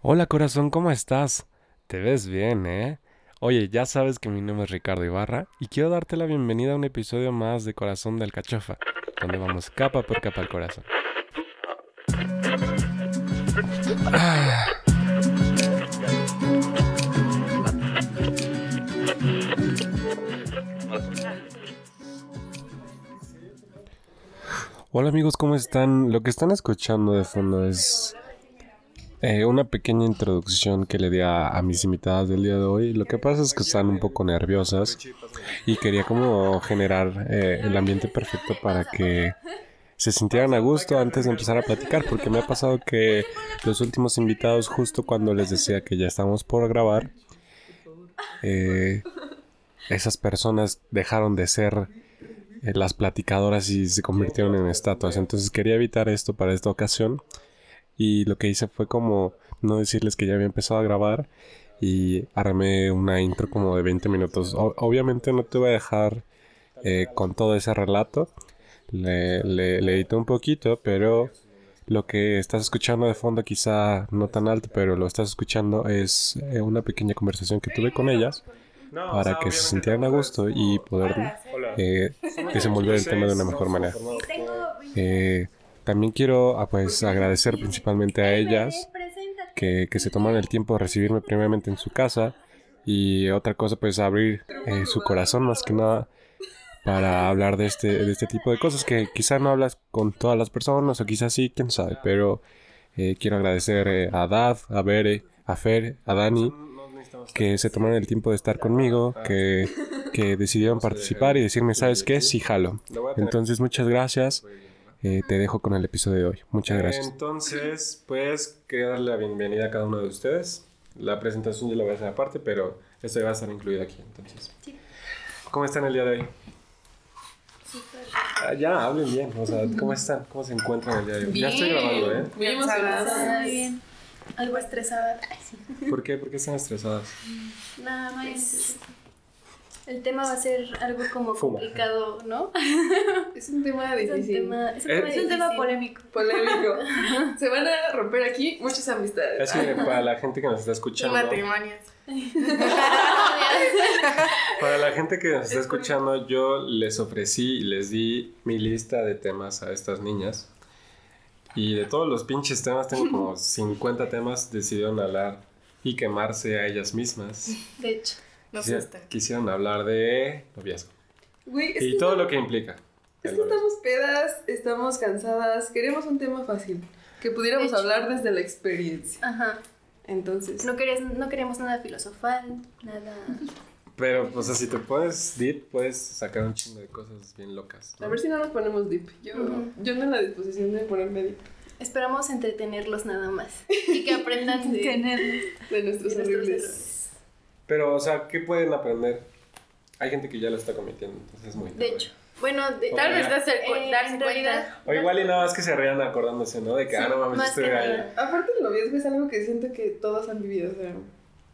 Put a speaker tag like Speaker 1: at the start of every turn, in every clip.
Speaker 1: Hola corazón, ¿cómo estás? Te ves bien, ¿eh? Oye, ya sabes que mi nombre es Ricardo Ibarra y quiero darte la bienvenida a un episodio más de Corazón del Cachofa, donde vamos capa por capa al corazón. Hola amigos, ¿cómo están? Lo que están escuchando de fondo es eh, una pequeña introducción que le di a, mis invitadas del día de hoy. Lo que pasa es que están un poco nerviosas y quería como generar eh, el ambiente perfecto para que se sintieran a gusto antes de empezar a platicar, porque me ha pasado que los últimos invitados, justo cuando les decía que ya estamos por grabar, eh, esas personas dejaron de ser las platicadoras y se convirtieron en estatuas. Entonces quería evitar esto para esta ocasión y lo que hice fue como no decirles que ya había empezado a grabar y armé una intro como de 20 minutos. obviamente no te voy a dejar eh, con todo ese relato. Le, le, edité un poquito, pero lo que estás escuchando de fondo quizá no tan alto, pero lo estás escuchando es eh, una pequeña conversación que tuve con ellas para que se sintieran a gusto y poder eh, desenvolver el tema de una mejor manera. Eh, también quiero ah, pues agradecer principalmente a ellas que, se toman el tiempo de recibirme primeramente en su casa y otra cosa pues abrir eh, su corazón más que nada para hablar de este, de este tipo de cosas que quizá no hablas con todas las personas o quizás sí, quién sabe, pero eh, quiero agradecer eh, a Dad, a Bere, a Fer, a Dani que se tomaron el tiempo de estar conmigo, que, que decidieron participar y decirme, ¿sabes qué? Sí, jalo. Entonces, muchas gracias. Eh, te dejo con el episodio de hoy. Muchas gracias. Entonces, pues quería darle la bienvenida a cada uno de ustedes. La presentación yo la voy a hacer aparte, pero esto va a estar incluido aquí. Entonces, ¿cómo están el día de hoy? Ah, ya, hablen bien. O sea, ¿cómo están? ¿Cómo se encuentran el día de hoy? Ya estoy grabando, ¿eh?
Speaker 2: Muy emocionada. Muy bien. Algo estresada.
Speaker 1: ¿Por qué? ¿Por qué están estresadas?
Speaker 2: Nada más el tema va a ser algo como complicado, ¿no?
Speaker 3: Es un tema difícil.
Speaker 2: Es un tema, polémico.
Speaker 3: Polémico. Se van a romper aquí muchas amistades.
Speaker 1: Es que para la gente que nos está escuchando.
Speaker 3: matrimonios.
Speaker 1: para la gente que nos está escuchando, yo les ofrecí, les di mi lista de temas a estas niñas. Y de todos los pinches temas, tengo como 50 temas, decidieron hablar y quemarse a ellas mismas.
Speaker 2: De hecho.
Speaker 1: Nos Quisieron hablar de noviazgo. y todo lo que implica.
Speaker 3: Es que estamos pedas, estamos cansadas, queremos un tema fácil. Que pudiéramos hablar desde la experiencia.
Speaker 2: Ajá.
Speaker 3: Entonces.
Speaker 2: No, queríamos, no queríamos nada filosofal, nada.
Speaker 1: Pero, o sea, si te puedes deep, puedes sacar un chingo de cosas bien locas.
Speaker 3: A ver si no nos ponemos deep. Yo, yo no en la disposición de ponerme deep.
Speaker 2: Esperamos entretenerlos nada más. Y que aprendan de,
Speaker 3: de nuestros, de horribles.
Speaker 1: Pero, o sea, ¿qué pueden aprender? Hay gente que ya lo está cometiendo, entonces es muy
Speaker 2: De hecho. Bueno, tal vez darse, eh, darse cuenta.
Speaker 1: O igual y nada más que se rían acordándose, ¿no? De que, ah, no mames, estoy ahí.
Speaker 3: Aparte el noviazgo es algo que siento que todos han vivido, o sea,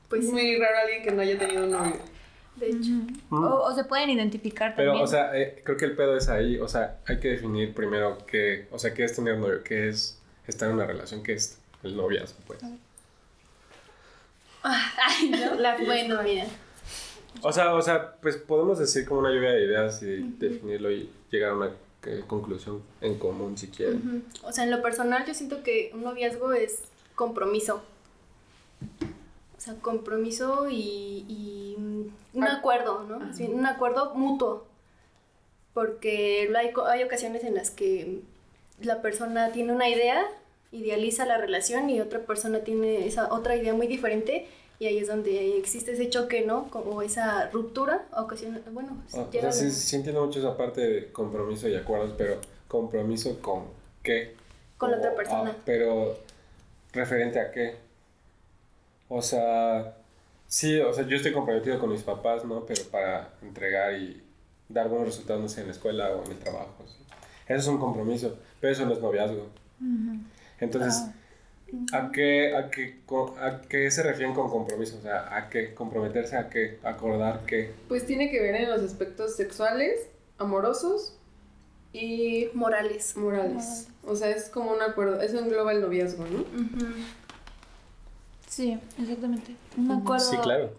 Speaker 3: pues es muy raro alguien que no haya tenido un novio.
Speaker 2: De hecho. O, se pueden identificar
Speaker 1: también. Pero, o sea, eh, creo que el pedo es ahí, o sea, hay que definir primero qué, o sea, qué es tener novio, qué es estar en una relación, qué es el noviazgo, pues.
Speaker 2: Ay, no. La bueno, mira.
Speaker 1: O sea, o sea, pues podemos decir como una lluvia de ideas y definirlo y llegar a una eh, conclusión en común si quieren.
Speaker 2: O sea, en lo personal yo siento que un noviazgo es compromiso. O sea, compromiso y, un ah. acuerdo, ¿no? un acuerdo mutuo. Porque hay, hay ocasiones en las que la persona tiene una idea idealiza la relación y otra persona tiene esa otra idea muy diferente y ahí es donde existe ese choque, ¿no? Como esa ruptura, ocasión, bueno,
Speaker 1: ah, o sea, sí, entiendo mucho esa parte de compromiso y acuerdos, pero compromiso con qué?
Speaker 2: Con la otra persona.
Speaker 1: Ah, pero referente a qué? O sea, sí, o sea, yo estoy comprometido con mis papás, ¿no? Pero para entregar y dar buenos resultados, no sé, en la escuela o en el trabajo. Eso es un compromiso, pero eso no es noviazgo. Entonces, ¿a, qué, a, qué, ¿a qué se refieren con compromiso? O sea, ¿a qué? ¿Comprometerse a qué? ¿Acordar qué?
Speaker 3: Pues tiene que ver en los aspectos sexuales, amorosos y
Speaker 2: morales.
Speaker 3: Morales. O sea, es como un acuerdo, eso engloba el noviazgo, ¿no?
Speaker 4: Sí, exactamente. Un acuerdo.
Speaker 1: Sí, claro.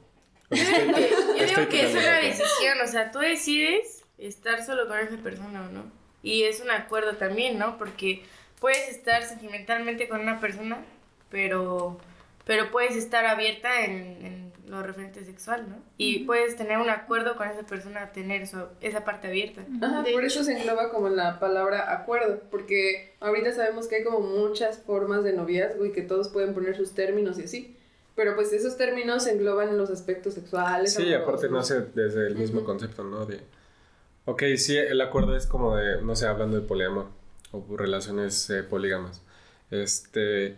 Speaker 5: Yo digo que, yo
Speaker 1: Estoy
Speaker 5: digo que es una decisión, o sea, tú decides estar solo con esa persona o no. Y es un acuerdo también, ¿no? Porque puedes estar sentimentalmente con una persona, pero, pero puedes estar abierta en, en lo referente sexual, ¿no? Y puedes tener un acuerdo con esa persona, tener esa parte abierta.
Speaker 3: Ajá, por eso se engloba como la palabra acuerdo, porque ahorita sabemos que hay como muchas formas de noviazgo y que todos pueden poner sus términos y así. Pero pues esos términos se engloban en los aspectos sexuales.
Speaker 1: Sí,
Speaker 3: amorosos.
Speaker 1: aparte nace desde el mismo concepto, ¿no? De, ok, sí, el acuerdo es como de, no sé, hablando de poliamor o relaciones eh, polígamas. Este,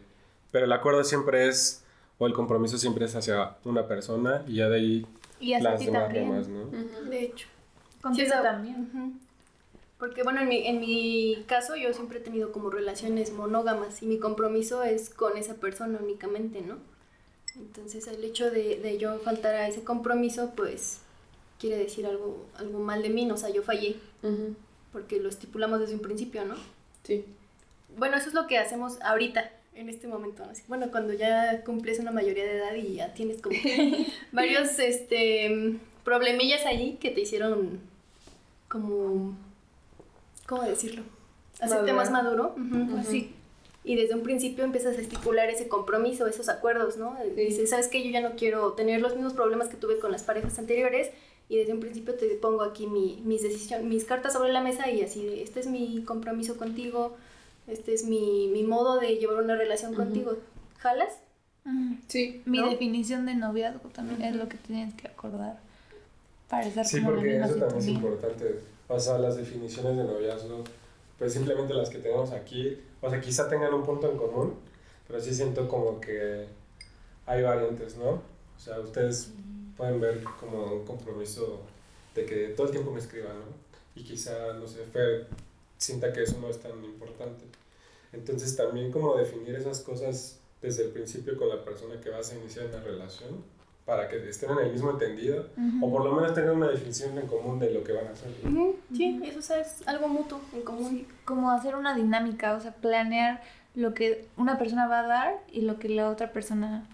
Speaker 1: pero el acuerdo siempre es, o el compromiso siempre es hacia una persona y ya de ahí
Speaker 4: Y hacia
Speaker 1: las
Speaker 4: ti
Speaker 1: demás
Speaker 4: también.
Speaker 1: demás, ¿no?
Speaker 3: Ujú.
Speaker 2: De hecho.
Speaker 4: Contigo
Speaker 2: Sí,
Speaker 4: también.
Speaker 2: Porque bueno, en mi, en mi caso yo siempre he tenido como relaciones monógamas y mi compromiso es con esa persona únicamente, ¿no? Entonces el hecho de, de yo faltar a ese compromiso pues quiere decir algo, algo mal de mí, ¿no? o sea, yo fallé porque lo estipulamos desde un principio, ¿no?
Speaker 3: Sí.
Speaker 2: Bueno, eso es lo que hacemos ahorita, en este momento. ¿no? Bueno, cuando ya cumples una mayoría de edad y ya tienes como varios este, problemillas allí que te hicieron como, ¿cómo decirlo? Hacerte más maduro. así. Y desde un principio empiezas a estipular ese compromiso, esos acuerdos, ¿no?
Speaker 3: Sí.
Speaker 2: Dices, ¿sabes qué? Yo ya no quiero tener los mismos problemas que tuve con las parejas anteriores y desde un principio te pongo aquí mi, mis decisiones, mis cartas sobre la mesa y así de, este es mi compromiso contigo, este es mi, mi modo de llevar una relación
Speaker 3: Ujú.
Speaker 2: contigo. ¿Jalas?
Speaker 4: Ujú.
Speaker 3: Sí.
Speaker 4: Mi
Speaker 2: ¿no?
Speaker 4: definición de noviazgo también es lo que tienes que acordar para estar
Speaker 1: Sí,
Speaker 4: como
Speaker 1: porque eso también es importante. O sea, las definiciones de noviazgo, pues simplemente las que tenemos aquí, o sea, quizá tengan un punto en común, pero sí siento como que hay variantes, ¿no? O sea, ustedes pueden ver como un compromiso de que todo el tiempo me escriban, ¿no? Y quizá, no sé, Fer sienta que eso no es tan importante. Entonces también como definir esas cosas desde el principio con la persona que vas a iniciar una relación para que estén en el mismo entendido o por lo menos tengan una definición en común de lo que van a hacer.
Speaker 2: Ujú, Sí, eso o sea, es algo mutuo, en común.
Speaker 4: Como hacer una dinámica, o sea, planear lo que una persona va a dar y lo que la otra persona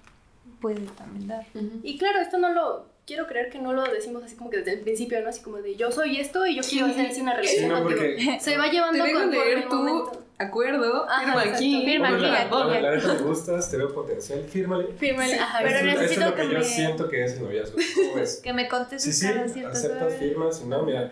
Speaker 4: puede también dar.
Speaker 3: Ujú.
Speaker 2: Y claro, esto no lo, quiero creer que no lo decimos así como que desde el principio, ¿no? Así como de yo soy esto y yo quiero hacer así una relación
Speaker 1: Sí, no, porque-
Speaker 2: Se va
Speaker 3: Te
Speaker 2: llevando conforme
Speaker 3: leer tu
Speaker 2: momento.
Speaker 3: acuerdo,
Speaker 2: Ajá,
Speaker 3: firma
Speaker 2: exacto.
Speaker 3: aquí.
Speaker 4: Firma aquí,
Speaker 1: la,
Speaker 4: aquí,
Speaker 1: la- la me gustas, te veo potencial, fírmale.
Speaker 2: Fírmale, ajá,
Speaker 4: Pero
Speaker 1: Esto-
Speaker 2: exacto.
Speaker 1: esto es
Speaker 4: necesito
Speaker 1: lo que,
Speaker 4: que
Speaker 1: yo
Speaker 4: me-
Speaker 1: siento que es el noviazgo. ¿Cómo ves?
Speaker 4: Que me
Speaker 1: Sí,
Speaker 4: contestes
Speaker 1: sí,
Speaker 4: cada ciertas
Speaker 1: aceptas firmas, si no, mira,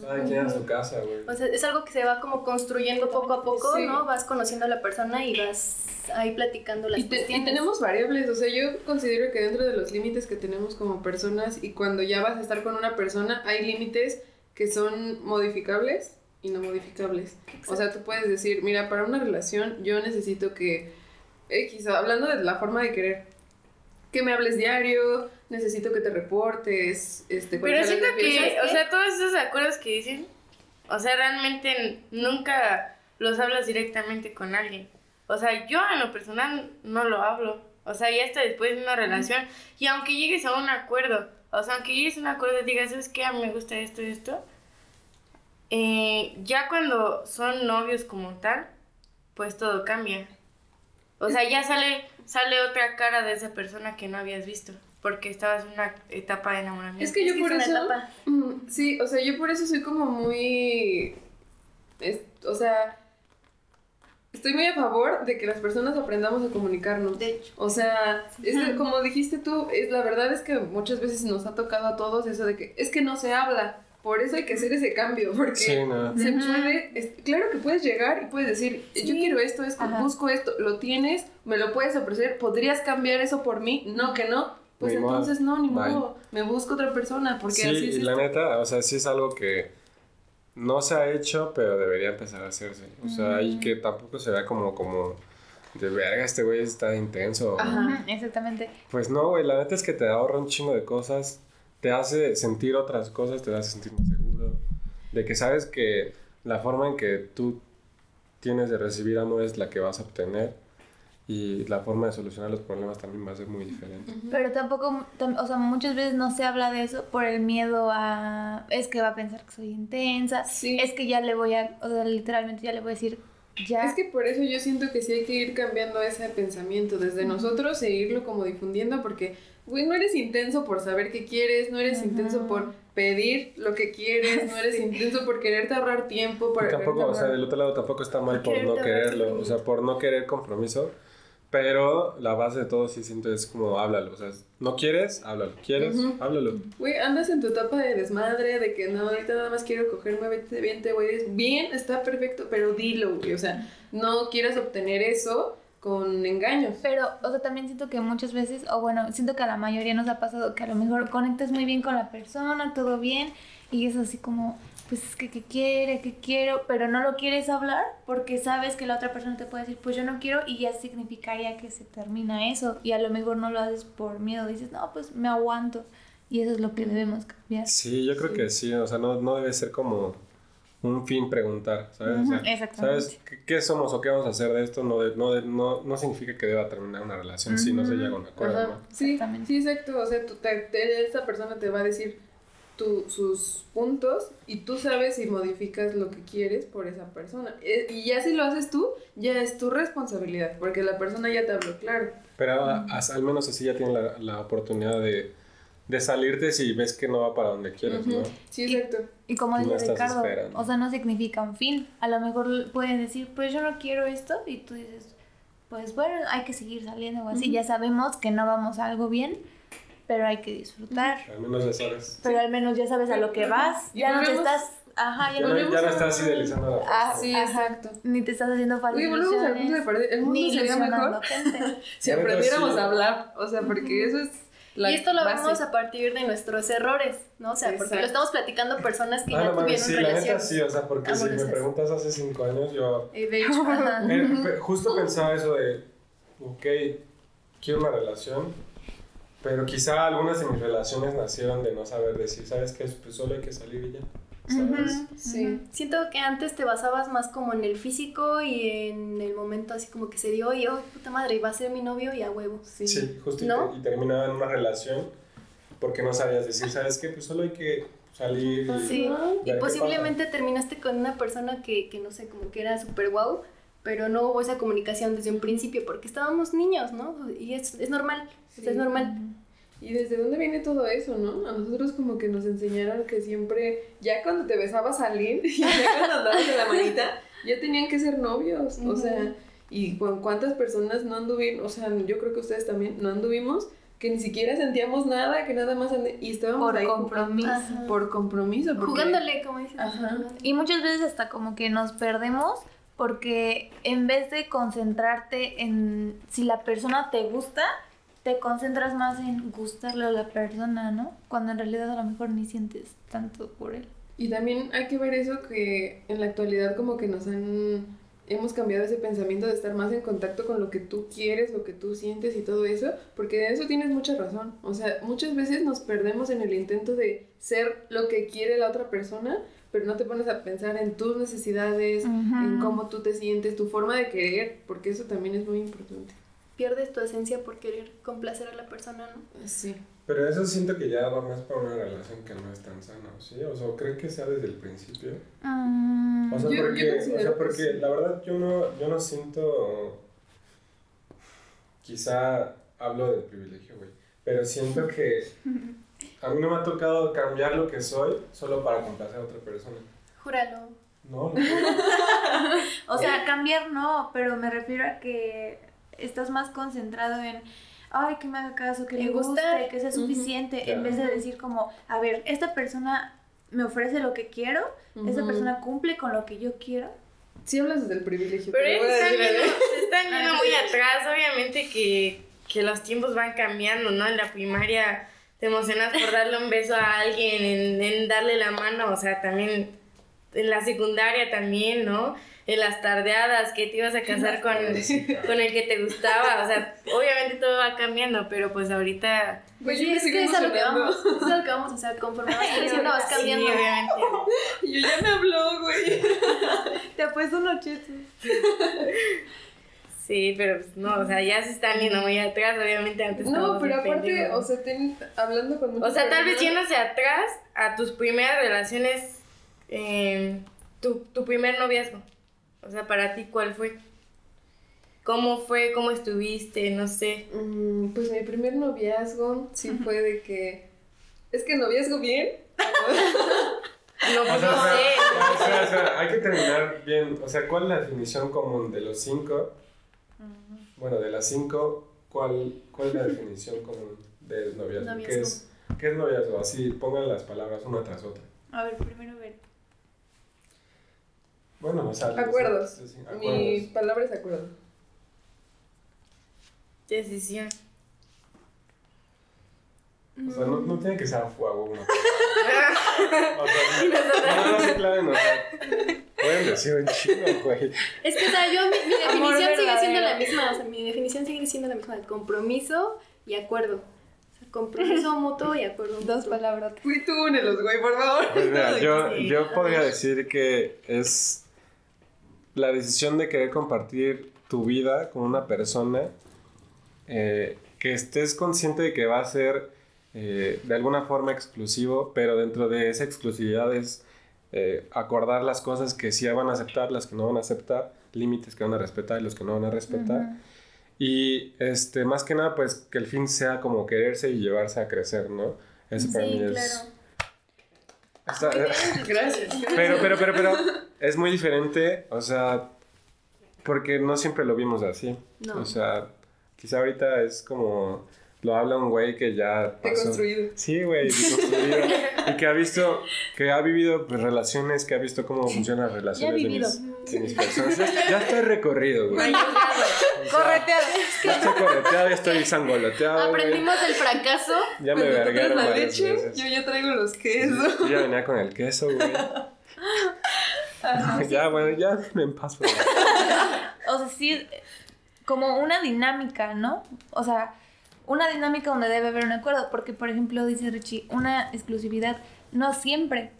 Speaker 1: cada quien a su casa, güey.
Speaker 2: O sea, es algo que se va como construyendo poco a poco,
Speaker 3: Sí.
Speaker 2: ¿no? Vas conociendo a la persona y vas ahí platicando las
Speaker 3: Y, te- y tenemos variables, o sea, yo considero que dentro de los límites que tenemos como personas y cuando ya vas a estar con una persona, hay límites que son modificables y no modificables. O sea, tú puedes decir, mira, para una relación yo necesito que, X, hablando de la forma de querer, que me hables diario, necesito que te reportes, este,
Speaker 5: Pero siento que,
Speaker 2: ¿sabes
Speaker 5: o sea, todos esos acuerdos que dicen, o sea, realmente nunca los hablas directamente con alguien. O sea, yo en lo personal no lo hablo. O sea, ya hasta después de una relación. Y aunque llegues a un acuerdo, o sea, aunque llegues a un acuerdo y digas, ¿sabes qué? A mí me gusta esto y esto. eh, ya cuando son novios como tal, pues todo cambia. O sea, ya sale, sale otra cara de esa persona que no habías visto. Porque estabas en una etapa de enamoramiento.
Speaker 3: Es que yo
Speaker 2: Es que
Speaker 3: por
Speaker 2: es una
Speaker 3: eso.
Speaker 2: etapa.
Speaker 3: Mm, Sí, o sea, yo por eso soy como muy. es- o sea. Estoy muy a favor de que las personas aprendamos a comunicarnos.
Speaker 2: De hecho.
Speaker 3: O sea, es que, como dijiste tú, es, la verdad es que muchas veces nos ha tocado a todos eso de que es que no se habla. Por eso hay que hacer ese cambio, porque
Speaker 1: Sí, no.
Speaker 3: se puede, es- claro que puedes llegar y puedes decir, yo
Speaker 2: Sí.
Speaker 3: quiero esto, es,
Speaker 4: Ajá.
Speaker 3: busco esto, lo tienes, me lo puedes ofrecer, podrías cambiar eso por mí, no que no, pues
Speaker 1: Ni modo.
Speaker 3: entonces no, ni
Speaker 1: Bye.
Speaker 3: modo, me busco otra persona, porque
Speaker 1: Sí,
Speaker 3: así es
Speaker 1: y la
Speaker 3: esto.
Speaker 1: neta, o sea, sí es algo que no se ha hecho, pero debería empezar a hacerse. O sea, y que tampoco se vea como, como de verga, este güey está intenso.
Speaker 3: Ajá.
Speaker 4: Exactamente.
Speaker 1: Pues no, güey, la neta es que te ahorra un chingo de cosas, te hace sentir otras cosas, te hace sentir más seguro, de que sabes que la forma en que tú tienes de recibir amor es la que vas a obtener y la forma de solucionar los problemas también va a ser muy diferente.
Speaker 4: Pero tampoco, tam- o sea, muchas veces no se habla de eso por el miedo a, es que va a pensar que soy intensa,
Speaker 3: Sí.
Speaker 4: es que ya le voy a, o sea, literalmente ya le voy a decir ya...
Speaker 3: Es que por eso yo siento que sí hay que ir cambiando ese pensamiento desde nosotros e irlo como difundiendo porque, güey, no eres intenso por saber qué quieres, no eres intenso por pedir lo que quieres, no eres intenso por quererte ahorrar tiempo, por
Speaker 1: Y tampoco, o sea, del otro lado tampoco está mal por no quererlo, o sea, por no querer compromiso, pero la base de todo sí siento es como háblalo, o sea, no quieres, háblalo, quieres, háblalo.
Speaker 3: Güey, andas en tu etapa de desmadre, de que no, ahorita nada más quiero cogerme 20, 20, güey. Bien, está perfecto, pero dilo, güey. O sea, no quieras obtener eso con engaños.
Speaker 4: Pero, o sea, también siento que muchas veces, o bueno, siento que a la mayoría nos ha pasado que a lo mejor conectas muy bien con la persona, todo bien, y es así como, pues es que, ¿qué quiere? ¿Qué quiero? Pero no lo quieres hablar porque sabes que la otra persona te puede decir, pues yo no quiero, y ya significaría que se termina eso, y a lo mejor no lo haces por miedo, dices, no, pues me aguanto, y eso es lo que debemos cambiar.
Speaker 1: Sí, yo creo que sí, o sea, no, no debe ser como un fin preguntar, ¿sabes? O sea,
Speaker 4: exactamente.
Speaker 1: ¿Sabes qué, qué somos o qué vamos a hacer de esto? No, de- no, de- no, no significa que deba terminar una relación si no se llega a un acuerdo.
Speaker 3: Sí,
Speaker 4: Exactamente.
Speaker 3: sí, exacto. O sea, tú te- te- esta persona te va a decir tu- sus puntos y tú sabes si modificas lo que quieres por esa persona. Eh, Y ya si lo haces tú, ya es tu responsabilidad, porque la persona ya te habló claro.
Speaker 1: Pero a- as- al menos así ya tienes la, la oportunidad de, de salirte si ves que no va para donde quieres, ¿no?
Speaker 3: Ujú. Sí, exacto.
Speaker 4: Y como
Speaker 1: No
Speaker 4: dice
Speaker 1: estás
Speaker 4: Ricardo,
Speaker 1: esperando.
Speaker 4: o sea, no significa un fin. A lo mejor pueden decir, pues yo no quiero esto, y tú dices, pues bueno, hay que seguir saliendo o así. Ya sabemos que no vamos a algo bien, pero hay que disfrutar.
Speaker 1: Al menos ya sabes.
Speaker 4: Pero al menos ya sabes a lo que vas.
Speaker 3: Y
Speaker 4: Ya no te estás, ajá, ya
Speaker 1: Ya
Speaker 4: no,
Speaker 1: no, ya no estás idealizando la
Speaker 4: Ah.
Speaker 3: Sí,
Speaker 4: Ajá.
Speaker 3: exacto.
Speaker 4: ni te estás haciendo falsas
Speaker 3: Oye, volvemos al punto de partida. El mundo
Speaker 4: ni
Speaker 3: sería mejor
Speaker 4: gente.
Speaker 3: si aprendiéramos
Speaker 1: sí.
Speaker 3: a hablar. O sea, porque eso es la
Speaker 2: y esto lo
Speaker 3: base.
Speaker 2: vemos a partir de nuestros errores, ¿no? O sea, porque
Speaker 3: Exacto.
Speaker 2: lo estamos platicando personas que
Speaker 1: Ah,
Speaker 2: ya
Speaker 1: no
Speaker 2: tuvieron
Speaker 1: sí, la neta
Speaker 2: relaciones.
Speaker 1: sí, o sea, porque si me preguntas hace cinco años, yo
Speaker 2: Eh, de hecho,
Speaker 1: eh, justo pensaba eso de, ok, quiero una relación, pero quizá algunas de mis relaciones nacieron de no saber decir, ¿sabes qué? Pues solo hay que salir y ya,
Speaker 3: Sí.
Speaker 2: Siento que antes te basabas más como en el físico y en el momento así como que se dio y, oh, puta madre, va a ser mi novio y a huevo.
Speaker 3: Sí.
Speaker 1: Sí, justo y
Speaker 2: ¿No?
Speaker 1: y, terminaba en una relación porque no sabías decir, ¿sabes qué? Pues solo hay que salir y...
Speaker 2: Sí, y posiblemente terminaste con una persona que, que no sé, como que era súper guau, pero no hubo esa comunicación desde un principio porque estábamos niños, ¿no? Y es, es normal, o sea, es normal.
Speaker 3: ¿Y desde dónde viene todo eso, no? A nosotros como que nos enseñaron que siempre, ya cuando te besabas a y ya cuando andabas de la manita, ya tenían que ser novios. O sea, y cu- cuántas personas no anduvimos, o sea, yo creo que ustedes también no anduvimos, que ni siquiera sentíamos nada, que nada más ande- y estábamos
Speaker 4: Por
Speaker 3: ahí
Speaker 4: compromiso.
Speaker 2: Ajá.
Speaker 3: por compromiso. porque-
Speaker 2: Jugándole, como dices.
Speaker 3: Ajá.
Speaker 4: Y muchas veces hasta como que nos perdemos porque en vez de concentrarte en si la persona te gusta, te concentras más en gustarle a la persona, ¿no? Cuando en realidad a lo mejor ni sientes tanto por él.
Speaker 3: Y también hay que ver eso que en la actualidad como que nos han hemos cambiado ese pensamiento de estar más en contacto con lo que tú quieres, lo que tú sientes y todo eso, porque de eso tienes mucha razón. O sea, muchas veces nos perdemos en el intento de ser lo que quiere la otra persona, pero no te pones a pensar en tus necesidades,
Speaker 4: Ujú.
Speaker 3: en cómo tú te sientes, tu forma de querer, porque eso también es muy importante.
Speaker 2: Pierdes tu esencia por querer complacer a la persona, ¿no?
Speaker 3: Sí.
Speaker 1: Pero eso siento que ya va más para una relación que no es tan sana, ¿sí? O sea, ¿creen que sea desde el principio?
Speaker 4: Mm,
Speaker 1: O sea,
Speaker 3: Yo- yo
Speaker 1: porque, o sea,
Speaker 3: que
Speaker 1: porque
Speaker 3: sí.
Speaker 1: la verdad yo no, yo no siento, quizá hablo del privilegio, güey, pero siento que a mí no me ha tocado cambiar lo que soy solo para complacer a otra persona.
Speaker 2: Júralo.
Speaker 1: No, no.
Speaker 4: o sea, cambiar no, pero me refiero a que estás más concentrado en ay, que me haga caso, que le guste,
Speaker 2: gustar.
Speaker 4: que sea suficiente,
Speaker 1: Claro.
Speaker 4: en vez de decir como, a ver, esta persona me ofrece lo que quiero, esta
Speaker 3: Ujú.
Speaker 4: persona cumple con lo que yo quiero.
Speaker 3: Sí hablas desde el privilegio.
Speaker 5: Pero
Speaker 3: te
Speaker 5: ellos están yendo,
Speaker 3: algo.
Speaker 5: se están yendo muy atrás, obviamente que, que los tiempos van cambiando, ¿no? En la primaria te emocionas por darle un beso a alguien, en, en darle la mano, o sea, también en la secundaria también, ¿no? En las tardeadas, que te ibas a casar con, con el que te gustaba, o sea, obviamente todo va cambiando, pero pues ahorita...
Speaker 3: Pues
Speaker 2: sí,
Speaker 3: yo
Speaker 2: es que es a lo que vamos, es a lo que vamos, o sea, conforme vas creciendo vas
Speaker 5: Sí,
Speaker 2: cambiando.
Speaker 5: obviamente.
Speaker 3: Yo ya me habló, güey.
Speaker 4: Te apuesto unos chistes.
Speaker 5: Sí, pero pues, no, o sea, ya se están yendo muy atrás, obviamente antes
Speaker 3: No, pero aparte, o sea, ten- hablando con
Speaker 5: O sea, tal vez yéndose atrás a tus primeras relaciones, eh, tu, tu primer noviazgo. O sea, para ti, ¿cuál fue? ¿Cómo fue? ¿Cómo estuviste? No sé.
Speaker 3: Mm, pues mi primer noviazgo sí fue de que. Es que noviazgo bien.
Speaker 5: No,
Speaker 1: O
Speaker 5: pues
Speaker 1: sea,
Speaker 5: no
Speaker 1: o sea,
Speaker 5: sé.
Speaker 1: o sea, o sea, hay que terminar bien. O sea, ¿cuál es la definición común de los cinco? Bueno, de las cinco, ¿cuál, cuál es la definición común del noviazgo? ¿Qué
Speaker 2: Noviazgo.
Speaker 1: es, ¿Qué es noviazgo? Así, pongan las palabras una tras otra.
Speaker 4: A ver, primero.
Speaker 1: Bueno, o sea...
Speaker 3: Acuerdos.
Speaker 1: sí, sí,
Speaker 3: Mi palabra es acuerdo.
Speaker 5: Decisión.
Speaker 1: O sea, no, no tiene que ser a fuego una. O sea, no, no se claven, o sea... Pueden decir un chingo, güey.
Speaker 2: Es que, o sea, yo, mi, mi definición sigue siendo la misma. O sea, mi definición sigue siendo la misma. Compromiso y acuerdo. O sea, compromiso mutuo y acuerdo
Speaker 4: Dos palabras.
Speaker 3: Fui tú, únelos, güey, por favor.
Speaker 1: Pues mira, yo, yo podría decir que es la decisión de querer compartir tu vida con una persona eh, que estés consciente de que va a ser eh, de alguna forma exclusivo, pero dentro de esa exclusividad es eh, acordar las cosas que sí van a aceptar, las que no van a aceptar, límites que van a respetar y los que no van a respetar. Y este, más que nada, pues que el fin sea como quererse y llevarse a crecer, ¿no? Eso para mí es... Está-
Speaker 3: Gracias.
Speaker 1: pero, pero, pero, pero, es muy diferente, o sea, porque no siempre lo vimos así.
Speaker 2: No.
Speaker 1: O sea, quizá ahorita es como, lo habla un güey que ya pasó.
Speaker 3: Deconstruido.
Speaker 1: Sí, güey, deconstruido. y que ha visto, que ha vivido relaciones, que ha visto cómo funcionan las relaciones de
Speaker 4: vivido.
Speaker 1: mis, de mis personas. Ya, estoy recorrido, güey.
Speaker 4: Correteado.
Speaker 1: Ya estoy correteado, ya estoy sangoloteado.
Speaker 2: Aprendimos del fracaso.
Speaker 1: Ya me verguearon
Speaker 3: la leche,
Speaker 1: veces.
Speaker 3: yo ya traigo los quesos.
Speaker 1: Yo ya venía con el queso, güey. ya, bueno, ya me en paz, güey.
Speaker 4: O sea, sí, como una dinámica, ¿no? O sea, una dinámica donde debe haber un acuerdo. Porque, por ejemplo, dice Richie, una exclusividad no siempre.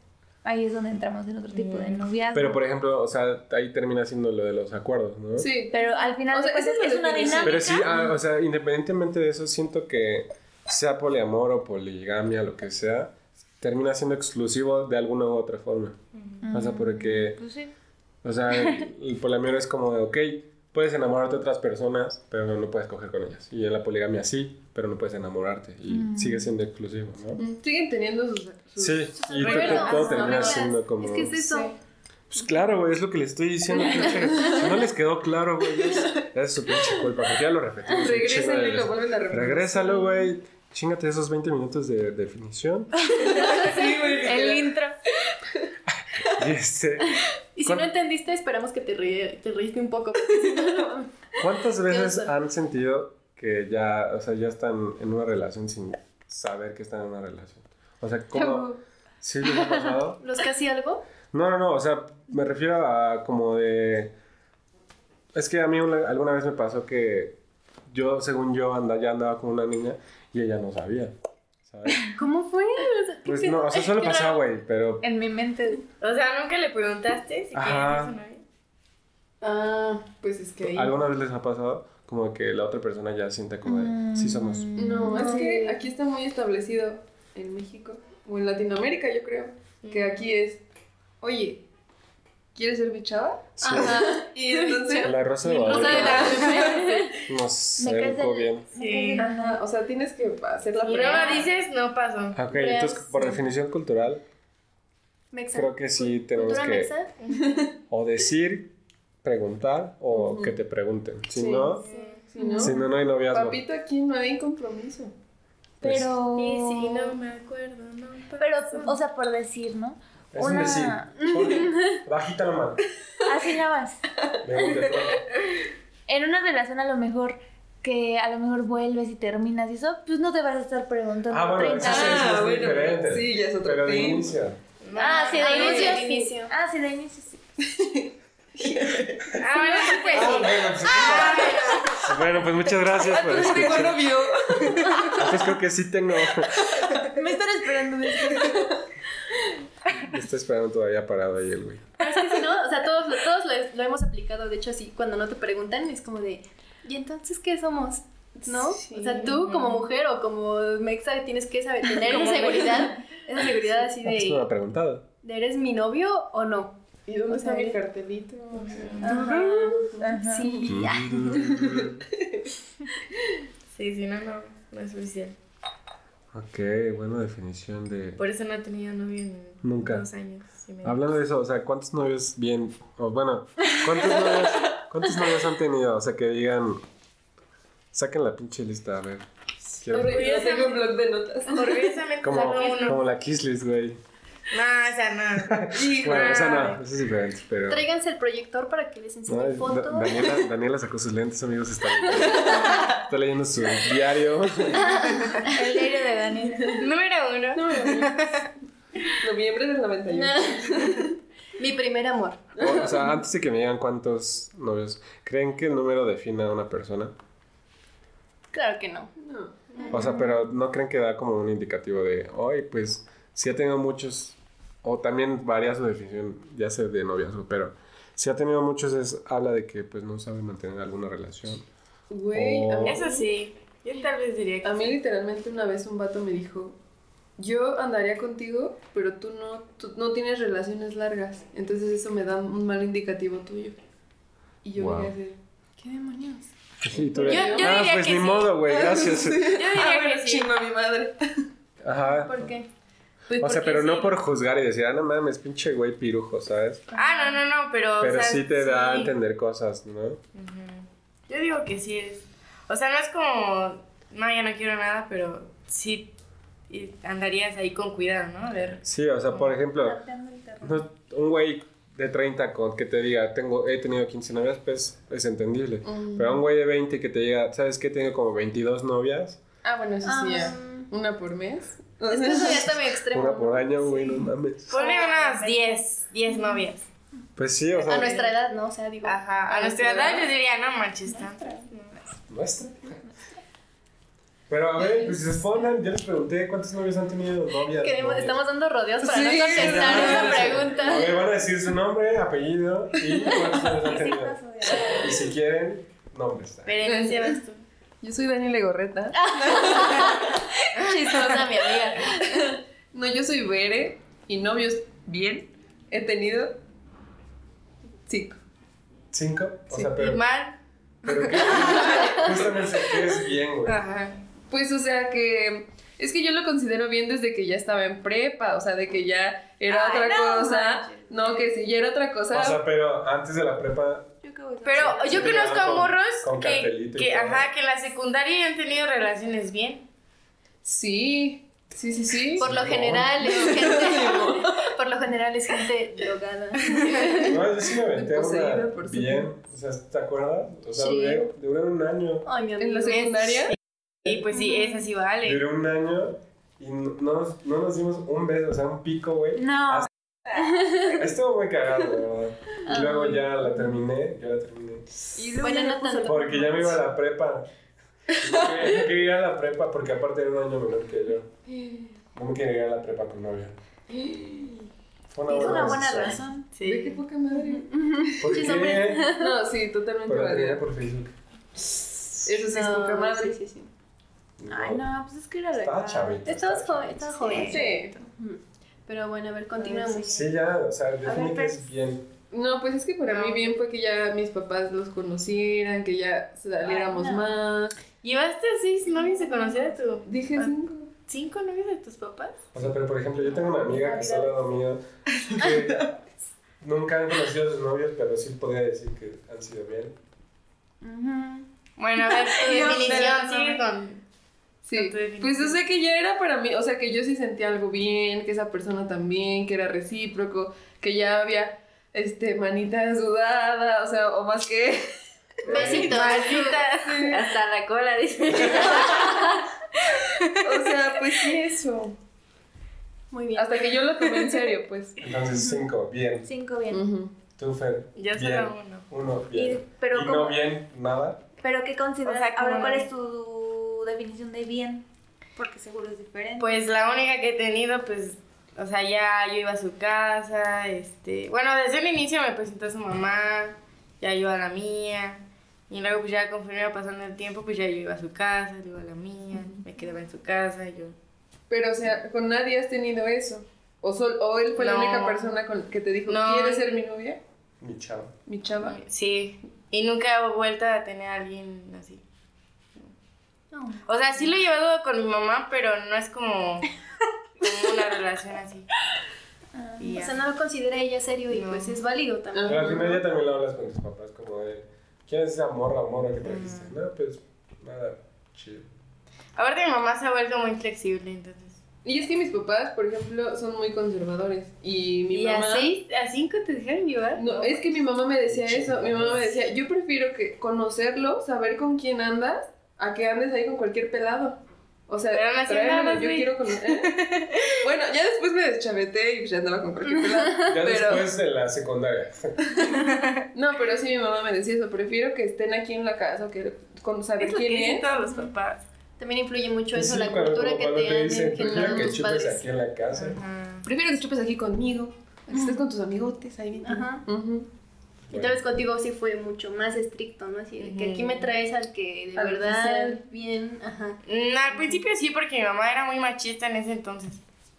Speaker 4: Ahí es donde entramos en otro tipo de noviazgo.
Speaker 1: Pero por ejemplo, o sea, ahí termina siendo lo de los acuerdos, ¿no?
Speaker 3: Sí.
Speaker 4: Pero al final
Speaker 3: O sea, es
Speaker 4: una dinámica.
Speaker 1: Pero sí, ah, o sea, independientemente de eso, siento que sea poliamor o poligamia, lo que sea, termina siendo exclusivo de alguna u otra forma. O sea, porque,
Speaker 4: Pues sí.
Speaker 1: o sea, el, el poliamor es como de, ok, puedes enamorarte de otras personas, pero no, no puedes coger con ellas. Y en la poligamia sí, pero no puedes enamorarte. Y sigue siendo exclusivo, ¿no?
Speaker 3: Mm, Siguen teniendo sus. sus-
Speaker 1: Sí, y
Speaker 2: reglas,
Speaker 1: todo
Speaker 2: sus
Speaker 1: termina
Speaker 2: reglas.
Speaker 1: siendo como...
Speaker 2: Es que es eso.
Speaker 3: Sí.
Speaker 1: Pues claro, güey, es lo que les estoy diciendo. Si no les quedó claro, güey, es, es su pinche culpa. Porque ya lo repetimos.
Speaker 3: Regrésalo y lo vuelven a repetir.
Speaker 1: Regrésalo, güey. Chingate esos 20 minutos de definición.
Speaker 3: Sí, güey.
Speaker 4: El intro.
Speaker 1: Y este,
Speaker 2: Y si
Speaker 1: ¿Cuán-
Speaker 2: no entendiste, esperamos que te, ríe- te reíste un poco. no.
Speaker 1: ¿cuántas veces han sentido que ya, o sea, ya están en una relación sin saber que están en una relación? O sea, ¿cómo? ¿Sí les ha pasado?
Speaker 2: ¿Los casi algo?
Speaker 1: No, no, no, o sea, me refiero a como de... Es que a mí una- alguna vez me pasó que yo, según yo, anda, ya andaba con una niña y ella no sabía, ¿sabes?
Speaker 2: ¿Cómo fue? O sea, ¿qué
Speaker 1: Pues no, o sea, solo pasó, güey, pero...
Speaker 4: En mi mente.
Speaker 5: O sea, nunca le preguntaste si
Speaker 1: Ajá.
Speaker 5: una novia.
Speaker 3: Ah, pues es que ahí.
Speaker 1: ¿Alguna vez les ha pasado como que la otra persona ya siente como de, sí somos?
Speaker 3: No, es que aquí está muy establecido en México o en Latinoamérica, yo creo, que aquí es, oye, ¿quieres ser mi chava?
Speaker 1: Sí.
Speaker 2: Ajá.
Speaker 3: Y entonces,
Speaker 1: La rosa de Guadalupe
Speaker 2: la-
Speaker 1: nos educó bien.
Speaker 4: me
Speaker 5: Sí.
Speaker 3: ajá, o sea, tienes que hacer la
Speaker 5: Si no
Speaker 3: prueba.
Speaker 5: lo dices, no pasó.
Speaker 1: Ok, entonces por definición cultural,
Speaker 2: Mexa.
Speaker 1: creo que sí tenemos
Speaker 2: ¿Cultura
Speaker 1: que
Speaker 2: mexa?
Speaker 1: o decir, preguntar o
Speaker 3: Ujú.
Speaker 1: que te pregunten. Si
Speaker 3: Sí.
Speaker 1: no,
Speaker 3: Si no,
Speaker 1: si no, no hay noviazgo.
Speaker 3: papito, aquí no hay compromiso.
Speaker 1: Pues,
Speaker 4: Pero.
Speaker 5: Y si no me acuerdo, no pasó.
Speaker 4: Pero, o sea, por decir, ¿no?
Speaker 1: Es un
Speaker 4: una-
Speaker 1: decir. Bajita la mano.
Speaker 4: Así nada más. En una relación a lo mejor que a lo mejor vuelves y terminas y eso, pues no te vas a estar preguntando
Speaker 1: Ah, bueno,
Speaker 4: 30
Speaker 1: eso sí,
Speaker 4: veces.
Speaker 1: eso es
Speaker 3: bueno,
Speaker 1: diferente.
Speaker 3: sí, ya es otro
Speaker 1: Pero de inicio.
Speaker 5: No.
Speaker 4: Ah, sí, de
Speaker 2: Ah,
Speaker 4: inicio. sí.
Speaker 2: inicio.
Speaker 4: Ah, sí, de inicio sí.
Speaker 5: Ah, bueno, sí, pues
Speaker 1: Ah, bueno, pues, bueno, pues muchas gracias por
Speaker 3: Entonces tengo novio.
Speaker 1: Pues creo que sí tengo.
Speaker 4: Me están esperando
Speaker 1: Estoy esperando todavía parado ahí el güey.
Speaker 2: Es que si no, o sea, todos, lo- todos lo, lo hemos aplicado. De hecho, así, cuando no te preguntan, es como de, ¿y entonces qué somos? ¿No?
Speaker 3: Sí.
Speaker 2: O sea, tú como mujer o como mexa tienes que saber tener esa seguridad, esa seguridad así
Speaker 1: Ah, pues me
Speaker 2: de,
Speaker 1: ha preguntado.
Speaker 2: de, ¿eres mi novio o no?
Speaker 3: ¿Y dónde
Speaker 4: O
Speaker 3: está
Speaker 4: sea,
Speaker 3: mi cartelito?
Speaker 4: Ajá. Ajá.
Speaker 2: Sí, ya.
Speaker 5: Sí, sí, no, no, no es oficial.
Speaker 1: Ok, buena definición de...
Speaker 5: Por eso no he tenido novio en
Speaker 1: Nunca.
Speaker 5: dos años. y medio.
Speaker 1: Hablando de eso, o sea, ¿cuántos novios bien... O bueno, ¿cuántos novios, ¿cuántos novios han tenido? O sea, que digan... Saquen la pinche lista, a ver. Quiero-
Speaker 3: tengo un blog de notas.
Speaker 5: Orgullosamente
Speaker 1: Como,
Speaker 5: uno.
Speaker 1: la Kiss List, güey.
Speaker 5: No, o sea, no.
Speaker 1: Bueno, esa no, esa es diferente, pero...
Speaker 2: Tráiganse el proyector para que les
Speaker 1: No,
Speaker 2: enseñe
Speaker 1: Da-
Speaker 2: fotos.
Speaker 1: Daniela, Daniela sacó sus lentes, amigos. Está leyendo, está leyendo su diario.
Speaker 4: El diario de Daniela.
Speaker 5: Número uno.
Speaker 3: Noviembre del 91.
Speaker 2: Mi primer amor.
Speaker 1: O, o sea, antes de que me digan cuántos novios, ¿creen que el número define a una persona?
Speaker 2: Claro que no.
Speaker 3: No.
Speaker 1: O sea, pero no creen que da como un indicativo de, hoy pues, si ha tenido muchos, o también varía su definición, ya sé de noviazgo, pero si ha tenido muchos, es, habla de que pues no sabe mantener alguna relación.
Speaker 3: Güey, a mí,
Speaker 5: Eso sí. Yo tal vez diría que
Speaker 3: a mí literalmente una vez un vato me dijo, yo andaría contigo, pero tú no, tú no tienes relaciones largas. Entonces eso me da un mal indicativo tuyo. Y yo
Speaker 1: Wow.
Speaker 3: me quedé, ¿qué demonios?
Speaker 1: Sí, tú
Speaker 5: Yo- yo
Speaker 1: ah,
Speaker 5: diría
Speaker 1: pues
Speaker 5: que
Speaker 1: ni
Speaker 5: sí.
Speaker 1: modo, güey, gracias.
Speaker 5: Yo diría
Speaker 3: Ah, bueno,
Speaker 5: que sí.
Speaker 3: chingo a mi madre.
Speaker 1: Ajá.
Speaker 2: ¿Por qué?
Speaker 5: Pues
Speaker 1: O sea, pero no por juzgar y decir, ah, no mames, pinche güey pirujo, ¿sabes?
Speaker 5: Ah, no, no, no, pero. o
Speaker 1: Pero
Speaker 5: sea,
Speaker 1: sí te da a entender cosas, ¿no?
Speaker 5: Ujú. Yo digo que sí es. O sea, no es como. No, ya no quiero nada, pero sí y andarías ahí con cuidado, ¿no? A ver.
Speaker 1: Sí, o sea, por ejemplo, un güey de 30 con que te diga, tengo, he tenido 15 novias, pues es entendible. Pero un güey de 20 que te diga, ¿sabes qué? Tengo como 22 novias,
Speaker 3: Ah, bueno, eso sí, ya.
Speaker 2: Um,
Speaker 3: Una por mes.
Speaker 2: es que eso ya está muy extremo.
Speaker 1: una por año, güey, no mames.
Speaker 5: Ponle unas 10, 10 novias.
Speaker 1: Pues sí, o sea,
Speaker 2: A nuestra edad, ¿no? O sea, digo.
Speaker 5: Ajá. A nuestra edad yo diría, no manches tanto.
Speaker 1: nuestra. Pero a ver, pues respondan, yo les pregunté cuántos novios han tenido novias.
Speaker 2: Queremos,
Speaker 1: novias?
Speaker 2: estamos dando rodeos para
Speaker 3: Sí,
Speaker 2: no contestar esa
Speaker 3: no,
Speaker 1: A
Speaker 2: pregunta.
Speaker 1: ver, van a decir su nombre, apellido y cuántos novios han tenido. Y si quieren, nombres.
Speaker 5: Pero enunciabas tú.
Speaker 3: Yo soy Dani Legorreta.
Speaker 2: Chistosa, mi amiga.
Speaker 3: No, yo soy Bere y novios bien. He tenido cinco.
Speaker 1: ¿Cinco? O
Speaker 3: Sí.
Speaker 1: sea, pero,
Speaker 5: Mal.
Speaker 1: pero ¿qué? justamente ¿qué es bien, güey?
Speaker 5: Ajá.
Speaker 3: Pues, o sea que. Es que yo lo considero bien desde que ya estaba en prepa, o sea, de que ya era
Speaker 5: Ay,
Speaker 3: otra
Speaker 5: no
Speaker 3: cosa. No, que sí, ya era otra cosa.
Speaker 1: O sea, pero antes de la prepa,
Speaker 5: Pero
Speaker 1: Sí,
Speaker 5: yo
Speaker 1: sí,
Speaker 5: conozco a morros
Speaker 1: con
Speaker 5: que, que, ajá, que en la secundaria ya han tenido relaciones bien.
Speaker 3: sí, sí, sí, sí.
Speaker 2: Por lo
Speaker 1: No.
Speaker 2: general es gente. Por lo general es gente drogada.
Speaker 1: no, yo sí me aventé una bien. O sea, ¿te acuerdas? O sea,
Speaker 2: Sí.
Speaker 1: duré, duré un año.
Speaker 2: Ay, mi
Speaker 3: En la secundaria.
Speaker 5: Y pues sí, esa sí vale.
Speaker 1: Duré un año y no nos, no nos dimos un beso, o sea, un pico, güey.
Speaker 4: No.
Speaker 1: Estuvo muy cagado, la verdad. Y luego ya la terminé, yo la terminé.
Speaker 2: Bueno, no tanto.
Speaker 1: Porque ya me iba a la prepa. No quería- ir a la prepa porque aparte era un año menor que yo. No me quería ir a la prepa con novia. Fue
Speaker 4: Es una buena
Speaker 1: decisión.
Speaker 4: razón.
Speaker 3: Ve qué
Speaker 5: Sí.
Speaker 3: poca madre.
Speaker 1: ¿Por
Speaker 2: Sí,
Speaker 1: qué?
Speaker 3: No, sí, totalmente válida.
Speaker 1: por Facebook.
Speaker 3: Eso sí es poca madre.
Speaker 2: Sí, sí, sí.
Speaker 4: Ay, no, pues es que era
Speaker 1: Estaba
Speaker 4: legal.
Speaker 1: chavita.
Speaker 2: Estabas
Speaker 1: estaba
Speaker 2: joven, estabas joven.
Speaker 3: Sí.
Speaker 2: Pero bueno, a ver, continuamos.
Speaker 1: Sí, ya, o sea,
Speaker 4: pero-
Speaker 1: es bien.
Speaker 3: No, pues es que para
Speaker 5: No.
Speaker 3: mí bien fue que ya mis papás los conocieran, que ya saliéramos
Speaker 4: Ay, no.
Speaker 3: más.
Speaker 5: ¿Llevaste seis novios de conocer a tu...
Speaker 3: Dije
Speaker 5: Ah.
Speaker 3: cinco.
Speaker 5: ¿Cinco novios de tus papás?
Speaker 1: O sea, pero por ejemplo, yo tengo una amiga que está al lado mío que nunca han conocido a sus novios, pero sí podría decir que han sido bien.
Speaker 4: Ujú.
Speaker 5: Bueno, a ver, tu definición,
Speaker 3: no, no.
Speaker 5: sigue con...
Speaker 3: Sí, pues o sea que ya era para mí, o sea que yo sí sentía algo bien, que esa persona también, que era recíproco, que ya había este manita sudada, o sea, o más que
Speaker 2: Besitos.
Speaker 5: Maldita. Hasta la cola, dice.
Speaker 3: o sea, pues sí eso.
Speaker 2: Muy bien.
Speaker 3: Hasta que yo lo tomé en serio, pues.
Speaker 1: Entonces, cinco, bien.
Speaker 4: Cinco bien.
Speaker 3: Ujú.
Speaker 1: Tú, Fer,
Speaker 5: Ya solo uno.
Speaker 1: Uno, bien.
Speaker 4: Y- pero
Speaker 1: y no bien, nada.
Speaker 4: Pero ¿qué consideras?
Speaker 5: O sea,
Speaker 4: Ahora, ¿cuál es tu definición de bien? Porque seguro es diferente.
Speaker 5: Pues la única que he tenido, pues, o sea, ya yo iba a su casa, este, bueno, desde el inicio me presentó a su mamá, ya yo a la mía, y luego pues ya conforme iba pasando el tiempo, pues ya yo iba a su casa, yo iba a la mía, me quedaba en su casa, y yo...
Speaker 3: Pero o sea, con nadie has tenido eso. ¿O, sol, o él fue la
Speaker 5: No.
Speaker 3: única persona con que te dijo,
Speaker 5: No.
Speaker 3: ¿quieres ser mi novia?
Speaker 1: Mi chavo.
Speaker 3: Mi chava.
Speaker 5: Sí. Y nunca he vuelto a tener a alguien así.
Speaker 2: No.
Speaker 5: O sea, sí lo he llevado con mi mamá, pero no es como, como una relación así. Y
Speaker 2: O sea, no lo considera ella serio y
Speaker 5: No.
Speaker 2: pues es válido también.
Speaker 1: Pero al final ya también lo hablas con tus papás, como de, ¿quién es esa morra o morra que trajiste? No, pues nada, chido.
Speaker 5: Aparte mi mamá se ha vuelto muy flexible, entonces.
Speaker 3: Y es que mis papás, por ejemplo, son muy conservadores. Y mi
Speaker 5: ¿Y
Speaker 3: mamá...
Speaker 5: a seis, a cinco te dejaron llevar?
Speaker 3: No, es que mi mamá me decía eso. Mi mamá me decía, yo prefiero que conocerlo, saber con quién andas, a que andes ahí con cualquier pelado. O sea, tráemelo, yo quiero conocer. ¿eh? bueno, ya después me deschaveté y pues ya andaba con cualquier pelado.
Speaker 1: Ya
Speaker 3: pero,
Speaker 1: después de la secundaria.
Speaker 3: No, pero sí mi mamá me decía eso. Prefiero que estén aquí en la casa o que con saber
Speaker 5: Es lo que
Speaker 3: quién
Speaker 5: dicen
Speaker 3: es.
Speaker 5: todos los papás.
Speaker 2: También influye mucho eso,
Speaker 1: Sí,
Speaker 2: la
Speaker 1: cuando-
Speaker 2: cultura que
Speaker 1: cuando
Speaker 2: te han
Speaker 1: dicen, prefiero que chupes
Speaker 2: padres.
Speaker 1: aquí en la casa.
Speaker 5: Ajá.
Speaker 3: Prefiero que chupes aquí conmigo. Que estés con tus amigotes ahí bien.
Speaker 2: Ajá.
Speaker 3: Ujú.
Speaker 2: Y tal vez contigo sí fue mucho más estricto, ¿no? Así de que aquí me traes al que de
Speaker 3: Al
Speaker 2: verdad
Speaker 3: oficial.
Speaker 2: bien, ajá.
Speaker 5: Mm, al principio sí, porque mi mamá era muy machista en ese entonces.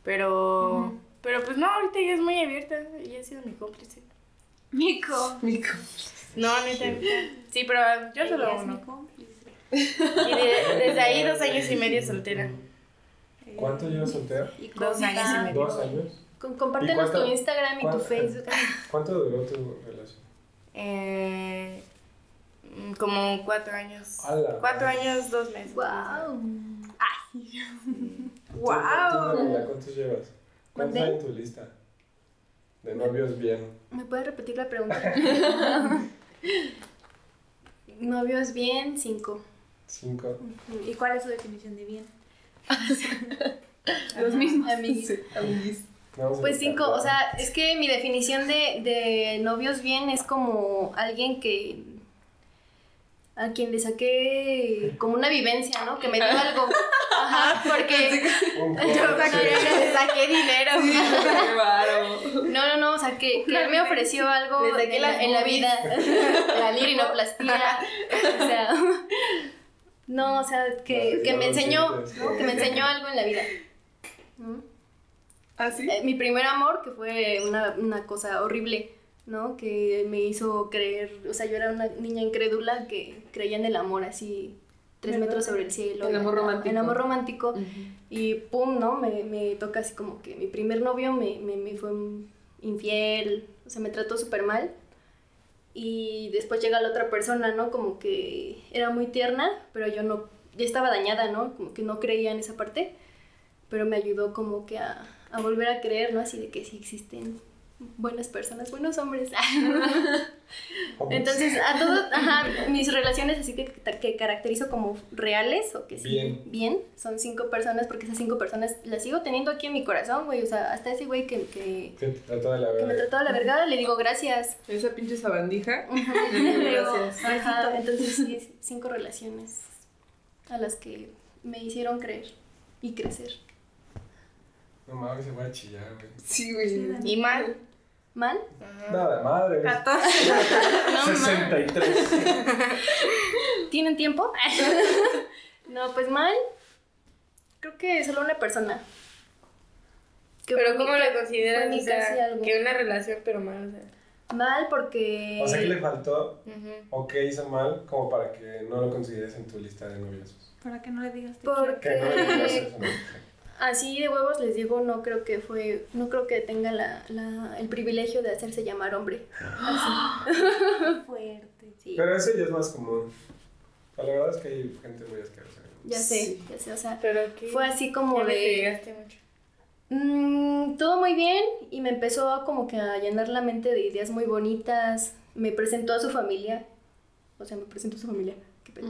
Speaker 5: Pero. Pero pues no, ahorita ella es muy abierta. Ella ha sido mi cómplice.
Speaker 4: Mico.
Speaker 3: Mico.
Speaker 5: No, neta, neta. Sí, pero yo solo
Speaker 4: Ella es mi
Speaker 5: uno.
Speaker 4: cómplice.
Speaker 5: Y de- desde ahí dos años y medio soltera.
Speaker 1: ¿Cuánto llevas soltero?
Speaker 2: Y
Speaker 5: Dos años y medio.
Speaker 1: ¿Dos años?
Speaker 2: Con,
Speaker 1: ¿Y
Speaker 2: compártenos tu Instagram y tu Facebook.
Speaker 1: ¿Cuánto duró tu relación?
Speaker 5: Eh, como cuatro años.
Speaker 1: Ala.
Speaker 5: Cuatro años, dos meses.
Speaker 2: wow.
Speaker 1: ¿Tú, Manuela, ¿Cuántos llevas? ¿Cuántos hay en tu lista? De novios bien.
Speaker 2: ¿Me puedes repetir la pregunta? Novios bien, cinco.
Speaker 1: Cinco.
Speaker 4: ¿Y cuál es su definición de bien?
Speaker 2: Los mismos. Amiguis.
Speaker 3: Sí, amiguis.
Speaker 2: Pues cinco, o sea, es que mi definición de, de novios bien es como alguien que a quien le saqué como una vivencia, ¿no? Que me dio algo. Ajá, porque yo saqué, le saqué dinero.
Speaker 3: Qué bárbaro.
Speaker 2: No, no, no, o sea, que, que él me ofreció algo
Speaker 5: Le saqué
Speaker 2: en la, en la vida. La rinoplastia. O sea, no, o sea, que, que me enseñó, ¿no? Que me enseñó algo en la vida. ¿no?
Speaker 3: ¿Ah, sí?
Speaker 2: Eh, mi primer amor, que fue una, una cosa horrible, ¿no? Que me hizo creer, o sea, yo era una niña incrédula que creía en el amor así, tres
Speaker 3: ¿Verdad?
Speaker 2: metros sobre el cielo.
Speaker 3: El amor romántico.
Speaker 2: El amor romántico. Y pum, ¿no? Me, me toca así como que mi primer novio me, me, me fue infiel, o sea, me trató súper mal. Y después llega la otra persona, ¿no? Como que era muy tierna, pero yo no, ya estaba dañada, ¿no? Como que no creía en esa parte, pero me ayudó como que a, a volver a creer, ¿no? Así de que sí existen buenas personas, buenos hombres. Entonces, a todos, ajá, mis relaciones así que, que caracterizo como reales o que sí,
Speaker 1: Bien.
Speaker 2: bien, son cinco personas porque esas cinco personas las sigo teniendo aquí en mi corazón, güey. O sea, hasta ese güey que, que,
Speaker 1: Que te trató de la
Speaker 2: que me trató de la verga, le digo gracias.
Speaker 3: Esa pinche sabandija.
Speaker 2: Le digo,
Speaker 3: Gracias.
Speaker 2: Ajá, entonces sí, cinco relaciones a las que me hicieron creer y crecer.
Speaker 1: No mames, se va a chillar, güey.
Speaker 3: Sí, güey.
Speaker 5: Y mal.
Speaker 2: ¿Mal?
Speaker 1: Nada, madre. güey.
Speaker 4: 14.
Speaker 1: 63.
Speaker 2: ¿Tienen tiempo? no, pues mal. Creo que solo una persona. Que
Speaker 5: Pero ¿cómo
Speaker 2: que
Speaker 5: lo
Speaker 2: fue
Speaker 5: consideras?
Speaker 2: mi
Speaker 5: O sea, que una relación, pero mal, o sea.
Speaker 2: Mal porque...
Speaker 1: O sea, ¿qué le faltó o qué hizo mal como para que no lo consideres en tu lista de novios?
Speaker 4: Para que no le digas te
Speaker 2: Porque-
Speaker 1: Que no le digas eso, ¿no?
Speaker 2: Así de huevos les digo, no creo que fue, no creo que tenga la, la- el privilegio de hacerse llamar hombre. Así.
Speaker 4: Fuerte.
Speaker 2: Sí.
Speaker 1: Pero eso ya es más común. La verdad es que hay gente muy asquerosa.
Speaker 2: Ya sé,
Speaker 3: Sí.
Speaker 2: ya sé, o sea,
Speaker 5: Pero
Speaker 2: fue así como de...
Speaker 5: mucho.
Speaker 2: mm, todo muy bien y me empezó a como que a llenar la mente de ideas muy bonitas. Me presentó a su familia, o sea, me presentó a su familia, qué pena.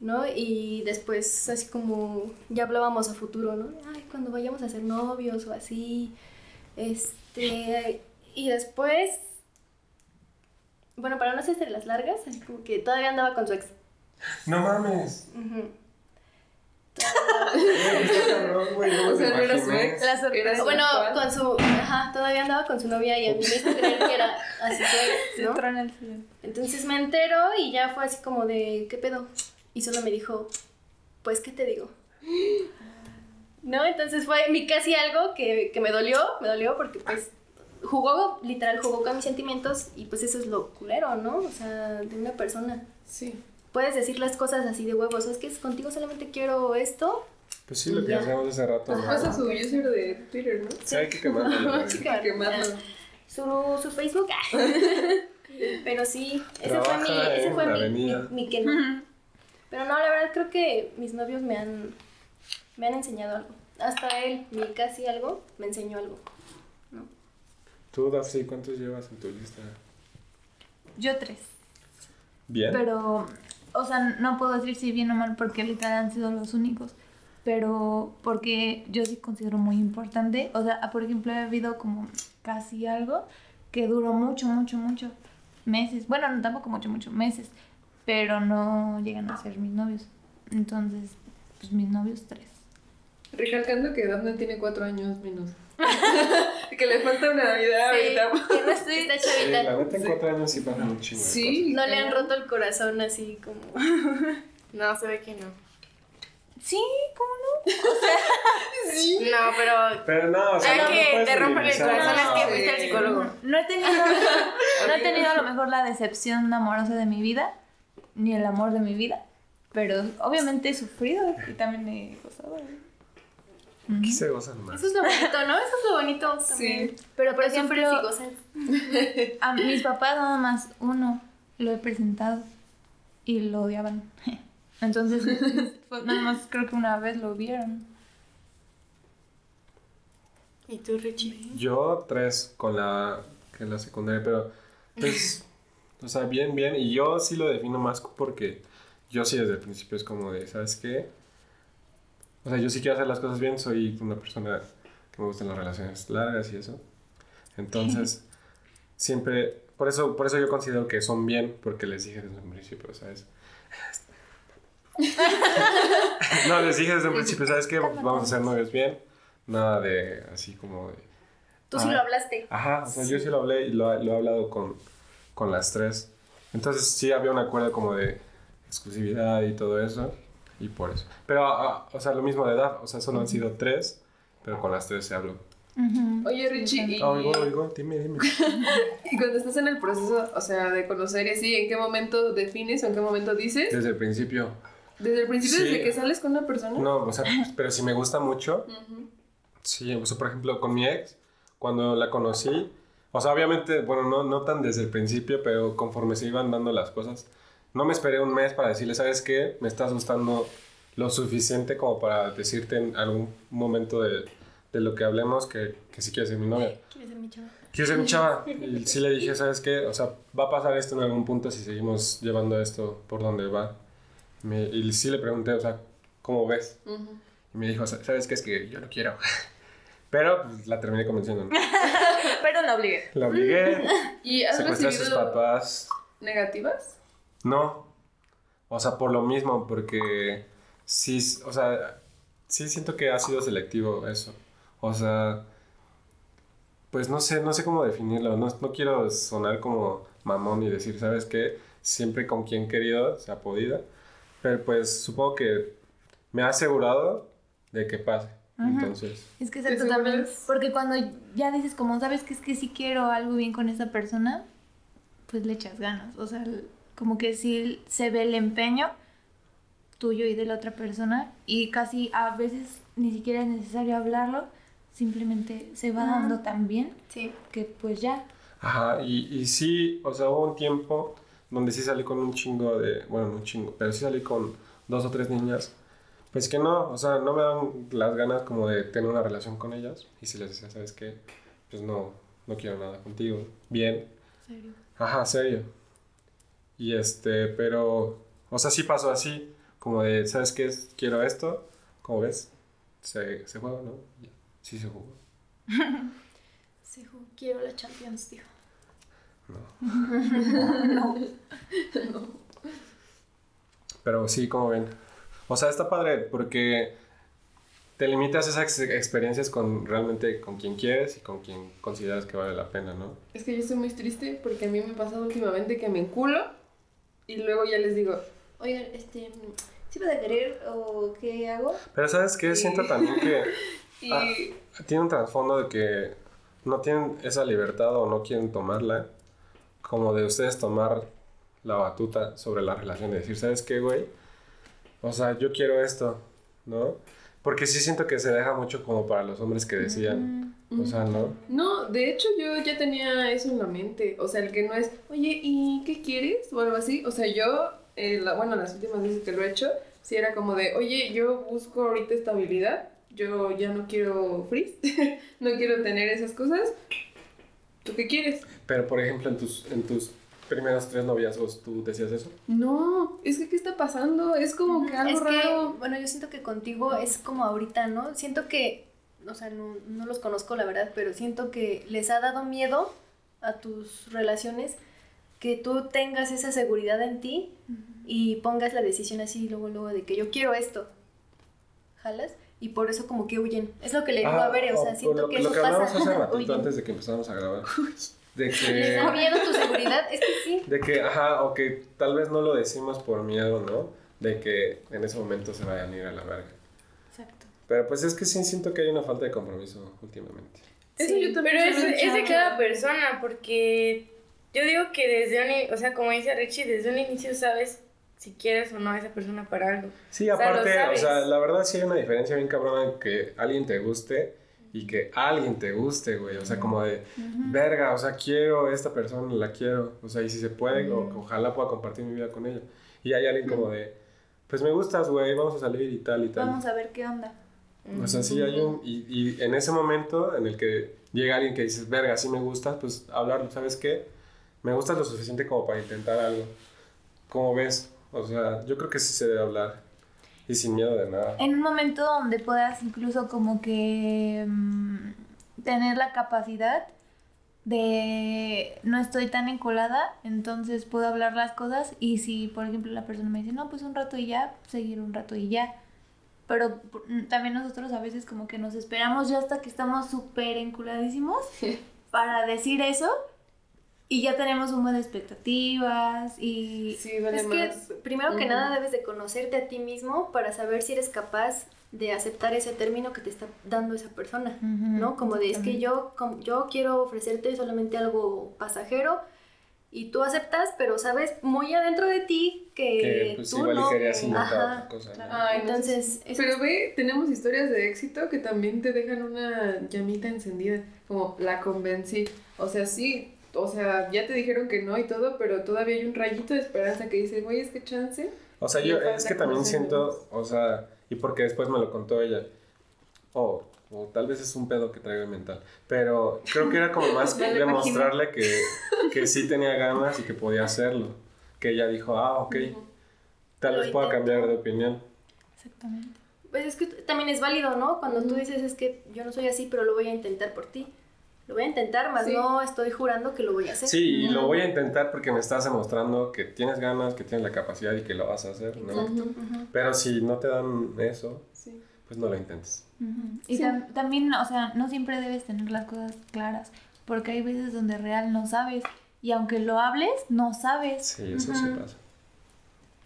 Speaker 2: ¿No? Y después así como ya hablábamos a futuro, ¿no? Ay, cuando vayamos a ser novios o así. Este, y después bueno, para no hacerse las largas, así como que todavía andaba con su ex.
Speaker 1: No mames.
Speaker 3: Era su
Speaker 2: Bueno, con su, ajá, todavía andaba con su novia y a mí me hizo creer que era así ¿no? Entonces me entero y ya fue así como de, ¿qué pedo? Y solo me dijo, pues, ¿qué te digo? ¿No? Entonces fue mi casi algo que, que me dolió, me dolió porque pues jugó, literal, jugó con mis sentimientos y pues eso es lo culero, ¿no? O sea, de una persona.
Speaker 3: Sí.
Speaker 2: Puedes decir las cosas así de huevos, es que contigo solamente quiero esto.
Speaker 1: Pues sí, lo que hacíamos hace rato. ¿no?
Speaker 3: Pasa su user de Twitter, ¿no?
Speaker 1: Sí, hay que quemarlo.
Speaker 2: Sí,
Speaker 1: güey.
Speaker 2: claro.
Speaker 3: Quemarlo.
Speaker 2: Su, su Facebook. Pero sí, ese fue mi, ese fue mi, mi, mi que no. Pero no, la verdad creo que mis novios me han, me han enseñado algo. Hasta él, mi casi algo, me enseñó algo.
Speaker 1: Tú, Dafsi, ¿cuántos llevas en tu lista?
Speaker 4: Yo tres.
Speaker 1: Bien.
Speaker 4: Pero, o sea, no puedo decir si bien o mal porque literal han sido los únicos. Pero porque yo sí considero muy importante. O sea, por ejemplo, ha habido como casi algo que duró mucho, mucho, mucho. Meses. Bueno, no tampoco mucho, mucho, meses. Pero no llegan a ser mis novios. Entonces, pues mis novios tres.
Speaker 3: Recalcando que Daphne tiene cuatro años menos. que le falta una Navidad
Speaker 2: Sí,
Speaker 3: ahorita.
Speaker 2: que no estoy, está
Speaker 1: Sí,
Speaker 2: chavita.
Speaker 1: la neta en cuatro años sí pasan un chingo
Speaker 3: Sí.
Speaker 2: No le han roto el corazón así como.
Speaker 5: No, se ve que no.
Speaker 4: Sí, ¿cómo no?
Speaker 5: No, pero.
Speaker 1: Pero no, o sea,
Speaker 5: ¿Sabes
Speaker 1: no
Speaker 5: que te rompen el corazón? Es que
Speaker 3: No,
Speaker 5: fuiste al
Speaker 3: sí.
Speaker 5: psicólogo.
Speaker 4: No he tenido, no he tenido a lo mejor la decepción amorosa de mi vida, ni el amor de mi vida, pero obviamente he sufrido y también he gozado.
Speaker 1: Aquí se gozan más.
Speaker 2: Eso es lo bonito, ¿no? Eso es lo bonito también.
Speaker 3: Sí.
Speaker 4: Pero por
Speaker 2: Pero siempre
Speaker 4: ejemplo,
Speaker 2: sí gozan.
Speaker 4: a mis papás nada más uno lo he presentado y lo odiaban. Entonces, nada más creo que una vez lo vieron.
Speaker 5: ¿Y tú, Richie?
Speaker 1: Yo tres con la, que la secundaria, pero pues, o sea, bien, bien. Y yo sí lo defino más porque yo sí desde el principio es como de, ¿sabes qué? O sea, yo sí quiero hacer las cosas bien, soy una persona que me gustan las relaciones largas y eso. Entonces, siempre, por eso, por eso yo considero que son bien, porque les dije desde un principio, ¿sabes? no, les dije desde un principio, ¿sabes qué? Vamos a ser novios bien. Nada de así como de...
Speaker 2: Tú sí
Speaker 1: Ah.
Speaker 2: lo hablaste.
Speaker 1: Ajá, o sea, yo sí lo hablé y lo, lo he hablado con, con las tres. Entonces sí había un acuerdo como de exclusividad y todo eso. Y por eso. Pero, ah, o sea, lo mismo de edad. O sea, solo han sido tres, pero con las tres se habló.
Speaker 4: Ujú.
Speaker 3: Oye, Richie, y,
Speaker 1: Oigo, oigo, dime, dime.
Speaker 3: y cuando estás en el proceso, o sea, de conocer y así, ¿en qué momento defines o en qué momento dices?
Speaker 1: Desde el principio.
Speaker 3: Desde el principio,
Speaker 1: Sí.
Speaker 3: desde que sales con una persona.
Speaker 1: No, o sea, pero si me gusta mucho,
Speaker 3: Ujú.
Speaker 1: Sí, o sea, por ejemplo, con mi ex, cuando la conocí, o sea, obviamente, bueno, no, no tan desde el principio, pero conforme se iban dando las cosas, no me esperé un mes para decirle, ¿sabes qué? Me estás gustando lo suficiente como para decirte en algún momento de, de lo que hablemos que, que sí quieres ser mi novia.
Speaker 2: ¿Quieres ser mi chava?
Speaker 1: Quiero ser mi chava. Y sí le dije, ¿sabes qué? O sea, va a pasar esto en algún punto si seguimos llevando esto por donde va. Me- y sí le pregunté, o sea, ¿cómo ves?
Speaker 3: Ujú.
Speaker 1: Y me dijo, ¿sabes qué? Es que yo lo quiero. Pero pues, la terminé convenciendo. ¿no?
Speaker 4: Pero no obligué.
Speaker 1: La obligué,
Speaker 3: ¿Y has
Speaker 1: secuestré a sus papás.
Speaker 3: negativas?
Speaker 1: No. O sea, por lo mismo, porque sí, o sea, sí siento que ha sido selectivo eso. O sea, pues no sé, no sé cómo definirlo. No, no quiero sonar como mamón y decir, ¿sabes qué? Siempre con quien querido se ha podido. Pero pues supongo que me ha asegurado de que pase. Entonces,
Speaker 4: Es que
Speaker 3: ¿Te
Speaker 4: exacto también. Porque cuando ya dices, como sabes que es que si quiero algo bien con esa persona, pues le echas ganas. O sea, como que sí se ve el empeño tuyo y de la otra persona. Y casi a veces ni siquiera es necesario hablarlo. Simplemente se va
Speaker 2: Ajá.
Speaker 4: dando tan bien
Speaker 2: Sí.
Speaker 4: que pues ya.
Speaker 1: Ajá, y, y sí, o sea, hubo un tiempo donde sí salí con un chingo de, bueno, no un chingo, pero sí salí con dos o tres niñas, pues que no, o sea, no me dan las ganas como de tener una relación con ellas, y si les decía, ¿sabes qué? Pues no, no quiero nada contigo, bien,
Speaker 4: Serio.
Speaker 1: ajá, serio. Y este, pero, o sea, sí pasó así, como de, ¿sabes qué? Quiero esto, como ves, se, se juega, ¿no? Ya, Sí se jugó.
Speaker 2: Sí, ju- quiero la Champions, tío.
Speaker 1: Pero sí, como ven. O sea, está padre porque te limitas esas ex- experiencias con realmente con quien quieres y con quien consideras que vale la pena, ¿no?
Speaker 3: Es que yo estoy muy triste porque a mí me ha pasado últimamente que me enculo y luego ya les digo, oigan, este,
Speaker 2: ¿Sí vas a querer o qué hago?
Speaker 1: Pero ¿sabes qué? Siento también que
Speaker 3: Y
Speaker 1: Ah. tiene un trasfondo de que no tienen esa libertad o no quieren tomarla, como de ustedes tomar la batuta sobre la relación, de decir, ¿sabes qué, güey? O sea, yo quiero esto, ¿no? Porque sí siento que se deja mucho como para los hombres que decían, o sea, ¿no?
Speaker 3: No, de hecho yo ya tenía eso en la mente. O sea, el que no es, oye, ¿y qué quieres? O algo así. O sea, yo, eh, la- bueno, las últimas veces que lo he hecho, sí era como de, oye, yo busco ahorita estabilidad. Yo ya no quiero freeze. no quiero tener esas cosas. ¿Tú qué quieres?
Speaker 1: Pero, por ejemplo, en tus, en tus primeros tres noviazgos, ¿tú decías eso?
Speaker 3: No, es que ¿qué está pasando? Es como que algo
Speaker 2: es que,
Speaker 3: raro.
Speaker 2: bueno, yo siento que contigo es como ahorita, ¿no? Siento que, o sea, no, no los conozco la verdad, pero siento que les ha dado miedo a tus relaciones que tú tengas esa seguridad en ti y pongas la decisión así luego, luego de que yo quiero esto. ¿Jalas? Y por eso como que huyen. Es lo que le digo a ver, o sea, siento
Speaker 1: lo,
Speaker 2: que
Speaker 1: lo
Speaker 2: eso
Speaker 1: que hablamos
Speaker 2: pasa.
Speaker 1: hace ratito antes de que empezáramos a grabar. De
Speaker 2: Les da
Speaker 1: que,
Speaker 2: miedo tu seguridad, es que sí.
Speaker 1: de que, ajá, o que tal vez no lo decimos por miedo, ¿no? De que en ese momento se vayan a ir a la verga.
Speaker 2: Exacto.
Speaker 1: Pero pues es que sí siento que hay una falta de compromiso últimamente.
Speaker 3: Eso
Speaker 2: Sí,
Speaker 3: yo también
Speaker 5: Pero es, es de cada persona, porque yo digo que desde un, i- o sea, como dice Richie, desde un inicio sabes si quieres o no a esa persona para algo.
Speaker 1: Sí,
Speaker 5: O sea,
Speaker 1: aparte, o sea, la verdad sí hay una diferencia bien cabrona en que alguien te guste y que alguien te guste, güey. O sea, como de, verga, o sea, quiero esta persona, la quiero. O sea, y si se puede, o- ojalá pueda compartir mi vida con ella. Y hay alguien como de, pues me gustas, güey, vamos a salir y tal y tal.
Speaker 4: Vamos a ver qué onda.
Speaker 1: O sea, sí hay un... Y, y en ese momento en el que llega alguien que dices, verga, sí me gustas, pues hablarlo, ¿sabes qué? Me gustas lo suficiente como para intentar algo. ¿Cómo ves? O sea, yo creo que sí se debe hablar. Y sin miedo de nada.
Speaker 4: En un momento donde puedas incluso como que mm, tener la capacidad de no estoy tan encolada, entonces puedo hablar las cosas y si por ejemplo la persona me dice, no, pues un rato y ya, seguir un rato y ya. Pero mm, también nosotros a veces como que nos esperamos ya hasta que estamos súper enculadísimos para decir eso y ya tenemos un buen de expectativas y...
Speaker 3: Sí, vale
Speaker 2: Es que
Speaker 3: más.
Speaker 2: primero que
Speaker 3: Ujú.
Speaker 2: nada debes de conocerte a ti mismo para saber si eres capaz de aceptar ese término que te está dando esa persona, ¿no? Como de, es que yo, com- yo quiero ofrecerte solamente algo pasajero y tú aceptas, pero sabes muy adentro de ti que,
Speaker 1: Que pues
Speaker 2: tú
Speaker 1: igual
Speaker 2: no.
Speaker 1: querías
Speaker 2: Ajá,
Speaker 1: otra cosa. ¿no?
Speaker 2: claro.
Speaker 3: Ay, no
Speaker 2: Entonces, eso
Speaker 3: Pero
Speaker 2: es-
Speaker 3: ve, tenemos historias de éxito que también te dejan una llamita encendida, como la convencí. O sea, sí, o sea, ya te dijeron que no y todo, pero todavía hay un rayito de esperanza que dice, güey, es que chance.
Speaker 1: O sea, yo es que también siento, o sea, y porque después me lo contó ella, o o tal vez es un pedo que traigo mental, pero creo que era como más demostrarle que, que sí tenía ganas y que podía hacerlo. Que ella dijo, ah, ok, tal vez pueda cambiar de opinión.
Speaker 4: Exactamente.
Speaker 2: Pues es que también es válido, ¿no? Cuando tú dices es que yo no soy así, pero lo voy a intentar por ti. Lo voy a intentar, más
Speaker 3: Sí.
Speaker 2: no estoy jurando que lo voy a hacer.
Speaker 1: Sí, y lo voy a intentar porque me estás demostrando que tienes ganas, que tienes la capacidad y que lo vas a hacer, ¿no?
Speaker 2: Exacto.
Speaker 1: Pero si no te dan eso,
Speaker 3: Sí.
Speaker 1: pues no lo intentes.
Speaker 4: Y
Speaker 3: Sí.
Speaker 4: tam- también, o sea, no siempre debes tener las cosas claras, porque hay veces donde real no sabes, y aunque lo hables, no sabes.
Speaker 1: Sí, eso sí pasa.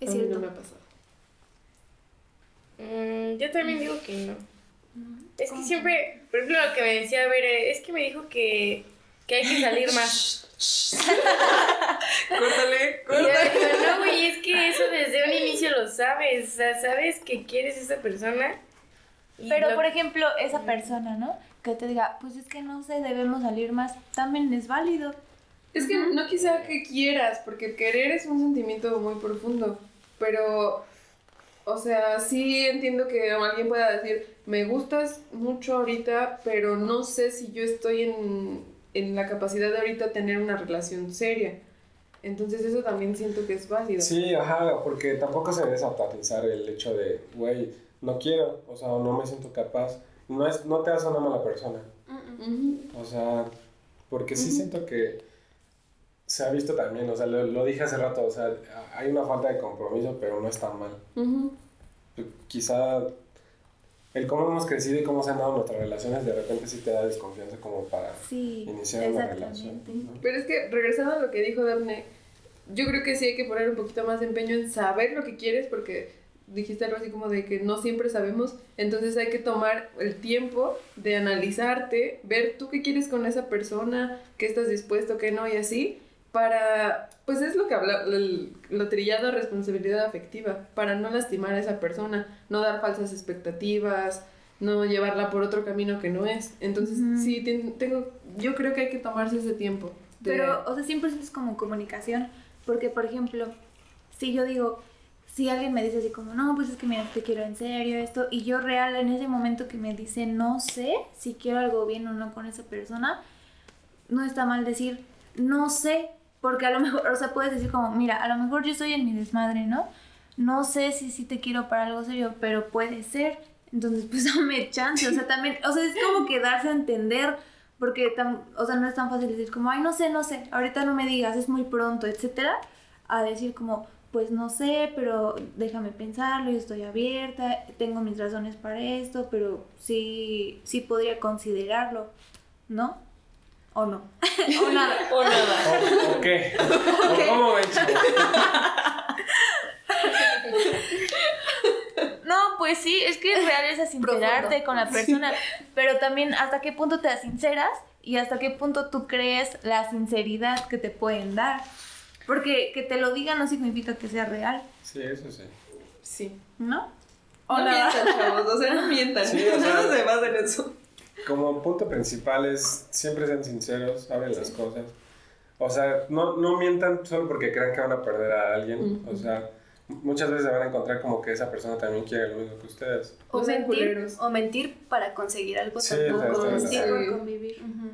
Speaker 2: Es
Speaker 3: A mí
Speaker 2: cierto.
Speaker 3: no me ha pasado.
Speaker 5: Mm, yo también digo que no. Es que siempre, por ejemplo, lo que me decía, a ver, es que me dijo que, que hay que salir más.
Speaker 3: Córtale,
Speaker 5: Y yo no, güey, es que eso desde un inicio lo sabes. O sea, sabes que quieres a esa persona.
Speaker 4: Pero,
Speaker 5: lo-
Speaker 4: por ejemplo, esa persona, ¿no? Que te diga, pues es que no sé, debemos salir más, también es válido.
Speaker 3: Es que no quizá que quieras, porque querer es un sentimiento muy profundo, pero, o sea, sí entiendo que alguien pueda decir, me gustas mucho ahorita, pero no sé si yo estoy en, en la capacidad de ahorita tener una relación seria. Entonces eso también siento que es válido.
Speaker 1: Sí, ajá, porque tampoco se debe satanizar el hecho de, güey, no quiero, o sea, no me siento capaz. No, es, no te hace una mala persona. O sea, porque sí siento que se ha visto también, o sea, lo, lo dije hace rato, o sea, hay una falta de compromiso, pero no es tan mal.
Speaker 3: Ujú.
Speaker 1: Quizá el cómo hemos crecido y cómo se han dado nuestras relaciones, de repente sí te da desconfianza como para
Speaker 4: Sí,
Speaker 1: iniciar una relación. ¿no?
Speaker 3: Pero es que regresando a lo que dijo Daphne, yo creo que sí hay que poner un poquito más de empeño en saber lo que quieres porque dijiste algo así como de que no siempre sabemos, entonces hay que tomar el tiempo de analizarte, ver tú qué quieres con esa persona, qué estás dispuesto, qué no y así, para, pues es lo que habla, el- lo trillado responsabilidad afectiva, para no lastimar a esa persona, no dar falsas expectativas, no llevarla por otro camino que no es. Entonces, sí, ten- tengo, yo creo que hay que tomarse ese tiempo. de-
Speaker 4: Pero, o sea, siempre es como comunicación. Porque, por ejemplo, si yo digo, si alguien me dice así como, no, pues es que mira, te quiero en serio, esto, y yo real en ese momento que me dice, no sé si quiero algo bien o no con esa persona, no está mal decir, no sé, porque a lo mejor, o sea, puedes decir como, mira, a lo mejor yo estoy en mi desmadre, ¿no? No sé si sí te quiero para algo serio, pero puede ser. Entonces, pues dame chance, o sea, también, o sea, es como que darse a entender, porque, tam- o sea, no es tan fácil decir como, ay, no sé, no sé, ahorita no me digas, es muy pronto, etcétera, a decir como, pues no sé, pero déjame pensarlo, yo estoy abierta, tengo mis razones para esto, pero sí, sí podría considerarlo, ¿no? ¿O no? o nada.
Speaker 3: O nada.
Speaker 1: ¿O, o qué? ¿O cómo ven, chavos?
Speaker 4: No, pues sí, es que es real es a sincerarte
Speaker 2: Profundo.
Speaker 4: con la persona, pero también hasta qué punto te sinceras y hasta qué punto tú crees la sinceridad que te pueden dar. Porque que te lo digan no significa que sea real,
Speaker 1: Sí, eso sí.
Speaker 3: Sí.
Speaker 4: ¿no?
Speaker 3: No mientan, chavos, o sea, no mientan.
Speaker 1: Sí, o sea-
Speaker 3: no se basen en eso.
Speaker 1: Como punto principal es siempre sean sinceros, hablen las cosas. O sea, no, no mientan solo porque crean que van a perder a alguien. O sea, muchas veces se van a encontrar como que esa persona también quiere lo mismo que ustedes.
Speaker 2: O
Speaker 3: sean
Speaker 2: mentir, o mentir para conseguir algo
Speaker 1: Sí,
Speaker 2: tampoco.
Speaker 1: está- está-
Speaker 2: sí.
Speaker 1: está-
Speaker 4: por convivir.
Speaker 2: Ujú.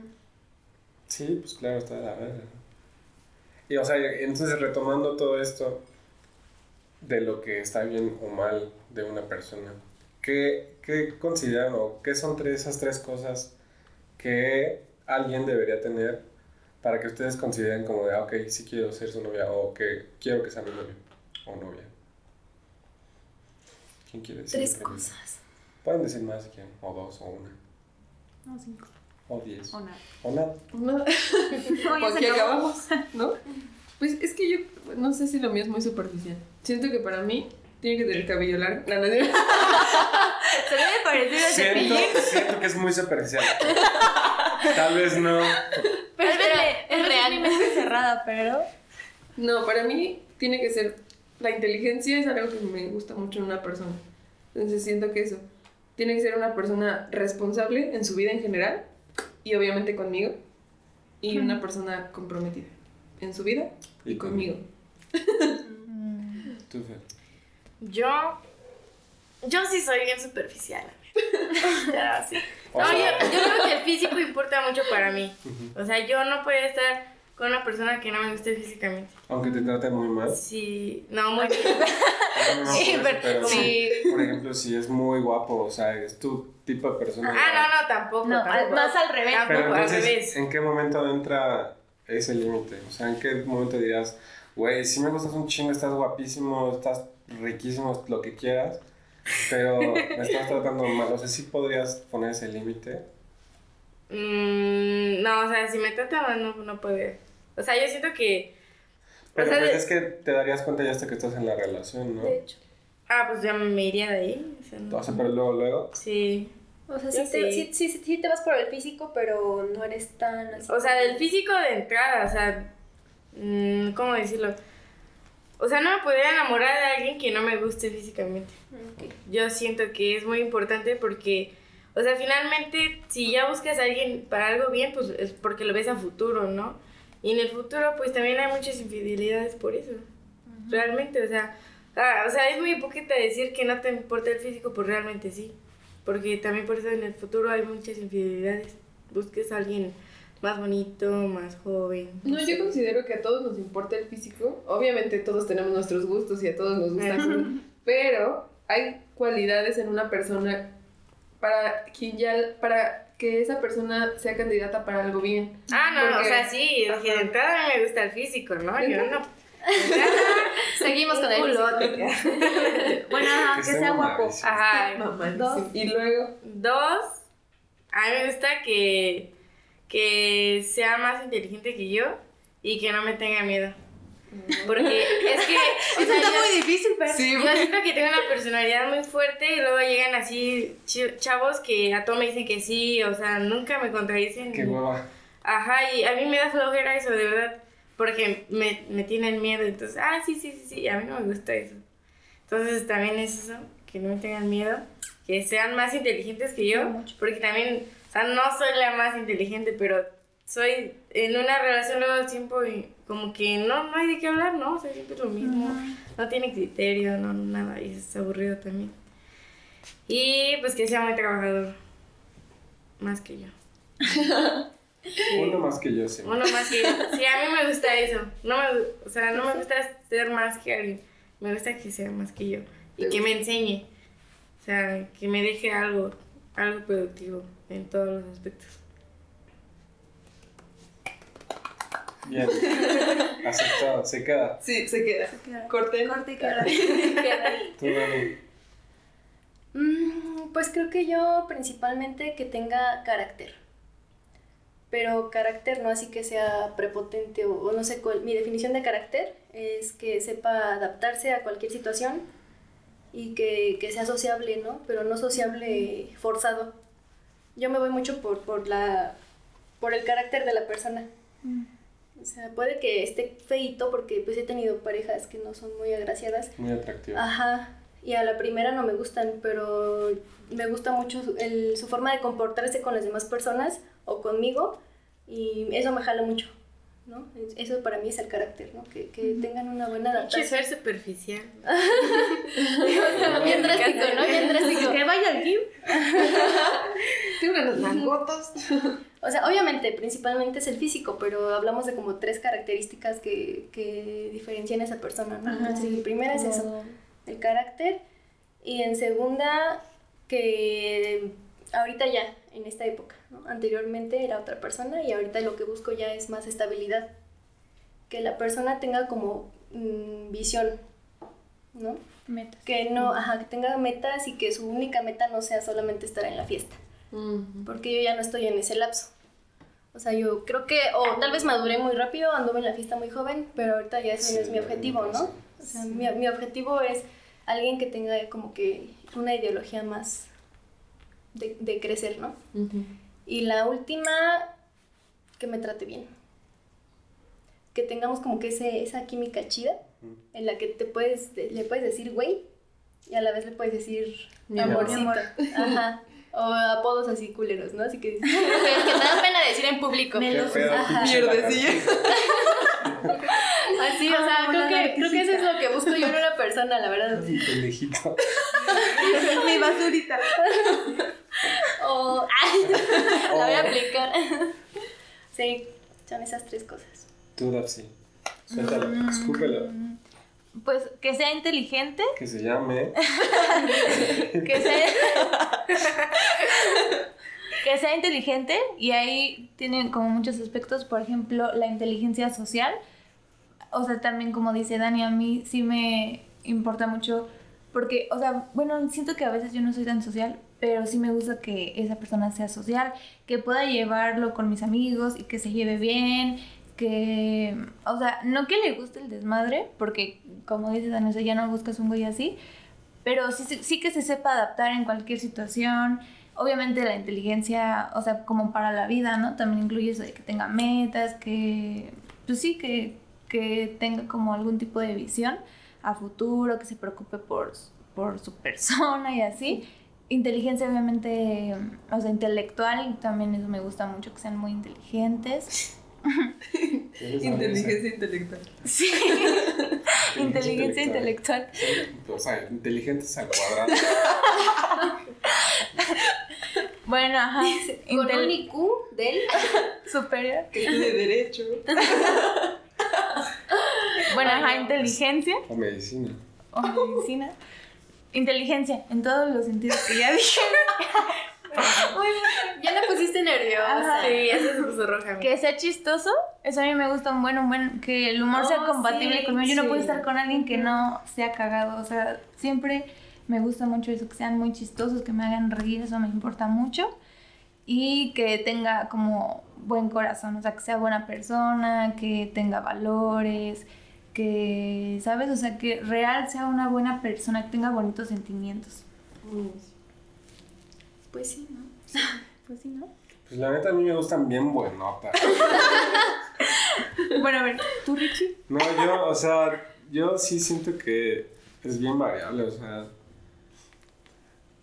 Speaker 1: Sí, pues claro, está de la verga. Y o sea, entonces retomando todo esto de lo que está bien o mal de una persona, ¿qué, qué consideran o qué son tres, esas tres cosas que alguien debería tener para que ustedes consideren como de, ah, ok, sí quiero ser su novia o que quiero que sea mi novio o novia? ¿Quién quiere decir?
Speaker 2: Tres
Speaker 1: primero?
Speaker 2: cosas.
Speaker 1: Pueden decir más si quieren, o dos, o una,
Speaker 4: No, cinco.
Speaker 1: o diez,
Speaker 4: O nada.
Speaker 1: o nada.
Speaker 3: No,
Speaker 4: No,
Speaker 3: aquí acabamos, ¿no? Pues es que yo no sé si lo mío es muy superficial. Siento que para mí tiene que tener el cabello largo. No, no, no.
Speaker 4: Se debe parecer a
Speaker 1: Siento,
Speaker 4: cepillín.
Speaker 1: siento que es muy superficial. Tal vez no.
Speaker 4: Pero es
Speaker 2: es real.
Speaker 4: mi mente cerrada, pero...
Speaker 3: No, para mí tiene que ser. La inteligencia es algo que me gusta mucho en una persona. Entonces siento que eso. Tiene que ser una persona responsable en su vida en general y obviamente conmigo. Y una persona comprometida en su vida y,
Speaker 1: Y
Speaker 3: conmigo.
Speaker 1: Tú, Fer.
Speaker 5: Yo. Yo sí soy bien superficial. ya, sí. No,
Speaker 1: sea-
Speaker 5: yo, yo creo que el físico importa mucho para mí. O sea, yo no puedo estar con una persona que no me guste físicamente.
Speaker 1: Aunque te trate muy mal.
Speaker 5: Sí, no, muy bien.
Speaker 1: No,
Speaker 5: Sí,
Speaker 1: por eso,
Speaker 5: pero-
Speaker 1: pero
Speaker 5: sí.
Speaker 1: Por ejemplo, si es muy guapo, o sea, es tu tipo de persona.
Speaker 5: Ah, no, no, tampoco.
Speaker 4: No,
Speaker 5: tampoco.
Speaker 4: al- más al revés.
Speaker 1: Pero
Speaker 5: Tampoco, al
Speaker 1: entonces,
Speaker 5: revés.
Speaker 1: ¿en qué momento entra ese límite? O sea, ¿en qué momento dirías, güey, sí me gustas un chingo, estás guapísimo, estás riquísimo, lo que quieras, pero me estás tratando mal? O sea, ¿sí podrías poner ese límite?
Speaker 5: Mm, no, o sea, si me trata mal, no, no puede. O sea, yo siento que.
Speaker 1: Pero
Speaker 5: o sea,
Speaker 1: pues
Speaker 5: de-
Speaker 1: es que te darías cuenta ya hasta que estás en la relación, ¿no?
Speaker 2: De hecho.
Speaker 5: Ah, pues ya me iría de ahí. O sea, no-
Speaker 1: O sea, pero luego, luego.
Speaker 5: Sí.
Speaker 2: O sea, sí te,
Speaker 5: sí.
Speaker 2: sí, sí- sí te vas por el físico, pero no eres tan así.
Speaker 5: O sea, del físico de entrada, o sea, mm, ¿cómo decirlo? O sea, no me podría enamorar de alguien que no me guste físicamente.
Speaker 2: Ok.
Speaker 5: Yo siento que es muy importante porque, o sea, finalmente, si ya buscas a alguien para algo bien, pues es porque lo ves a futuro, ¿no? Y en el futuro, pues también hay muchas infidelidades por eso. Realmente, o sea, ah, o sea, es muy hipócrita decir que no te importa el físico, pues realmente sí. Porque también por eso en el futuro hay muchas infidelidades. Busques a alguien más bonito, más joven.
Speaker 3: No, yo considero que a todos nos importa el físico. Obviamente todos tenemos nuestros gustos y a todos nos gusta. pero hay cualidades en una persona para quien ya para que esa persona sea candidata para algo bien.
Speaker 5: Ah, no, no, o
Speaker 3: Porque-
Speaker 5: sea, sí, dije, de entrada a mí me gusta el físico, ¿no?
Speaker 3: ¿De
Speaker 5: Yo no.
Speaker 2: Seguimos con el
Speaker 5: culote.
Speaker 4: Bueno, ajá,
Speaker 1: Que
Speaker 4: que sea guapo.
Speaker 5: Ajá.
Speaker 3: Mamadísimo.
Speaker 4: Dos.
Speaker 3: Y luego,
Speaker 5: Dos, a mí me gusta que, que sea más inteligente que yo y que no me tenga miedo. Porque es que, o
Speaker 4: Eso
Speaker 5: sea,
Speaker 4: está
Speaker 5: yo-
Speaker 4: muy difícil, pero...
Speaker 3: Sí,
Speaker 5: Yo siento que tengo una personalidad muy fuerte y luego llegan así ch- chavos que a todo me dicen que sí, o sea, nunca me contradicen.
Speaker 1: Qué hueva.
Speaker 5: Ajá, y a mí me da flojera eso, de verdad, porque me, me tienen miedo, entonces, ah, sí, sí, sí, sí, a mí no me gusta eso. Entonces también es eso, que no me tengan miedo, que sean más inteligentes que yo, porque también, sea, no soy la más inteligente, pero soy en una relación luego siempre como que no, no hay de qué hablar, ¿no? O sea, siempre es lo mismo, no tiene criterio, no, nada, y es aburrido también. Y pues que sea muy trabajador, más que yo.
Speaker 1: Uno más que yo, sí.
Speaker 5: Uno más que yo. Sí, a mí me gusta eso. No me, o sea, no me gusta ser más que alguien. Me gusta que sea más que yo. Y que me enseñe. O sea, que me deje algo, algo productivo en todos los aspectos.
Speaker 1: Bien. Aceptado. Se queda.
Speaker 3: Sí, se queda. Corten.
Speaker 4: Corte y queda.
Speaker 1: Tú, Dani.
Speaker 2: Mm, pues creo que yo principalmente que tenga carácter. Pero carácter no así que sea prepotente o, o no sé cuál. Mi definición de carácter es que sepa adaptarse a cualquier situación y que, que sea sociable, ¿no? Pero no sociable forzado. Yo me voy mucho por, por, la, por el carácter de la persona. O sea, puede que esté feito porque pues he tenido parejas que no son muy agraciadas,
Speaker 1: Muy atractivo.
Speaker 2: Ajá, y a la primera no me gustan, pero me gusta mucho su, el- su forma de comportarse con las demás personas o conmigo y eso me jala mucho, ¿no? Es- Eso para mí es el carácter, ¿no? Que, que tengan una buena adaptación.
Speaker 5: ser superficial.
Speaker 2: Bien drástico, ¿no? Bien drástico.
Speaker 4: Que vaya al gym.
Speaker 3: Tengo unas mangotas.
Speaker 2: O sea, obviamente, principalmente es el físico, pero hablamos de como tres características que, que diferencian a esa persona, ¿no? Entonces, en primera es eso. el carácter y en segunda que ahorita ya en esta época ¿no? anteriormente era otra persona y ahorita lo que busco ya es más estabilidad que la persona tenga como mm, visión no
Speaker 4: Metas.
Speaker 2: que no ajá, que tenga metas y que su única meta no sea solamente estar en la fiesta porque yo ya no estoy en ese lapso o sea, yo creo que, o tal vez maduré muy rápido, anduve en la fiesta muy joven, pero ahorita ya eso no es mi objetivo, ¿no? O sea, mi, mi objetivo es alguien que tenga como que una ideología más de, de crecer, ¿no? Y la última, que me trate bien. Que tengamos como que ese, esa química chida en la que te puedes, le puedes decir güey y a la vez le puedes decir
Speaker 3: Mi
Speaker 2: amorcito.
Speaker 4: amor.
Speaker 2: Ajá. O apodos así culeros, ¿no? Así que, que te da pena decir en público. Ajá.
Speaker 1: pinche
Speaker 3: Mierdecilla.
Speaker 2: Así, o sea,
Speaker 4: Ah,
Speaker 2: creo,
Speaker 4: una
Speaker 2: que, creo que eso es lo que busco yo en una persona, la verdad.
Speaker 1: lagartija. Pendejito.
Speaker 4: Mi basurita.
Speaker 2: O. ¡Ay! La voy a aplicar. Sí, son esas tres cosas.
Speaker 1: Tú, Dapsi. Suéltalo. Escúpelo.
Speaker 4: Pues que sea inteligente,
Speaker 1: Que se llame.
Speaker 4: que sea que sea inteligente y ahí tienen como muchos aspectos, por ejemplo, la inteligencia social. O sea, también como dice Dani, a mí sí me importa mucho porque, o sea, bueno, siento que a veces yo no soy tan social, pero sí me gusta que esa persona sea social, que pueda llevarlo con mis amigos y que se lleve bien, que, o sea, no que le guste el desmadre, porque como dice Dani, o sea, ya no buscas un güey así, pero sí- sí que se sepa adaptar en cualquier situación. Obviamente la inteligencia, o sea, como para la vida, ¿no? También incluye eso de que tenga metas, que, pues sí, que, que tenga como algún tipo de visión a futuro, que se preocupe por, por su persona y así. Inteligencia, obviamente, o sea, intelectual, también eso me gusta mucho, que sean muy inteligentes.
Speaker 3: Inteligencia intelectual.
Speaker 4: Sí, inteligencia intelectual.
Speaker 1: O sea, inteligentes al cuadrado.
Speaker 4: Bueno, ajá.
Speaker 2: Con
Speaker 4: intel-
Speaker 2: un IQ del.
Speaker 4: superior.
Speaker 3: Que tiene derecho.
Speaker 4: Bueno,
Speaker 2: Ay,
Speaker 4: ajá,
Speaker 2: no.
Speaker 4: inteligencia
Speaker 1: O medicina.
Speaker 4: o medicina. Inteligencia, en todos los sentidos que ya dije.
Speaker 2: Ya la pusiste nerviosa.
Speaker 4: Ajá.
Speaker 5: Sí, roja.
Speaker 4: Que sea chistoso, eso a mí me gusta un buen, un buen, que el humor sea
Speaker 2: Oh,
Speaker 4: compatible
Speaker 2: sí,
Speaker 4: conmigo. Yo no puedo estar con alguien que no sea cagado, o sea, siempre me gusta mucho eso, que sean muy chistosos, que me hagan reír, eso me importa mucho. Y que tenga como buen corazón, o sea, que sea buena persona, que tenga valores, que, ¿sabes? O sea, que real sea una buena persona, que tenga bonitos sentimientos.
Speaker 2: Pues sí, ¿no?
Speaker 4: Pues sí, ¿no?
Speaker 1: Pues la neta a mí me gustan bien buenotas.
Speaker 4: Bueno, a ver, ¿tú, Richie?
Speaker 1: No, yo, o sea, yo sí siento que es bien variable, o sea.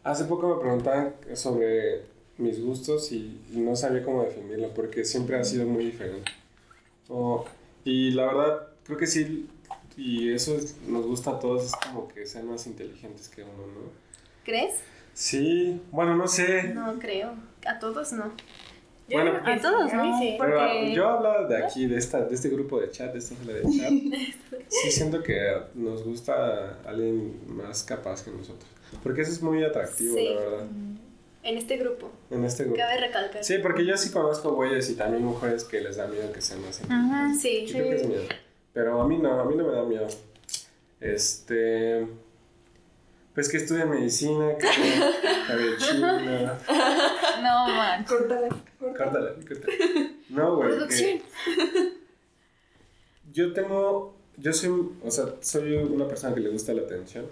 Speaker 1: Hace poco me preguntaban sobre mis gustos y, no sabía cómo definirlo porque siempre ha sido muy diferente. O- y la verdad, creo que sí, y eso es- nos gusta a todos, es como que sean más inteligentes que uno, ¿no?
Speaker 2: ¿Crees?
Speaker 1: Sí, bueno, no sé.
Speaker 2: No creo. A todos no.
Speaker 5: Yo
Speaker 1: Bueno,
Speaker 4: a todos,
Speaker 5: sí, a mí
Speaker 4: ¿no?
Speaker 5: sí.
Speaker 1: Pero
Speaker 4: Porque-
Speaker 1: yo hablaba de aquí, de, esta, de este grupo de chat, de esta sala de chat. Sí siento que nos gusta alguien más capaz que nosotros. Porque eso es muy atractivo,
Speaker 2: Sí.
Speaker 1: la verdad,
Speaker 2: En este grupo.
Speaker 1: en este grupo.
Speaker 2: Cabe recalcar.
Speaker 1: Sí, porque yo sí conozco güeyes y también mujeres que les da miedo que sean más inteligentes.
Speaker 4: Ajá.
Speaker 2: Sí.
Speaker 1: Yo creo que es miedo. Pero a mí no, a mí no me da miedo. Este. Pues que estudien medicina, que cabello chino.
Speaker 4: No, man.
Speaker 3: Córtala.
Speaker 1: Córtala, córtala. No, güey. que-
Speaker 2: Producción.
Speaker 1: Yo tengo, yo soy, o sea, soy una persona que le gusta la atención.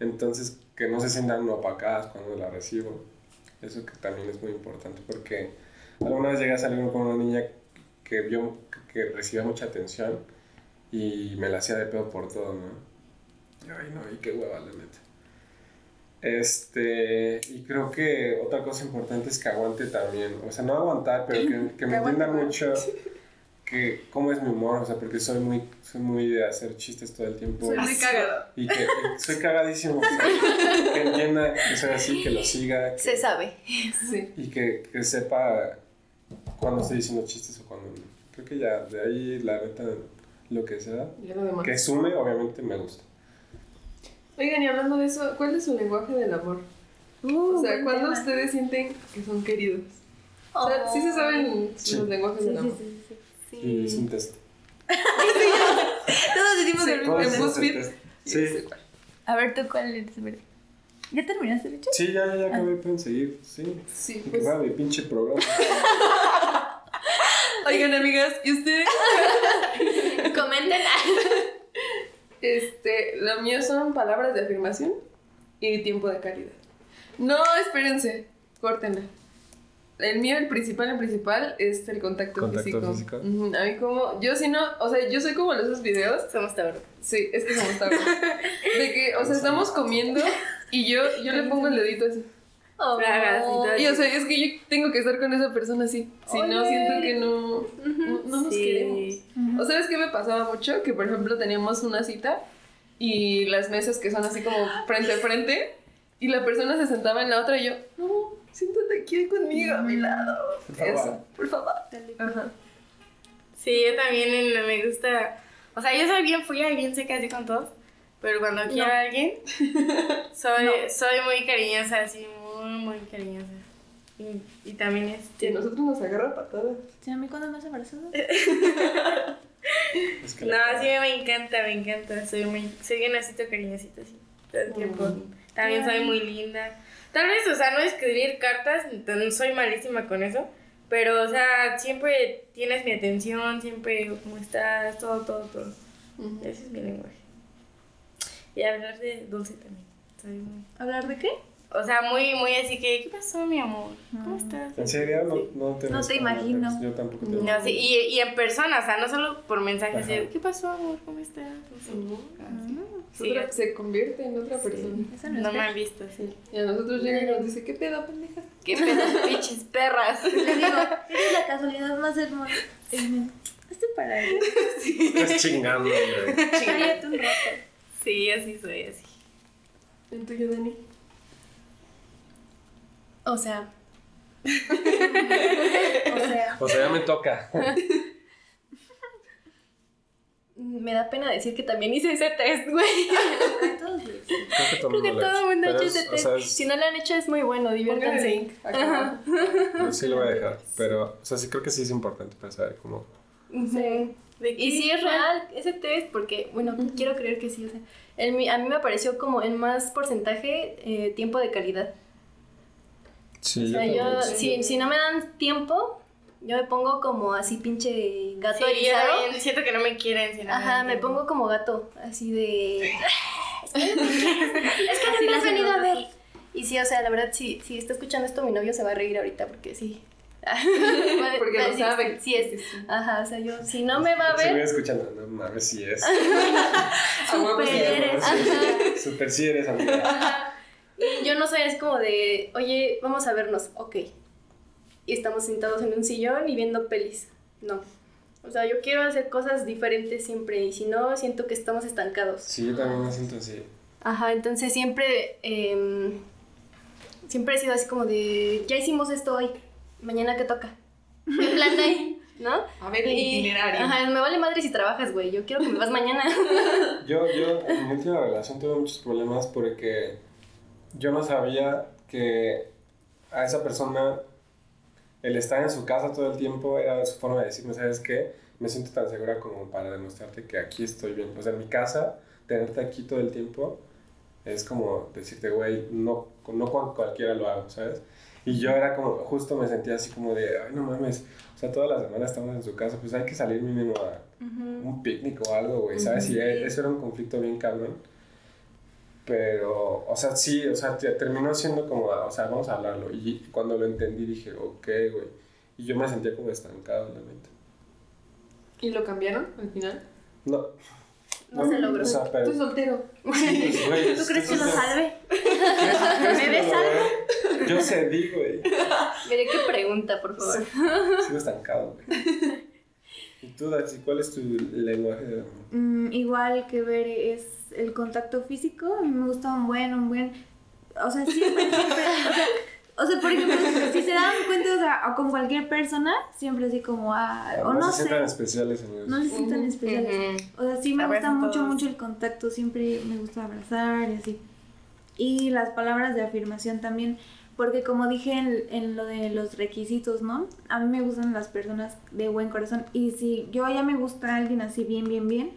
Speaker 1: Entonces, que no se sientan opacadas cuando la recibo. Eso que también es muy importante porque alguna vez llegué a salir con una niña que vio que recibía mucha atención y me la hacía de pedo por todo, ¿no? Ay, no, y qué hueva, la neta. Este, y creo que otra cosa importante es que aguante también, o sea, no aguantar, pero que, que me entienda mucho que cómo es mi humor, o sea, porque soy muy, soy muy de hacer chistes todo el tiempo.
Speaker 3: Soy muy cagado.
Speaker 1: Y que y soy cagadísimo, o sea, que entienda que soy así, que lo siga que-
Speaker 2: Se sabe.
Speaker 3: Sí.
Speaker 1: y que, que sepa cuando estoy diciendo chistes o cuando no. Creo que ya, de ahí la neta, lo que sea, que sume, obviamente me gusta.
Speaker 3: Oigan, y hablando de eso, ¿cuál es su lenguaje del amor? o sea, ¿cuándo ustedes sienten que son queridos? O sea, ¿sí se saben
Speaker 1: Sí.
Speaker 3: los lenguajes del amor?
Speaker 1: Y es un test.
Speaker 4: Todos decimos
Speaker 3: Sí,
Speaker 4: el mismo.
Speaker 3: En BuzzFeed.
Speaker 1: Sí,
Speaker 4: A ver, ¿tú cuál eres? ¿Ya terminaste, Richie?
Speaker 1: sí, ya, ya, ya acabé, pueden seguir, sí.
Speaker 3: Sí, pues.
Speaker 1: va mi pinche programa.
Speaker 3: Oigan, amigas, ¿y ustedes?
Speaker 2: Comenten.
Speaker 3: Este, lo mío son palabras de afirmación y tiempo de calidad. No, espérense, córtenla. El mío, el principal, el principal es el contacto,
Speaker 1: Contacto
Speaker 3: físico.
Speaker 1: físico.
Speaker 3: Ujú, A mí como, yo si no, o sea, yo soy como en esos videos,
Speaker 5: Somos Tauro.
Speaker 3: sí, es que somos tablas. De que, o sea, estamos comiendo y yo, yo le pongo el dedito así.
Speaker 5: Bragas y
Speaker 3: o sea, es que yo tengo que estar con esa persona así. Si no, siento que no, no, no nos
Speaker 5: Sí.
Speaker 3: queremos. ¿O sabes qué me pasaba mucho? Que por ejemplo teníamos una cita y las mesas que son así como frente a frente y la persona se sentaba en la otra y yo, no, siéntate aquí conmigo a mi lado.
Speaker 1: Por favor.
Speaker 3: Eso, por favor. Ajá.
Speaker 5: Sí, yo también me gusta. O sea, yo soy bien fría y bien seca así con todos. Pero cuando quiero a alguien, soy, soy muy cariñosa, así, muy, muy cariñosa. Y, y también
Speaker 3: Que
Speaker 5: este.
Speaker 3: a nosotros nos agarra patadas.
Speaker 4: ¿Sí, a mí cuando me has abrazado?
Speaker 1: Es que
Speaker 5: No, sí me encanta, me encanta. Soy muy, soy bien así cariñosita, así, todo el tiempo.
Speaker 3: Mm.
Speaker 5: También soy muy linda. Tal vez, o sea, no escribir cartas, no soy malísima con eso. Pero, o sea, siempre tienes mi atención, siempre cómo estás, todo, todo, todo.
Speaker 3: Ujú.
Speaker 5: Ese es mi lenguaje. Y hablar de dulce también. Soy muy-
Speaker 4: ¿Hablar de qué?
Speaker 5: O sea, muy, muy así que, ¿qué pasó, mi amor? ¿Cómo estás?
Speaker 1: ¿En serio? No, no te
Speaker 4: No te imagino.
Speaker 1: Yo tampoco te
Speaker 5: No, sí, y, y en persona, o sea, no solo por mensajes, de, ¿qué pasó, amor? ¿Cómo estás? No. Así. Sí,
Speaker 3: Otra- se convierte en otra persona.
Speaker 4: Eso no,
Speaker 5: me han visto, sí.
Speaker 3: Y a nosotros llega y nos dice, ¿qué pedo, pendeja?
Speaker 5: ¿Qué pedo, pinches perras?
Speaker 4: Le digo, eres la casualidad más hermosa. Estoy para él.
Speaker 1: Estás chingando, hombre.
Speaker 4: Cállate un rato.
Speaker 5: Sí, así soy, así.
Speaker 3: ¿En tuyo, Dani?
Speaker 2: O sea,
Speaker 4: O sea,
Speaker 1: O sea, ya me toca.
Speaker 2: me da pena decir que también hice ese test, güey.
Speaker 1: Creo que todo
Speaker 2: Creo que
Speaker 1: el mundo ha
Speaker 2: todo el mundo ha
Speaker 1: Pero
Speaker 2: hecho
Speaker 1: es-
Speaker 2: ese
Speaker 1: o
Speaker 2: test.
Speaker 1: sea, es-
Speaker 2: Si no lo han hecho es muy bueno, diviértanse.
Speaker 1: sí lo voy a dejar. Pero, o sea, sí creo que sí es importante saber cómo.
Speaker 2: Sí.
Speaker 5: ¿De
Speaker 2: Y sí es real ese test, porque, bueno, quiero creer que sí. O sea, el mi- a mí me pareció como en más porcentaje eh, tiempo de calidad.
Speaker 1: Sí,
Speaker 2: O sea, yo, si, si no me dan tiempo, Yo me pongo como así pinche gato
Speaker 5: Sí, yo
Speaker 2: erizado.
Speaker 5: también siento que no me quieren. si no
Speaker 2: Ajá, me pongo como gato, así de... es que no me has venido a ver. Y sí, o sea, la verdad, sí, si está escuchando esto, mi novio se va a reír ahorita porque sí.
Speaker 3: Porque
Speaker 2: decir,
Speaker 3: sabe.
Speaker 2: Sí, es. Ajá, o sea, yo, si no me va a
Speaker 1: Se
Speaker 2: ver,
Speaker 1: escuchando, no mames, si es.
Speaker 3: Sí,
Speaker 2: eres. Ajá.
Speaker 1: Super si eres, amiga.
Speaker 2: Y yo no soy así como de, oye, vamos a vernos, ok. Y estamos sentados en un sillón y viendo pelis. No. O sea, yo quiero hacer cosas diferentes siempre y si no, siento que estamos estancados.
Speaker 1: Sí, yo también me siento así.
Speaker 2: Ajá, entonces siempre, em, siempre he sido así como de, ya hicimos esto hoy, mañana qué toca. En plan de ahí, ¿no?
Speaker 3: A ver el
Speaker 2: Y-
Speaker 3: itinerario.
Speaker 2: Ajá, me vale madre si trabajas, güey, yo quiero que me vas mañana.
Speaker 1: Yo, yo en mi última relación tuve muchos problemas porque yo no sabía que a esa persona el estar en su casa todo el tiempo era su forma de decirme, ¿sabes qué? Me siento tan segura como para demostrarte que aquí estoy bien. O sea, en mi casa, tenerte aquí todo el tiempo es como decirte, güey, no, no cualquiera lo hago, ¿sabes? Y yo era como, justo me sentía así como de, ay, no mames, o sea, toda la semana estamos en su casa, pues hay que salir mínimo a un picnic o algo, güey, ¿sabes? Y
Speaker 2: Sí.
Speaker 1: eso era un conflicto bien cabrón. Pero, o sea, sí, o sea, te- terminó siendo como, o sea, vamos a hablarlo. Y cuando lo entendí dije, ok, güey. Y yo me sentía como estancado en la mente.
Speaker 3: ¿Y lo cambiaron al final?
Speaker 1: No.
Speaker 2: No se logró.
Speaker 1: O sea, pero,
Speaker 3: Estoy soltero.
Speaker 1: sí, pues, güey,
Speaker 2: ¿Tú
Speaker 1: es-
Speaker 2: crees que lo salve?
Speaker 1: ¿Crees- crees
Speaker 2: ¿Me ves
Speaker 1: logré? Yo cedí, güey.
Speaker 2: Mire, qué pregunta, por favor.
Speaker 1: Sigo estancado, güey. ¿Y tú, Daxi, cuál es tu lenguaje de amor?
Speaker 4: Mm, igual que ver es el contacto físico. A mí me gusta un buen, un buen. O sea, siempre, siempre. O sea, o sea, por ejemplo, si se dan cuenta, o sea, o con cualquier persona, siempre así como, ah, o no,
Speaker 1: se
Speaker 4: sé.
Speaker 1: sientan especiales, amigos.
Speaker 4: No se sientan especiales. O sea, sí me gusta mucho,
Speaker 5: todos.
Speaker 4: mucho el contacto. Siempre me gusta abrazar y así. Y las palabras de afirmación también. Porque como dije en, en lo de los requisitos, ¿no? A mí me gustan las personas de buen corazón. Y si yo ya me gusta alguien así bien, bien, bien,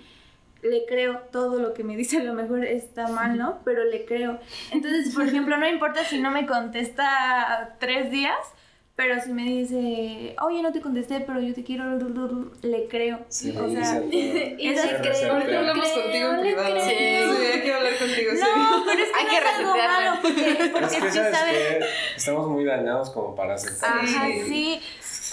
Speaker 4: le creo todo lo que me dice. A lo mejor está mal, ¿no? Pero le creo. Entonces, por ejemplo, no importa si no me contesta tres días. Pero si me dice, oye, no te contesté, pero yo te quiero, le creo.
Speaker 1: Sí,
Speaker 4: o sea.
Speaker 2: Y
Speaker 4: Esa
Speaker 2: le
Speaker 4: es
Speaker 2: creo,
Speaker 3: Ahorita
Speaker 2: le
Speaker 3: hablamos
Speaker 2: creo,
Speaker 3: contigo en
Speaker 2: le
Speaker 3: privado.
Speaker 2: creo.
Speaker 3: Sí, hay que hablar contigo, sí.
Speaker 4: No, pero es que
Speaker 5: Hay
Speaker 4: no
Speaker 5: que
Speaker 4: es algo
Speaker 5: resetearla.
Speaker 4: malo, porque, porque
Speaker 1: Es que,
Speaker 4: sí
Speaker 1: ¿sabes qué? Estamos muy dañados como para aceptar.
Speaker 4: Ajá,
Speaker 3: Sí.
Speaker 4: sí.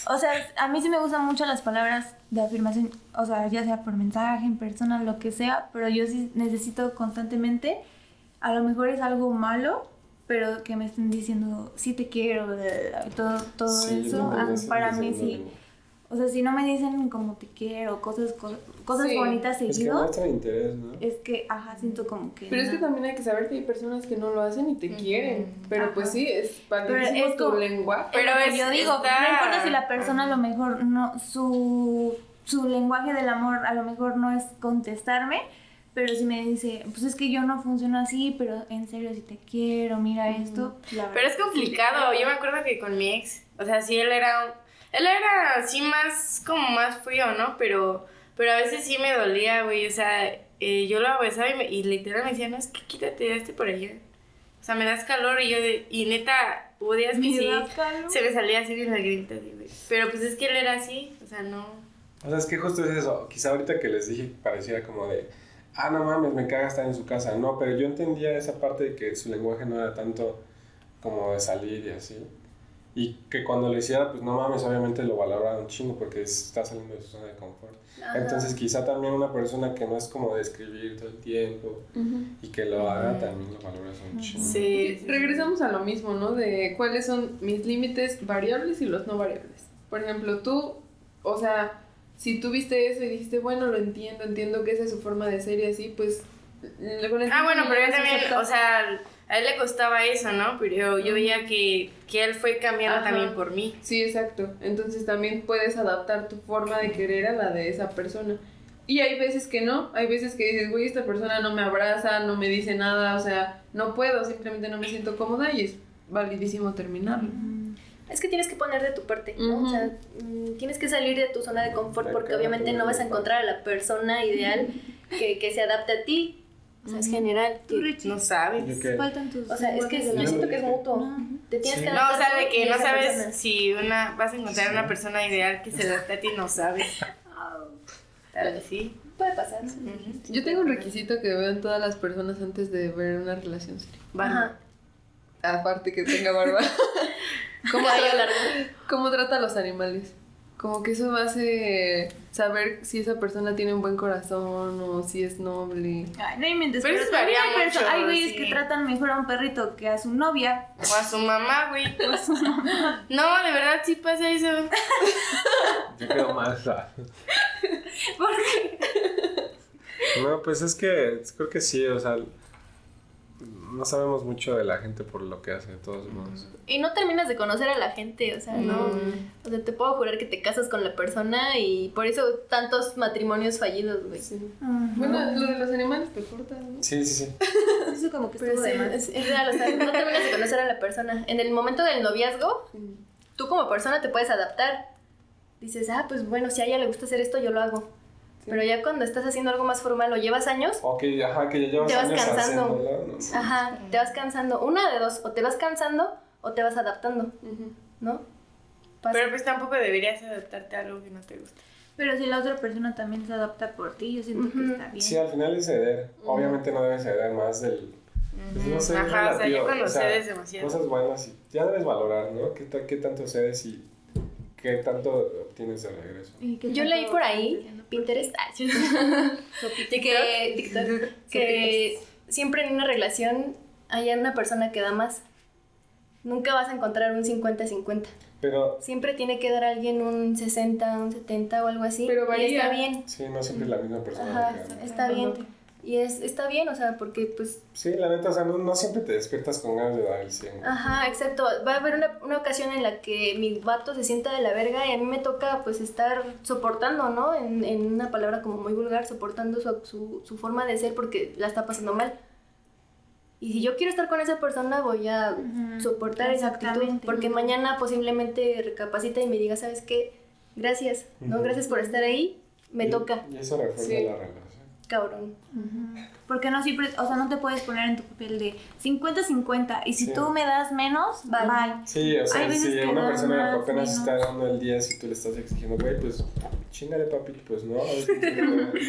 Speaker 4: O sea, a mí sí me gustan mucho las palabras de afirmación, o sea, ya sea por mensaje, en persona, lo que sea, pero yo sí necesito constantemente, a lo mejor es algo malo, pero que me estén diciendo, sí te quiero, todo, todo
Speaker 1: Sí,
Speaker 4: eso,
Speaker 1: no,
Speaker 4: ah,
Speaker 1: no,
Speaker 4: para mí sí. O sea, si no me dicen como te quiero, cosas, cosas, cosas
Speaker 3: Sí.
Speaker 4: bonitas
Speaker 1: Es que
Speaker 4: seguido,
Speaker 1: muestra interés, ¿no?
Speaker 4: es que, ajá, siento como que...
Speaker 3: Pero es que también hay que saber que hay personas que no lo hacen y te quieren. Pero pues sí, es
Speaker 4: Pero
Speaker 3: validísimo
Speaker 4: es
Speaker 3: tu lenguaje.
Speaker 5: Pero
Speaker 4: Es yo digo,
Speaker 5: está-
Speaker 4: no importa si la persona a lo mejor no, su, su lenguaje del amor a lo mejor no es contestarme, pero si me dice, pues es que yo no funciono así, pero en serio si te quiero, mira esto, la
Speaker 5: Pero es complicado. Yo me acuerdo que con mi ex, o sea, sí, él era. un- Él era así más, como más frío, ¿no? Pero, pero a veces sí me dolía, güey. O sea, eh, yo lo besaba y, me- y literal me decía, no, es que quítate, hazte por allá. O sea, me das calor y yo, de, y neta, hubo días que
Speaker 4: Me
Speaker 5: sí,
Speaker 4: da calor.
Speaker 5: se me salía así bien lagrimita, así, güey. Pero pues es que él era así, o sea, no.
Speaker 1: O sea, es que justo es eso. Quizá ahorita que les dije pareciera como de, ah, no mames, me caga estar en su casa. No, pero yo entendía esa parte de que su lenguaje no era tanto como de salir y así. Y que cuando lo hiciera, pues no mames, obviamente lo valoraba un chingo porque está saliendo de su zona de confort.
Speaker 2: Ajá.
Speaker 1: Entonces quizá también una persona que no es como de escribir todo el tiempo y que lo haga también lo valoras un chingo.
Speaker 5: Sí.
Speaker 3: Regresamos a lo mismo, ¿no? De cuáles son mis límites variables y los no variables. Por ejemplo, tú, o sea, si tú viste eso y dijiste, bueno, lo entiendo, entiendo que esa es su forma de ser y así, pues...
Speaker 5: Ah, bueno, pero yo también, o sea, a él le costaba eso, ¿no? Pero yo, veía que, que él fue cambiando
Speaker 3: Ajá.
Speaker 5: también por mí.
Speaker 3: Sí, exacto. Entonces también puedes adaptar tu forma de querer a la de esa persona. Y hay veces que no, hay veces que dices, güey, esta persona no me abraza, no me dice nada, o sea, no puedo, simplemente no me siento cómoda y es validísimo terminarlo.
Speaker 2: Es que tienes que poner de tu parte, ¿no?
Speaker 3: Ujú.
Speaker 2: O sea, mm, tienes que salir de tu zona de confort porque obviamente no vas a encontrar a la persona ideal que, que se adapte a ti. O sea, es general.
Speaker 4: Tú, Richie,
Speaker 5: No sabes.
Speaker 1: Que-
Speaker 4: faltan tus...
Speaker 2: O sea, es que yo siento que es mutuo.
Speaker 4: No.
Speaker 2: Te tienes
Speaker 1: Sí.
Speaker 2: que
Speaker 5: No, o sea, de que no sabes
Speaker 2: persona.
Speaker 5: si una vas a encontrar una persona ideal que se adapte a ti, no sabes. Tal vez sí.
Speaker 2: Puede pasar.
Speaker 3: Yo tengo un requisito que vean todas las personas antes de ver una relación seria.
Speaker 2: Ajá.
Speaker 3: Aparte que tenga barba. ¿Cómo, trata,
Speaker 2: largo.
Speaker 3: ¿Cómo trata a los animales? Como que eso me hace saber si esa persona tiene un buen corazón o si es noble.
Speaker 4: Ay, no inventes.
Speaker 5: Pero
Speaker 4: Pero,
Speaker 5: eso varía mucho,
Speaker 4: hay güeyes
Speaker 5: sí.
Speaker 4: que tratan mejor a un perrito que a su novia.
Speaker 5: O a su mamá, güey. No, de verdad sí pasa eso.
Speaker 1: Yo quedo mal.
Speaker 4: ¿Por qué?
Speaker 1: No, pues es que creo que sí, o sea, no sabemos mucho de la gente por lo que hace, de todos modos.
Speaker 2: Y no terminas de conocer a la gente, o sea, no.
Speaker 5: Mm.
Speaker 2: O sea, te puedo jurar que te casas con la persona y por eso tantos matrimonios fallidos, güey.
Speaker 3: Bueno, lo de los animales te corta, ¿no?
Speaker 1: Sí, sí, sí.
Speaker 4: Eso como que estuvo
Speaker 2: sí,
Speaker 4: de más.
Speaker 2: es, es real, o sea, no terminas de conocer a la persona. En el momento del noviazgo, tú como persona te puedes adaptar. Dices, ah, pues bueno, si a ella le gusta hacer esto, yo lo hago. Pero ya cuando estás haciendo algo más formal o llevas años,
Speaker 1: O que, ajá, que ya llevas
Speaker 2: Te vas
Speaker 1: años
Speaker 2: cansando.
Speaker 1: ¿no?
Speaker 2: ajá, te vas cansando. Una de dos, o te vas cansando o te vas adaptando,
Speaker 3: Ujú.
Speaker 2: ¿no? Pasa.
Speaker 5: Pero pues tampoco deberías adaptarte a algo que no te gusta.
Speaker 4: Pero si la otra persona también se adapta por ti, yo siento que
Speaker 2: Ujú.
Speaker 4: está bien.
Speaker 1: Sí, al final es ceder. Obviamente no debes ceder más del... Pues no sé,
Speaker 5: Ajá, o sea, cuando
Speaker 1: o sea,
Speaker 5: cedes demasiado.
Speaker 1: Cosas buenas y ya debes valorar, ¿no? ¿Qué, qué tanto cedes y qué tanto obtienes de regreso?
Speaker 4: ¿Y
Speaker 2: Yo leí por ahí? Pinterest, ah, que, TikTok, que siempre en una relación hay una persona que da más. Nunca vas a encontrar un 50-50.
Speaker 1: Pero
Speaker 2: Siempre tiene que dar a alguien un 60, un 70 o algo así.
Speaker 3: Pero
Speaker 2: y
Speaker 3: varía.
Speaker 2: está bien.
Speaker 1: sí, no siempre es la misma persona.
Speaker 2: Ajá,
Speaker 1: que
Speaker 2: está bien. Y es, está bien, o sea, porque pues
Speaker 1: Sí, la neta, o sea, no, no siempre te despiertas con ganas de dar el 100.
Speaker 2: Ajá, exacto. Va a haber una, una ocasión en la que mi vato se sienta de la verga y a mí me toca pues estar soportando, ¿no? En, en una palabra como muy vulgar, soportando su, su, su forma de ser porque la está pasando mal. Y si yo quiero estar con esa persona, voy a
Speaker 4: Ujú,
Speaker 2: soportar esa actitud. Porque mañana posiblemente recapacita y me diga, ¿sabes qué? Gracias, ¿no? Gracias por estar ahí. Me
Speaker 1: Y-
Speaker 2: toca,
Speaker 1: Y eso refuerza
Speaker 3: Sí.
Speaker 1: la relación.
Speaker 2: Cabrón.
Speaker 4: Porque no siempre, o sea, no te puedes poner en tu papel de 50-50 y si
Speaker 1: Sí.
Speaker 4: tú me das menos,
Speaker 2: Bye.
Speaker 4: bye.
Speaker 1: Sí, o
Speaker 4: Hay
Speaker 1: sea,
Speaker 4: veces
Speaker 1: si
Speaker 4: que
Speaker 1: una persona apenas
Speaker 4: menos.
Speaker 1: está dando el 10 y tú le estás exigiendo, güey, pues chingale, papi, pues no. si.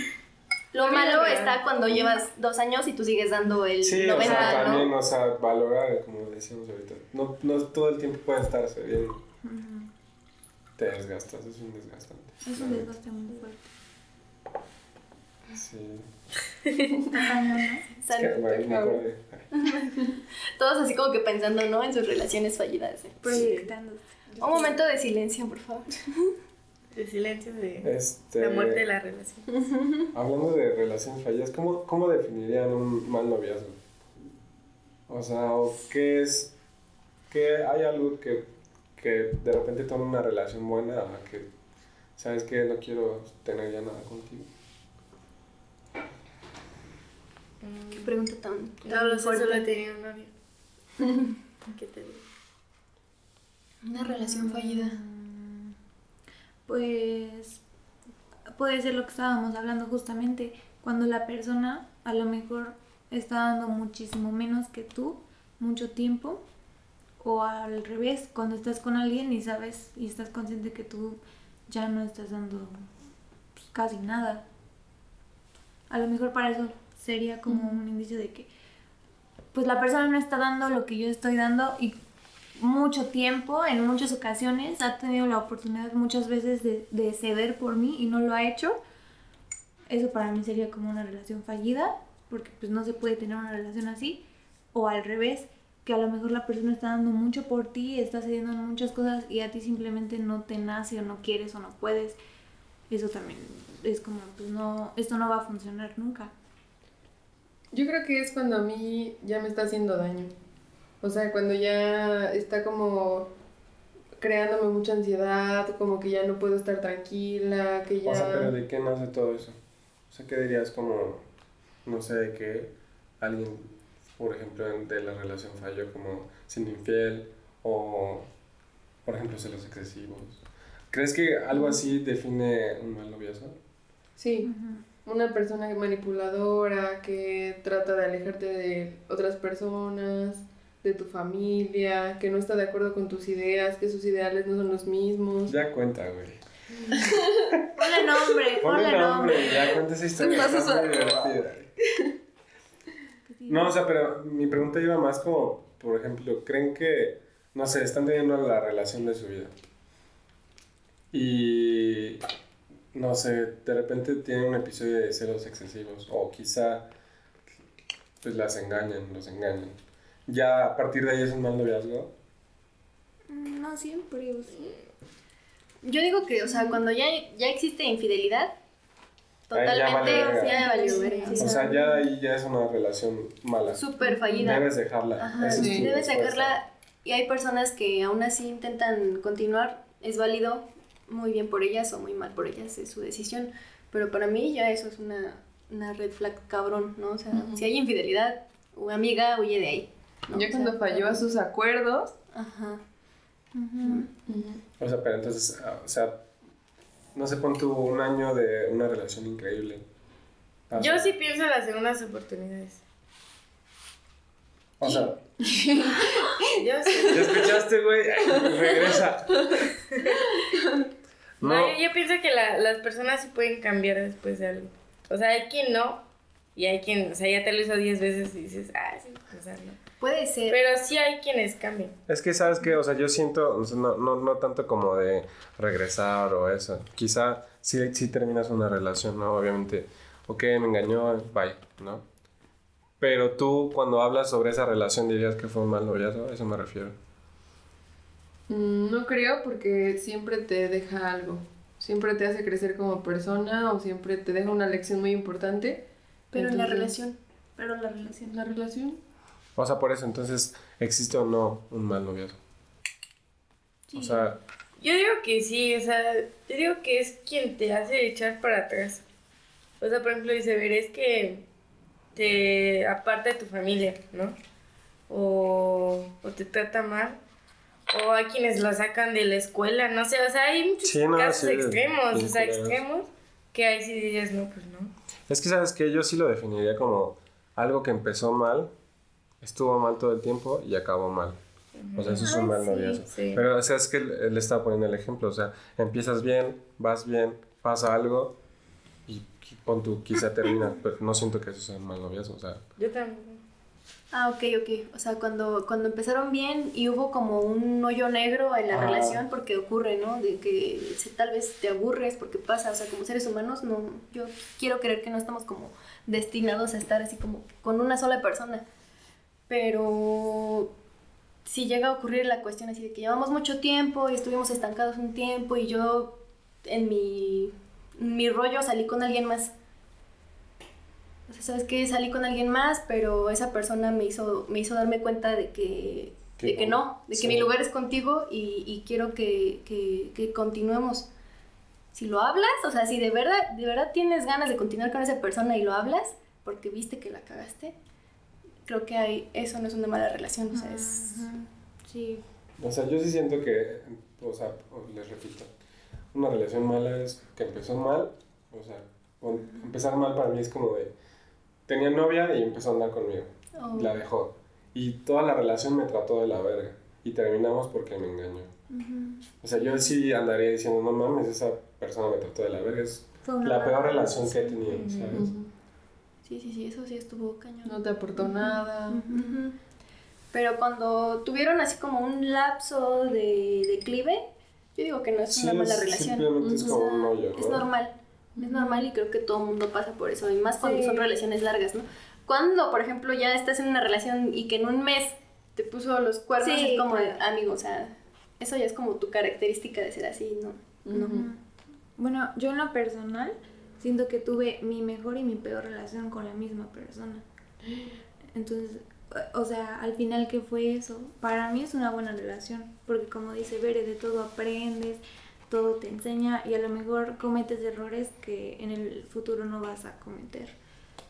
Speaker 2: Lo malo está cuando llevas dos años y tú sigues dando el
Speaker 1: Sí,
Speaker 2: 90,
Speaker 1: o sea,
Speaker 2: ¿no?
Speaker 1: también, o sea, valorar, como decíamos ahorita. No, no todo el tiempo puede estarse bien. Te desgastas, es un desgastante.
Speaker 4: Es un desgaste muy fuerte.
Speaker 1: Sí.
Speaker 4: Está cañón, ¿no?
Speaker 1: Es que,
Speaker 2: Salud. Todos así como que pensando, ¿no? En sus relaciones fallidas. ¿eh?
Speaker 4: Proyectando.
Speaker 2: Un momento de silencio, por favor.
Speaker 5: De silencio de
Speaker 1: Este,
Speaker 5: la muerte de la relación.
Speaker 1: Hablando de relaciones fallidas, ¿cómo, ¿cómo definirían un mal noviazgo? O sea, ¿o ¿qué es? ¿Qué hay algo que, que de repente toma una relación buena a que sabes que no quiero tener ya nada contigo?
Speaker 2: Qué pregunta tan,
Speaker 5: No lo sé,
Speaker 2: fuerte.
Speaker 5: solo tenía un novio. ¿Qué te digo?
Speaker 2: Una relación fallida.
Speaker 4: Pues puede ser lo que estábamos hablando justamente, cuando la persona a lo mejor está dando muchísimo menos que tú, mucho tiempo, o al revés, cuando estás con alguien y sabes y estás consciente que tú ya no estás dando pues, casi nada. A lo mejor para eso sería como un indicio de que pues la persona no está dando lo que yo estoy dando y mucho tiempo, en muchas ocasiones, ha tenido la oportunidad muchas veces de, de ceder por mí y no lo ha hecho. Eso para mí sería como una relación fallida, porque pues no se puede tener una relación así. O al revés, que a lo mejor la persona está dando mucho por ti, está cediendo en muchas cosas y a ti simplemente no te nace o no quieres o no puedes. Eso también es como, pues no, esto no va a funcionar nunca.
Speaker 3: Yo creo que es cuando a mí ya me está haciendo daño. O sea, cuando ya está como creándome mucha ansiedad, como que ya no puedo estar tranquila, que ya...
Speaker 1: O sea, pero ¿de qué nace todo eso? O sea, ¿qué dirías como, no sé, de que alguien, por ejemplo, de la relación falló como siendo infiel o, por ejemplo, celos excesivos? ¿Crees que algo así define un mal noviazgo?
Speaker 3: Sí, una persona manipuladora que trata de alejarte de otras personas, de tu familia, que no está de acuerdo con tus ideas, que sus ideales no son los mismos.
Speaker 1: Ya cuenta, güey.
Speaker 4: Ponle nombre,
Speaker 1: Ponle
Speaker 4: ponle nombre.
Speaker 1: ya cuenta esa historia. Está muy divertida. No, o sea, pero mi pregunta iba más como, por ejemplo, ¿creen que, no sé, están teniendo la relación de su vida? Y, no sé, de repente tienen un episodio de celos excesivos, o quizá, pues las engañan, los engañan. Ya a partir de ahí es un mal noviazgo.
Speaker 4: Mm, No siempre, o sí.
Speaker 2: Yo digo que, o sea, cuando ya, ya existe infidelidad,
Speaker 1: Ahí ya vale
Speaker 2: totalmente ya valió.
Speaker 1: O sea, ya ahí ya es una relación mala.
Speaker 2: Súper fallida.
Speaker 1: Debes dejarla.
Speaker 2: Ajá,
Speaker 3: sí.
Speaker 2: debes
Speaker 1: respuesta.
Speaker 2: sacarla. Y hay personas que aún así intentan continuar. Es válido, muy bien por ellas o muy mal por ellas, es su decisión. Pero para mí ya eso es una, una red flag cabrón, ¿no? O sea, si hay infidelidad, o amiga, huye de ahí. ¿no?
Speaker 3: Ya
Speaker 2: O
Speaker 3: cuando
Speaker 2: sea,
Speaker 3: falló a sus acuerdos,
Speaker 2: Ajá.
Speaker 1: O sea, pero entonces, ah, o sea, no se pon tú un año de una relación increíble. O
Speaker 5: Yo sí pienso en las segundas oportunidades.
Speaker 1: O sea,
Speaker 5: Yo sí.
Speaker 1: ¿ya escuchaste, güey? Regresa.
Speaker 5: No,
Speaker 1: No,
Speaker 5: yo, yo pienso que la- las personas sí pueden cambiar después de algo. O sea, hay quien no, y hay quien, o sea, ya te lo hizo 10 veces y dices, ah, sí, o sea, no.
Speaker 2: Puede ser.
Speaker 5: Pero sí hay quienes cambian.
Speaker 1: es que, ¿sabes qué? O sea, yo siento, o sea, no, no, no tanto como de regresar o eso. Quizá sí, sí terminas una relación, ¿no? Obviamente, ok, me engañó, bye, ¿no? Pero tú, cuando hablas sobre esa relación, dirías que fue un mal noviazgo, a eso me refiero.
Speaker 3: Mm, no creo porque siempre te deja algo. Siempre te hace crecer como persona o siempre te deja una lección muy importante.
Speaker 2: pero en la relación.
Speaker 4: Pero la relación.
Speaker 3: La relación.
Speaker 1: O sea, por eso, entonces, ¿existe o no un mal noviazgo? O sea,
Speaker 5: Yo digo que sí, o sea, yo digo que es quien te hace echar para atrás. O sea, por ejemplo, dice, ver, es que te aparta de tu familia, ¿no? O, o te trata mal. O hay quienes la sacan de la escuela, no sé, o sea, hay muchos
Speaker 1: Sí, no,
Speaker 5: casos
Speaker 1: sí,
Speaker 5: extremos, o sea, extremos, que ahí sí dirías, no, pues no.
Speaker 1: es que sabes que yo sí lo definiría como algo que empezó mal, estuvo mal todo el tiempo y acabó mal. O sea, eso es un mal noviazgo.
Speaker 5: sí.
Speaker 1: Pero, o sea, es que él, él estaba poniendo el ejemplo. O sea, empiezas bien, vas bien, pasa algo y pon tú, quizá terminas. Pero no siento que eso sea un mal noviazgo. O sea,
Speaker 5: Yo también.
Speaker 2: Ah, ok, ok. O sea, cuando, cuando empezaron bien y hubo como un hoyo negro en la
Speaker 1: Ajá.
Speaker 2: relación, porque ocurre, ¿no? De que se- tal vez te aburres porque pasa, o sea, como seres humanos, no, yo quiero creer que no estamos como destinados a estar así como con una sola persona. Pero si llega a ocurrir la cuestión así de que llevamos mucho tiempo y estuvimos estancados un tiempo y yo en mi, en mi rollo salí con alguien más. O sea, ¿sabes qué? Salí con alguien más, pero esa persona me hizo, me hizo darme cuenta de que,
Speaker 1: Que
Speaker 2: de que
Speaker 1: no.
Speaker 2: de que
Speaker 1: Sí.
Speaker 2: mi lugar es contigo y, y quiero que, que, que continuemos. Si lo hablas, o sea, si de verdad, de verdad tienes ganas de continuar con esa persona y lo hablas, porque viste que la cagaste, creo que hay, eso no es una mala relación, o sea, es...
Speaker 4: Sí.
Speaker 1: o sea, yo sí siento que, o sea, les repito, una relación mala es que empezó mal. O sea, empezar mal para mí es como de, tenía novia y empezó a andar conmigo.
Speaker 2: oh,
Speaker 1: La dejó. Y toda la relación me trató de la verga. Y terminamos porque me engañó. O sea, yo sí andaría diciendo, no mames, esa persona me trató de la verga. Es la peor relación que he tenido. ¿sabes?
Speaker 2: Sí, sí, sí, eso sí estuvo cañón.
Speaker 3: No te aportó nada.
Speaker 2: Pero cuando tuvieron así como un lapso de declive, yo digo que no es
Speaker 1: Sí,
Speaker 2: una mala
Speaker 1: es-
Speaker 2: relación.
Speaker 1: simplemente es
Speaker 2: O
Speaker 1: como
Speaker 2: sea,
Speaker 1: un hoyo,
Speaker 2: Es
Speaker 1: ¿no?
Speaker 2: normal, es normal y creo que todo el mundo pasa por eso, y más cuando
Speaker 4: Sí.
Speaker 2: son relaciones largas, ¿no? Cuando, por ejemplo, ya estás en una relación y que en un mes te puso los cuernos,
Speaker 4: Sí,
Speaker 2: es como, de,
Speaker 4: claro.
Speaker 2: amigo, o sea, eso ya es como tu característica de ser así, ¿no? no.
Speaker 3: Ujú.
Speaker 4: Bueno, yo en lo personal siento que tuve mi mejor y mi peor relación con la misma persona. Entonces, o sea, al final, ¿qué fue eso? Para mí es una buena relación, porque como dice Bere, de todo aprendes, todo te enseña y a lo mejor cometes errores que en el futuro no vas a cometer.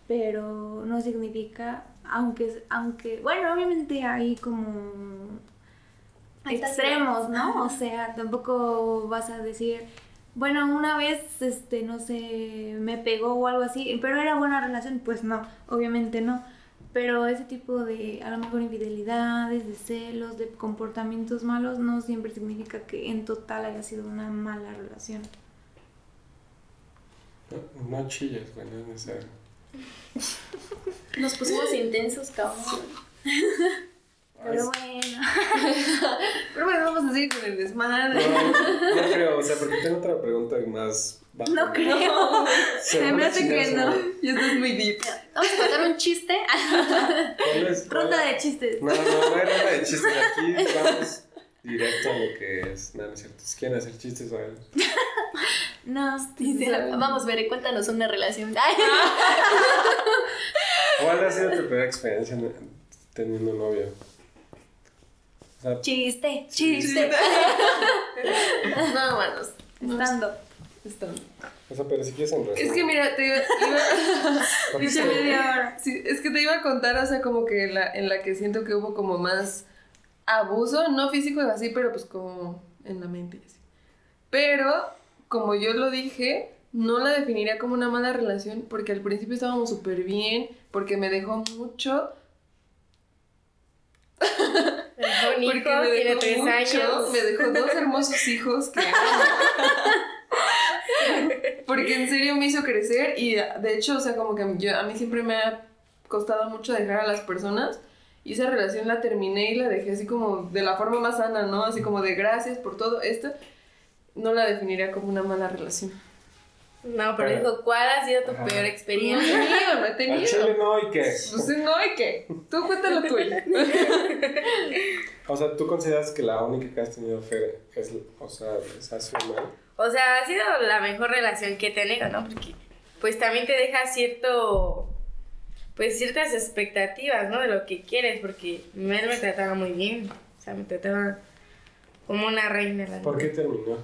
Speaker 4: Pero no significa, aunque, aunque bueno, obviamente hay como extremos. ¿no? O sea, tampoco vas a decir, bueno, una vez, este, no sé, me pegó o algo así, pero era buena relación, pues no, obviamente no. Pero ese tipo de, a lo mejor, infidelidades, de celos, de comportamientos malos, no siempre significa que en total haya sido una mala relación.
Speaker 1: No, no chilles, güey, no es necesario.
Speaker 2: Nos pusimos intensos, cabrón.
Speaker 4: Pero bueno.
Speaker 3: Pero bueno, vamos a seguir con el desmadre.
Speaker 1: No, no creo, o sea, porque tengo otra pregunta más. baja.
Speaker 4: No creo.
Speaker 1: Se
Speaker 4: Me hace que no.
Speaker 3: Y esto es muy deep.
Speaker 2: Vamos a contar un chiste.
Speaker 4: Ronda de chistes.
Speaker 1: No, no, no hay ronda de chistes. Aquí vamos directo a lo que es. No, no es cierto. Si quieren hacer chistes, hagan.
Speaker 4: No,
Speaker 2: Dice, Vamos, Bere, cuéntanos una relación. Ay,
Speaker 1: ¿Cuál ha sido tu peor experiencia en- teniendo novio? O sea,
Speaker 2: chiste, chiste.
Speaker 3: No, manos.
Speaker 4: estando.
Speaker 3: Están.
Speaker 1: o sea, pero si quieres en
Speaker 3: Es que mira, te iba, iba-
Speaker 4: Dice media hora.
Speaker 3: sí, es que te iba a contar, o sea, como que la, en la que siento que hubo como más abuso, no físico y así, pero pues como en la mente y así. Pero, como yo lo dije, no la definiría como una mala relación, porque al principio estábamos súper bien, porque me dejó mucho,
Speaker 5: Dejó un hijo,
Speaker 3: porque me
Speaker 5: tiene
Speaker 3: dejó
Speaker 5: tres
Speaker 3: mucho,
Speaker 5: años.
Speaker 3: me dejó dos hermosos hijos que porque en serio me hizo crecer y de hecho, o sea, como que yo, a mí siempre me ha costado mucho dejar a las personas y esa relación la terminé y la dejé así como de la forma más sana, ¿no? Así como de gracias por todo esto. No la definiría como una mala relación.
Speaker 5: No, pero
Speaker 1: Pero-
Speaker 5: dijo, ¿cuál ha sido tu
Speaker 1: Ajá.
Speaker 5: peor
Speaker 3: No he
Speaker 5: experiencia?
Speaker 3: tenido, no he tenido.
Speaker 1: chile no, ¿y qué?
Speaker 3: Pues no, ¿y qué? Tú cuéntalo tuyo.
Speaker 1: O sea, ¿tú consideras que la única que has tenido fe es, o sea, es sido mal?
Speaker 5: O sea, ha sido la mejor relación que he tenido, ¿no? Porque pues también te deja cierto, pues ciertas expectativas, ¿no? De lo que quieres, porque él me trataba muy bien, o sea, me trataba como una reina. La
Speaker 1: ¿Por qué terminó?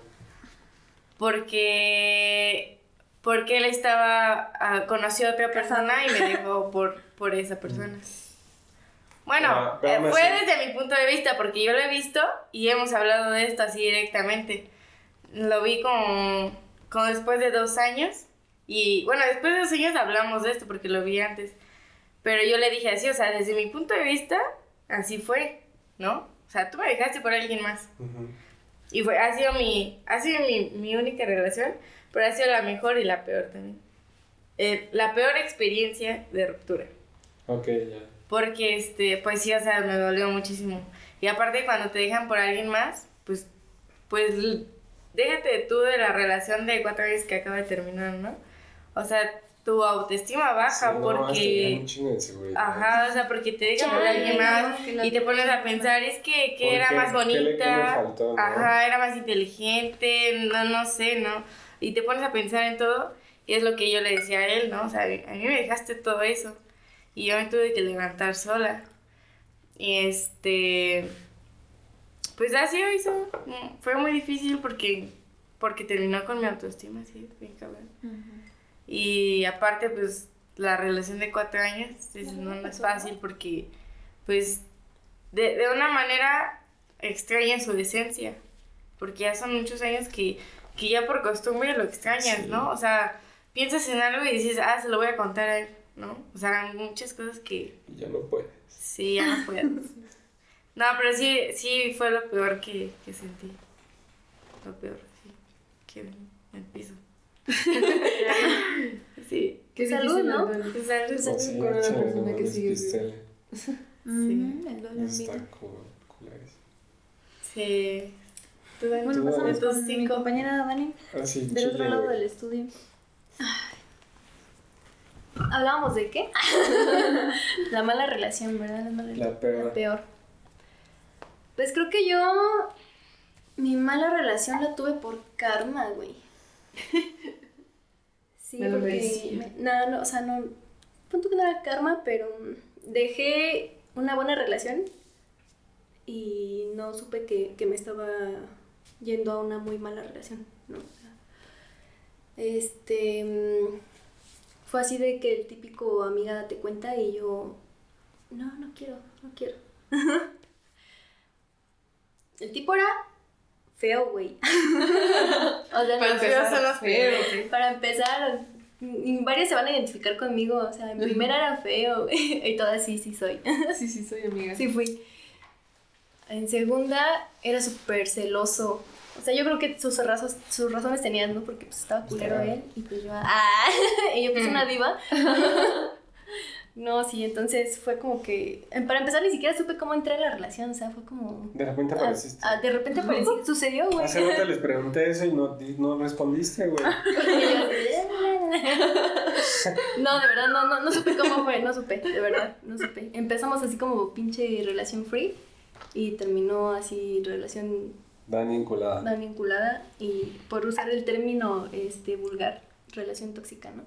Speaker 5: Porque, porque él estaba, ah, conoció a otra persona y me dejó por, por esa persona. Bueno,
Speaker 1: Ah, pero
Speaker 5: eh, fue desde mi punto de vista, porque yo lo he visto y hemos hablado de esto así directamente. Lo vi como, como después de dos años. Y bueno, después de dos años hablamos de esto porque lo vi antes. Pero yo le dije así, o sea, desde mi punto de vista, así fue, ¿no? O sea, tú me dejaste por alguien más.
Speaker 1: Ujú.
Speaker 5: Y fue, ha sido, mi, ha sido mi, mi única relación, pero ha sido la mejor y la peor también. Eh, la peor experiencia de ruptura.
Speaker 1: Ok, ya.
Speaker 5: Porque, este, pues sí, o sea, me dolió muchísimo. Y aparte, cuando te dejan por alguien más, pues, pues, déjate tú de la relación de cuatro años que acaba de terminar, ¿no? O sea, tu autoestima baja
Speaker 1: Sí, no,
Speaker 5: porque...
Speaker 1: un chingo de inseguridad.
Speaker 5: Ajá, o sea, porque te dejan por alguien más
Speaker 2: no, que
Speaker 5: y te pones a pensar, es que, que
Speaker 1: ¿Por
Speaker 5: era
Speaker 1: qué?
Speaker 5: más
Speaker 1: ¿Qué le- qué
Speaker 5: bonita,
Speaker 1: faltó, no?
Speaker 5: ajá, era más inteligente, no, no sé, ¿no? Y te pones a pensar en todo y es lo que yo le decía a él, ¿no? O sea, a mí me dejaste todo eso y yo me tuve que levantar sola. Y este, pues así lo hizo, fue muy difícil porque, porque terminó con mi autoestima, sí, bien cabrón. Y aparte, pues, la relación de cuatro años, no es fácil porque, pues, de, de una manera extraña su esencia. Porque ya son muchos años que, que ya por costumbre lo extrañas,
Speaker 1: Sí.
Speaker 5: ¿no? O sea, piensas en algo y dices, ah, se lo voy a contar a él, ¿no? O sea, muchas cosas que
Speaker 1: Y ya no puedes.
Speaker 5: sí, ya no puedo. No, pero sí, sí fue lo peor que, que sentí. Lo peor, sí. Que en el piso. sí.
Speaker 2: Salud, ¿no?
Speaker 5: Pues,
Speaker 1: Sí,
Speaker 5: así.
Speaker 1: sí,
Speaker 3: con una
Speaker 1: échale,
Speaker 3: persona que sigue
Speaker 4: duelo en
Speaker 1: Está cool.
Speaker 5: Sí. ¿Tú, Dani?
Speaker 4: Bueno, pasamos con mi
Speaker 5: cinco.
Speaker 4: compañera Dani,
Speaker 1: Ah, sí,
Speaker 4: del otro lado
Speaker 1: güey.
Speaker 4: del estudio.
Speaker 2: ¿Hablábamos de qué? la mala relación, ¿verdad? La, mala
Speaker 1: La peor.
Speaker 2: La peor. Pues creo que yo. Mi mala relación la tuve por karma, güey. Sí,
Speaker 3: Me lo
Speaker 2: porque. me- no, no, o sea, no. Punto que no era karma, pero dejé una buena relación y no supe que, que me estaba yendo a una muy mala relación, ¿no? Este. mm, fue así de que el típico amiga te cuenta y yo. No, no quiero, no quiero. el tipo era feo, güey. o sea,
Speaker 3: Para empezar, feo.
Speaker 5: ¿eh?
Speaker 2: para empezar, y varios se van a identificar conmigo. O sea, en primera era feo, güey. Y todas sí, sí soy.
Speaker 3: Sí, sí, soy amiga.
Speaker 2: Sí fui. En segunda era súper celoso. O sea, yo creo que sus, razos, sus razones tenían, ¿no? Porque pues estaba culero él y pues yo... ¡Ah! y yo pues una diva. no, sí, entonces fue como que... Para empezar ni siquiera supe cómo entrar a la relación. O sea, fue como...
Speaker 1: De repente
Speaker 2: ah,
Speaker 1: apareciste.
Speaker 2: ah, de repente aparecí. Sucedió, güey.
Speaker 1: Hace rato les pregunté eso y no, no respondiste, güey.
Speaker 2: No, de verdad, no, no, no supe cómo fue, no supe, de verdad, no supe. Empezamos así como pinche relación free y terminó así relación
Speaker 1: Dani enculada.
Speaker 2: tan vinculada y por usar el término este vulgar, relación tóxica, ¿no?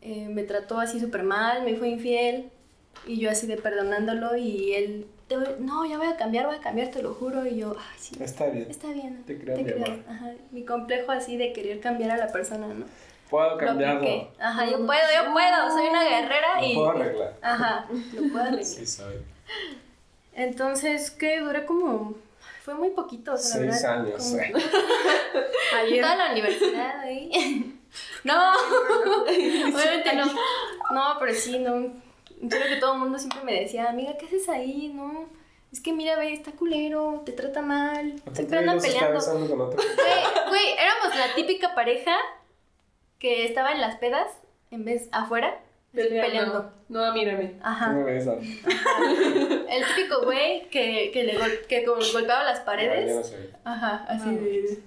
Speaker 2: Eh, me trató así súper mal, me fue infiel y yo así de perdonándolo y él, "Te voy- no, ya voy a cambiar, voy a cambiar, te lo juro, y yo, ay, sí,
Speaker 1: Está bien.
Speaker 2: está bien,
Speaker 1: Te creo, mi amor.
Speaker 2: Ajá, mi complejo así de querer cambiar a la persona, ¿no?
Speaker 1: Puedo
Speaker 2: Lo
Speaker 1: cambiarlo.
Speaker 2: Ajá, yo puedo, yo puedo, soy una guerrera
Speaker 1: Lo
Speaker 2: y...
Speaker 1: puedo arreglar.
Speaker 2: Ajá, lo puedo arreglar.
Speaker 1: Sí, soy.
Speaker 2: Entonces, ¿qué? Duré como... Fue muy poquito, o sea, la
Speaker 1: Seis
Speaker 2: verdad,
Speaker 1: años. eh.
Speaker 2: Toda la universidad ahí. No, obviamente no. No, pero sí, no. Creo que todo el mundo siempre me decía, amiga, ¿qué haces ahí? No, es que mira, ve, está culero, te trata mal, siempre andan peleando. güey, éramos la típica pareja que estaba en las pedas en vez afuera
Speaker 3: Peleando.
Speaker 2: peleando.
Speaker 3: No, mírame.
Speaker 2: Ajá.
Speaker 1: ¿Cómo ves?
Speaker 2: El típico güey que, que, le gol- que gol- golpeaba las
Speaker 1: Ah,
Speaker 2: paredes.
Speaker 1: ya no ve.
Speaker 2: Ajá, así de.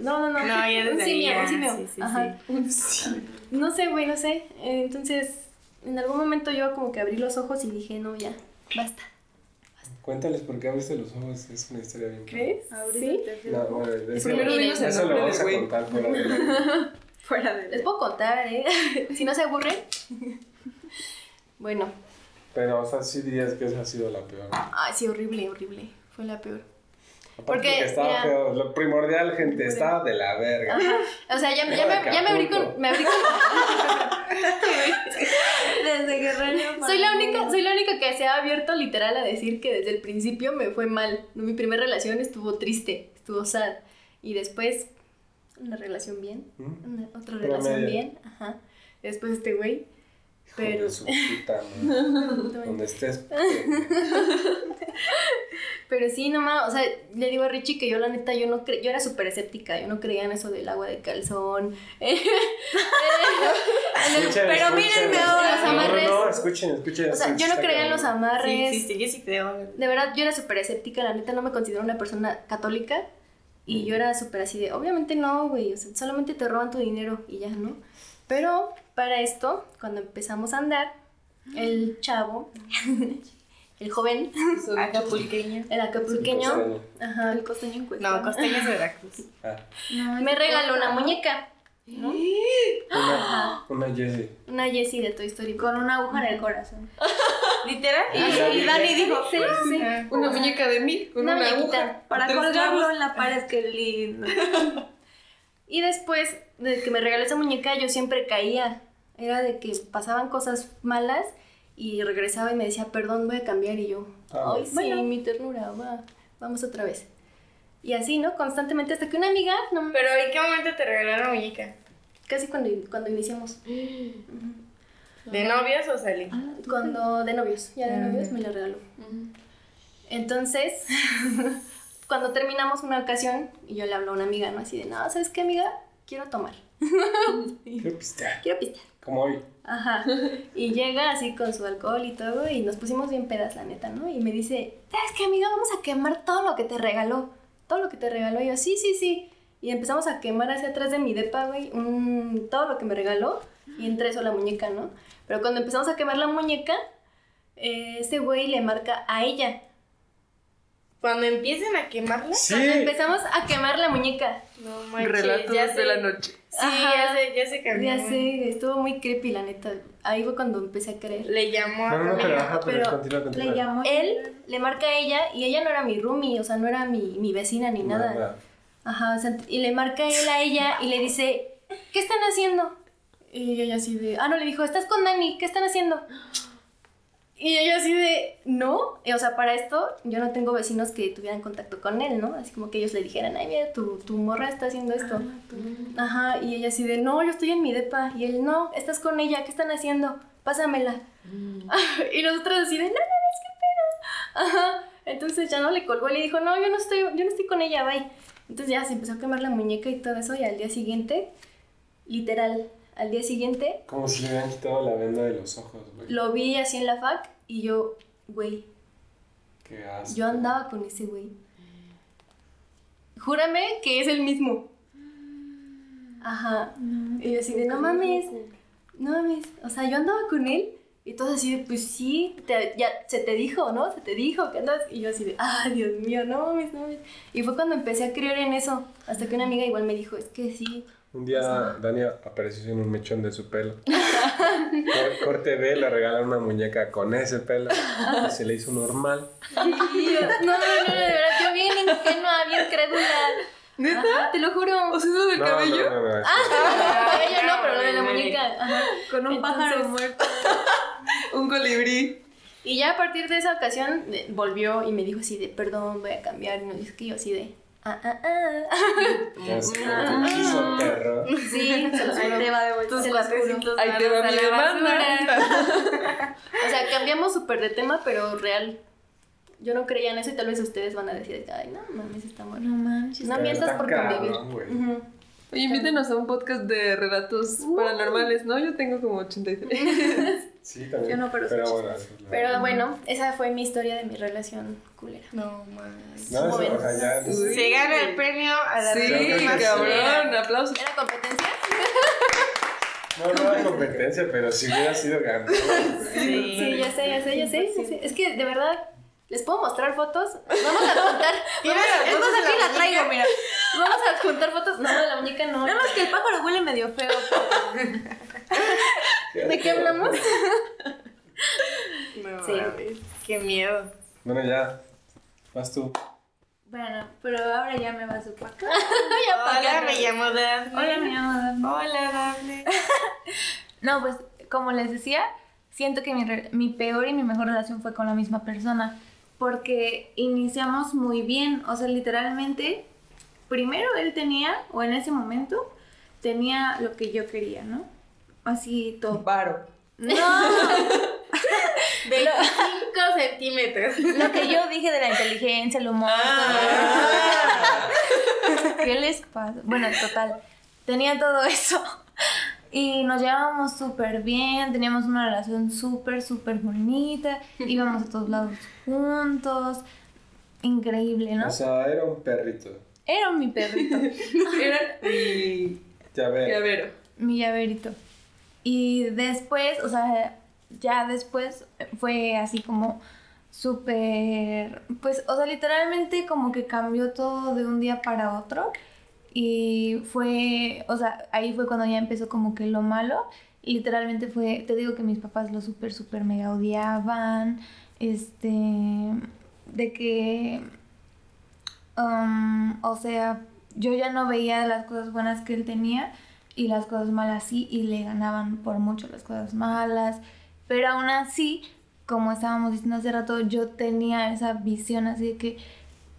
Speaker 2: No, no, no.
Speaker 5: No, ya
Speaker 2: un simio, un simio.
Speaker 5: sí, sí,
Speaker 2: Ajá. No sé, güey, no sé. Entonces, en algún momento yo como que abrí los ojos y dije, no, ya, basta.
Speaker 1: Cuéntales por qué abriste los ojos. Es una historia bien.
Speaker 2: ¿Crees? Sí.
Speaker 1: No, bueno, eso,
Speaker 3: Primero dinos el nombre del güey.
Speaker 1: fuera de
Speaker 2: Les puedo contar, ¿eh? si no se aburren. bueno,
Speaker 1: Pero, o sea, sí dirías que esa ha sido la peor.
Speaker 2: ay, sí, horrible, horrible. Fue la peor. Porque,
Speaker 1: porque estaba
Speaker 2: mira.
Speaker 1: feo. Lo primordial, gente, estaba de la verga.
Speaker 2: O sea, ya, ya, me, ya me abrí con. Me abrí con
Speaker 4: Desde Guerrero.
Speaker 2: soy la única, soy la única que se ha abierto literal a decir que desde el principio me fue mal. ¿no? Mi primera relación estuvo triste, estuvo sad. Y después, una relación bien,
Speaker 1: ¿Mm?
Speaker 2: una, otra
Speaker 1: Promedio.
Speaker 2: relación bien, ajá. Después este güey. Pero-
Speaker 1: su puta. Donde estés.
Speaker 2: Pero sí, nomás, o sea, le digo a Richie que yo la neta, yo no cre yo era súper escéptica, yo no creía en eso del agua de calzón. En el-
Speaker 1: Escuchen,
Speaker 2: pero mírenme ahora, los
Speaker 1: No,
Speaker 2: amarres.
Speaker 1: No, no, escuchen, escuchen.
Speaker 2: O sea, yo no creía en los amarres.
Speaker 5: Sí, sí, sí, yo sí creo.
Speaker 2: De verdad, yo era súper escéptica, la neta no me considero una persona católica. Y yo era súper así de, obviamente no, güey, o sea, solamente te roban tu dinero y ya, ¿no? Pero para esto, cuando empezamos a andar, el chavo, el joven,
Speaker 5: Acapulqueño.
Speaker 2: el acapulqueño,
Speaker 1: Costeño.
Speaker 2: ajá,
Speaker 4: El costeño en cuestión.
Speaker 5: No, costeño es Veracruz.
Speaker 1: Ah,
Speaker 2: me regaló una muñeca, ¿no?
Speaker 1: una, una Jessie.
Speaker 2: Una Jessie de Toy Story.
Speaker 4: Con una aguja en el corazón.
Speaker 5: ¿Literal?
Speaker 2: Y,
Speaker 1: ya
Speaker 2: y. Dani dijo, sí, sí.
Speaker 3: Una muñeca de mí con
Speaker 2: Una
Speaker 3: una,
Speaker 2: muñequita.
Speaker 3: aguja.
Speaker 4: Para colgarlo en la pared, qué lindo.
Speaker 2: Y después de que me regaló esa muñeca, yo siempre caía. Era de que pasaban cosas malas y regresaba y me decía, perdón, voy a cambiar. Y yo,
Speaker 1: Ah,
Speaker 2: ay, sí, mi ternura, va, vamos otra vez. Y así, ¿no? Constantemente, hasta que una amiga, no,
Speaker 5: Pero ¿en qué momento te regalaron la muñeca?
Speaker 2: casi cuando, cuando iniciamos,
Speaker 5: ¿De novios o salí?
Speaker 2: cuando de novios, ya de novios me la regaló. Entonces, cuando terminamos una ocasión, y yo le hablo a una amiga, ¿no? Así de, no, ¿sabes qué, amiga? Quiero tomar,
Speaker 1: Quiero pistear.
Speaker 2: quiero pistear.
Speaker 1: Como hoy.
Speaker 2: Ajá. Y llega así con su alcohol y todo y nos pusimos bien pedas, la neta, ¿no? Y me dice, ¿sabes qué, amiga? Vamos a quemar todo lo que te regaló. Todo lo que te regaló. Y yo, sí, sí, sí. Y empezamos a quemar hacia atrás de mi depa, güey, un- todo lo que me regaló. Y entre eso la muñeca, ¿no? Pero cuando empezamos a quemar la muñeca, eh, ese güey le marca a ella.
Speaker 5: Cuando empiecen a quemarla.
Speaker 1: Sí.
Speaker 2: Cuando empezamos a quemar la muñeca.
Speaker 5: No manches,
Speaker 3: Relatos
Speaker 5: ya sé.
Speaker 3: de la noche.
Speaker 5: Sí,
Speaker 2: Ajá.
Speaker 5: ya sé, ya sé cambió.
Speaker 2: Ya sé, estuvo muy creepy, la neta. Ahí fue cuando empecé a creer.
Speaker 5: Le llamó a
Speaker 1: No, no, pero, ajá, pero,
Speaker 2: pero
Speaker 1: continúa, continúa.
Speaker 4: Le llamó.
Speaker 2: Él le marca a ella y ella no era mi roomie, o sea, no era mi, mi vecina ni nada. Ajá, o sea, y le marca él a ella y le dice, ¿qué están haciendo? Y ella así de, ah, no, le dijo, estás con Dani, ¿qué están haciendo? Y yo así de, no, o sea, para esto yo no tengo vecinos que tuvieran contacto con él, ¿no? Así como que ellos le dijeran, ay, mira, tu, tu morra está haciendo esto. Ajá, y ella así de, no, yo estoy en mi depa. Y él, no, estás con ella, ¿qué están haciendo? Pásamela. y nosotros así de, no, no, es que pedo. Ajá, entonces ya no le colgó y le dijo, no, yo no estoy, yo no estoy con ella, bye. Entonces ya se empezó a quemar la muñeca y todo eso y al día siguiente, literal, al día siguiente
Speaker 1: Como si le hubieran quitado la venda de los ojos, güey.
Speaker 2: lo vi así en la fac y yo, güey,
Speaker 1: Qué asco.
Speaker 2: yo andaba con ese güey. Júrame que es el mismo. Ajá. Y yo así de, no mames, no mames. O sea, yo andaba con él y todo así de, pues sí, te- ya se te dijo, ¿no? Se te dijo que andas. Y yo así de, ay, Dios mío, no mames, no mames. Y fue cuando empecé a creer en eso. Hasta que una amiga igual me dijo, es que sí.
Speaker 1: Un día Dani apareció sin un mechón de su pelo. Cor- Corte B le regalan una muñeca con ese pelo y se le hizo normal.
Speaker 2: No, no, no, de verdad, yo bien ingenua, bien crédula.
Speaker 3: ¿Neta?
Speaker 2: Ajá, te lo juro.
Speaker 3: ¿O sea, eso del
Speaker 1: No,
Speaker 3: cabello?
Speaker 1: no, no, no,
Speaker 2: Ah, ella no, pero lo de la muñeca. Ajá.
Speaker 4: Con un
Speaker 2: Entonces-
Speaker 4: pájaro muerto.
Speaker 3: Un colibrí.
Speaker 2: Y ya a partir de esa ocasión eh, volvió y me dijo así de, perdón, voy a cambiar. Y no es que yo así de, ah, ah, ah.
Speaker 1: Perro.
Speaker 2: Sí, se los
Speaker 4: Ahí te va de vuelta.
Speaker 5: Tus cuatecitos
Speaker 3: Ahí te va mi demanda.
Speaker 2: O sea, cambiamos súper de tema, pero real. Yo no creía en eso y tal vez ustedes van a decir, ay, no, mames, está
Speaker 4: No
Speaker 2: bueno.
Speaker 4: manches.
Speaker 2: No mientas por
Speaker 1: cabrón,
Speaker 2: convivir.
Speaker 1: güey.
Speaker 2: Ujú.
Speaker 3: Oye, invítenos a un podcast de relatos paranormales, ¿no? Yo tengo como 83.
Speaker 1: Sí, también.
Speaker 2: Yo no, pero
Speaker 1: pero
Speaker 2: sí.
Speaker 1: bueno.
Speaker 2: Pero bueno, esa fue mi historia de mi relación culera.
Speaker 5: No mames.
Speaker 1: No, eso, o sea, ya.
Speaker 3: Uy.
Speaker 5: Se gana el premio a la
Speaker 3: Sí,
Speaker 5: más
Speaker 3: cabrón, aplausos.
Speaker 2: ¿Era competencia?
Speaker 1: No, no hay competencia, pero si hubiera sido ganador.
Speaker 5: Sí.
Speaker 2: Sí, ya sé, ya sé, ya sé, ya sé. Es que de verdad, ¿les puedo mostrar fotos? Vamos a juntar.
Speaker 5: Mira,
Speaker 2: Vamos,
Speaker 5: las
Speaker 2: es más, aquí
Speaker 5: la
Speaker 2: la traigo, mira. Vamos a juntar fotos. No, de la muñeca no.
Speaker 4: Nada más que el pájaro huele medio feo.
Speaker 2: ¿De qué hablamos?
Speaker 5: No
Speaker 2: Sí.
Speaker 5: Qué miedo.
Speaker 1: Bueno, ya. Vas tú.
Speaker 4: Bueno, pero ahora ya me va su paca.
Speaker 5: Hola, me llamo Daphne.
Speaker 4: Hola, me llamo Daphne.
Speaker 5: Hola, Daphne.
Speaker 4: No, pues como les decía, siento que mi, re- mi peor y mi mejor relación fue con la misma persona. Porque iniciamos muy bien. O sea, literalmente, primero él tenía, o en ese momento, tenía lo que yo quería, ¿no? Así todo.
Speaker 3: Varo.
Speaker 4: No,
Speaker 5: 25 centímetros.
Speaker 4: lo que yo dije de la inteligencia, el humor,
Speaker 3: Ah.
Speaker 4: ¿Qué les pasa? Bueno, total, tenía todo eso. Y nos llevábamos súper bien, teníamos una relación súper, súper bonita, íbamos a todos lados juntos, increíble, ¿no?
Speaker 1: O sea, era un perrito.
Speaker 4: Era mi perrito,
Speaker 3: Era mi llavero.
Speaker 4: mi llaverito. Y después, o sea, ya después fue así como súper, pues, o sea, literalmente como que cambió todo de un día para otro. Y fue, o sea, ahí fue cuando ya empezó como que lo malo. Literalmente fue, te digo que mis papás lo súper, súper mega odiaban. Este, de que, um, o sea, yo ya no veía las cosas buenas que él tenía y las cosas malas sí, y le ganaban por mucho las cosas malas. Pero aún así, como estábamos diciendo hace rato, yo tenía esa visión así de que,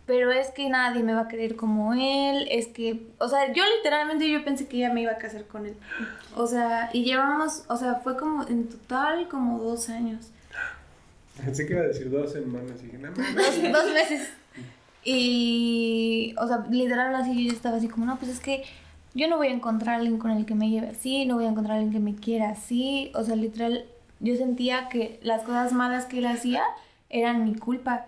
Speaker 4: pero es que nadie me va a querer como él, es que, o sea, yo literalmente yo pensé que ya me iba a casar con él. O sea, y llevamos, o sea, fue como en total como dos años.
Speaker 1: Pensé que iba a decir dos semanas y dije, no,
Speaker 4: dos, dos meses. Y, o sea, literal así yo estaba así como, no, pues es que yo no voy a encontrar a alguien con el que me lleve así, no voy a encontrar a alguien que me quiera así. O sea, literal, yo sentía que las cosas malas que él hacía eran mi culpa.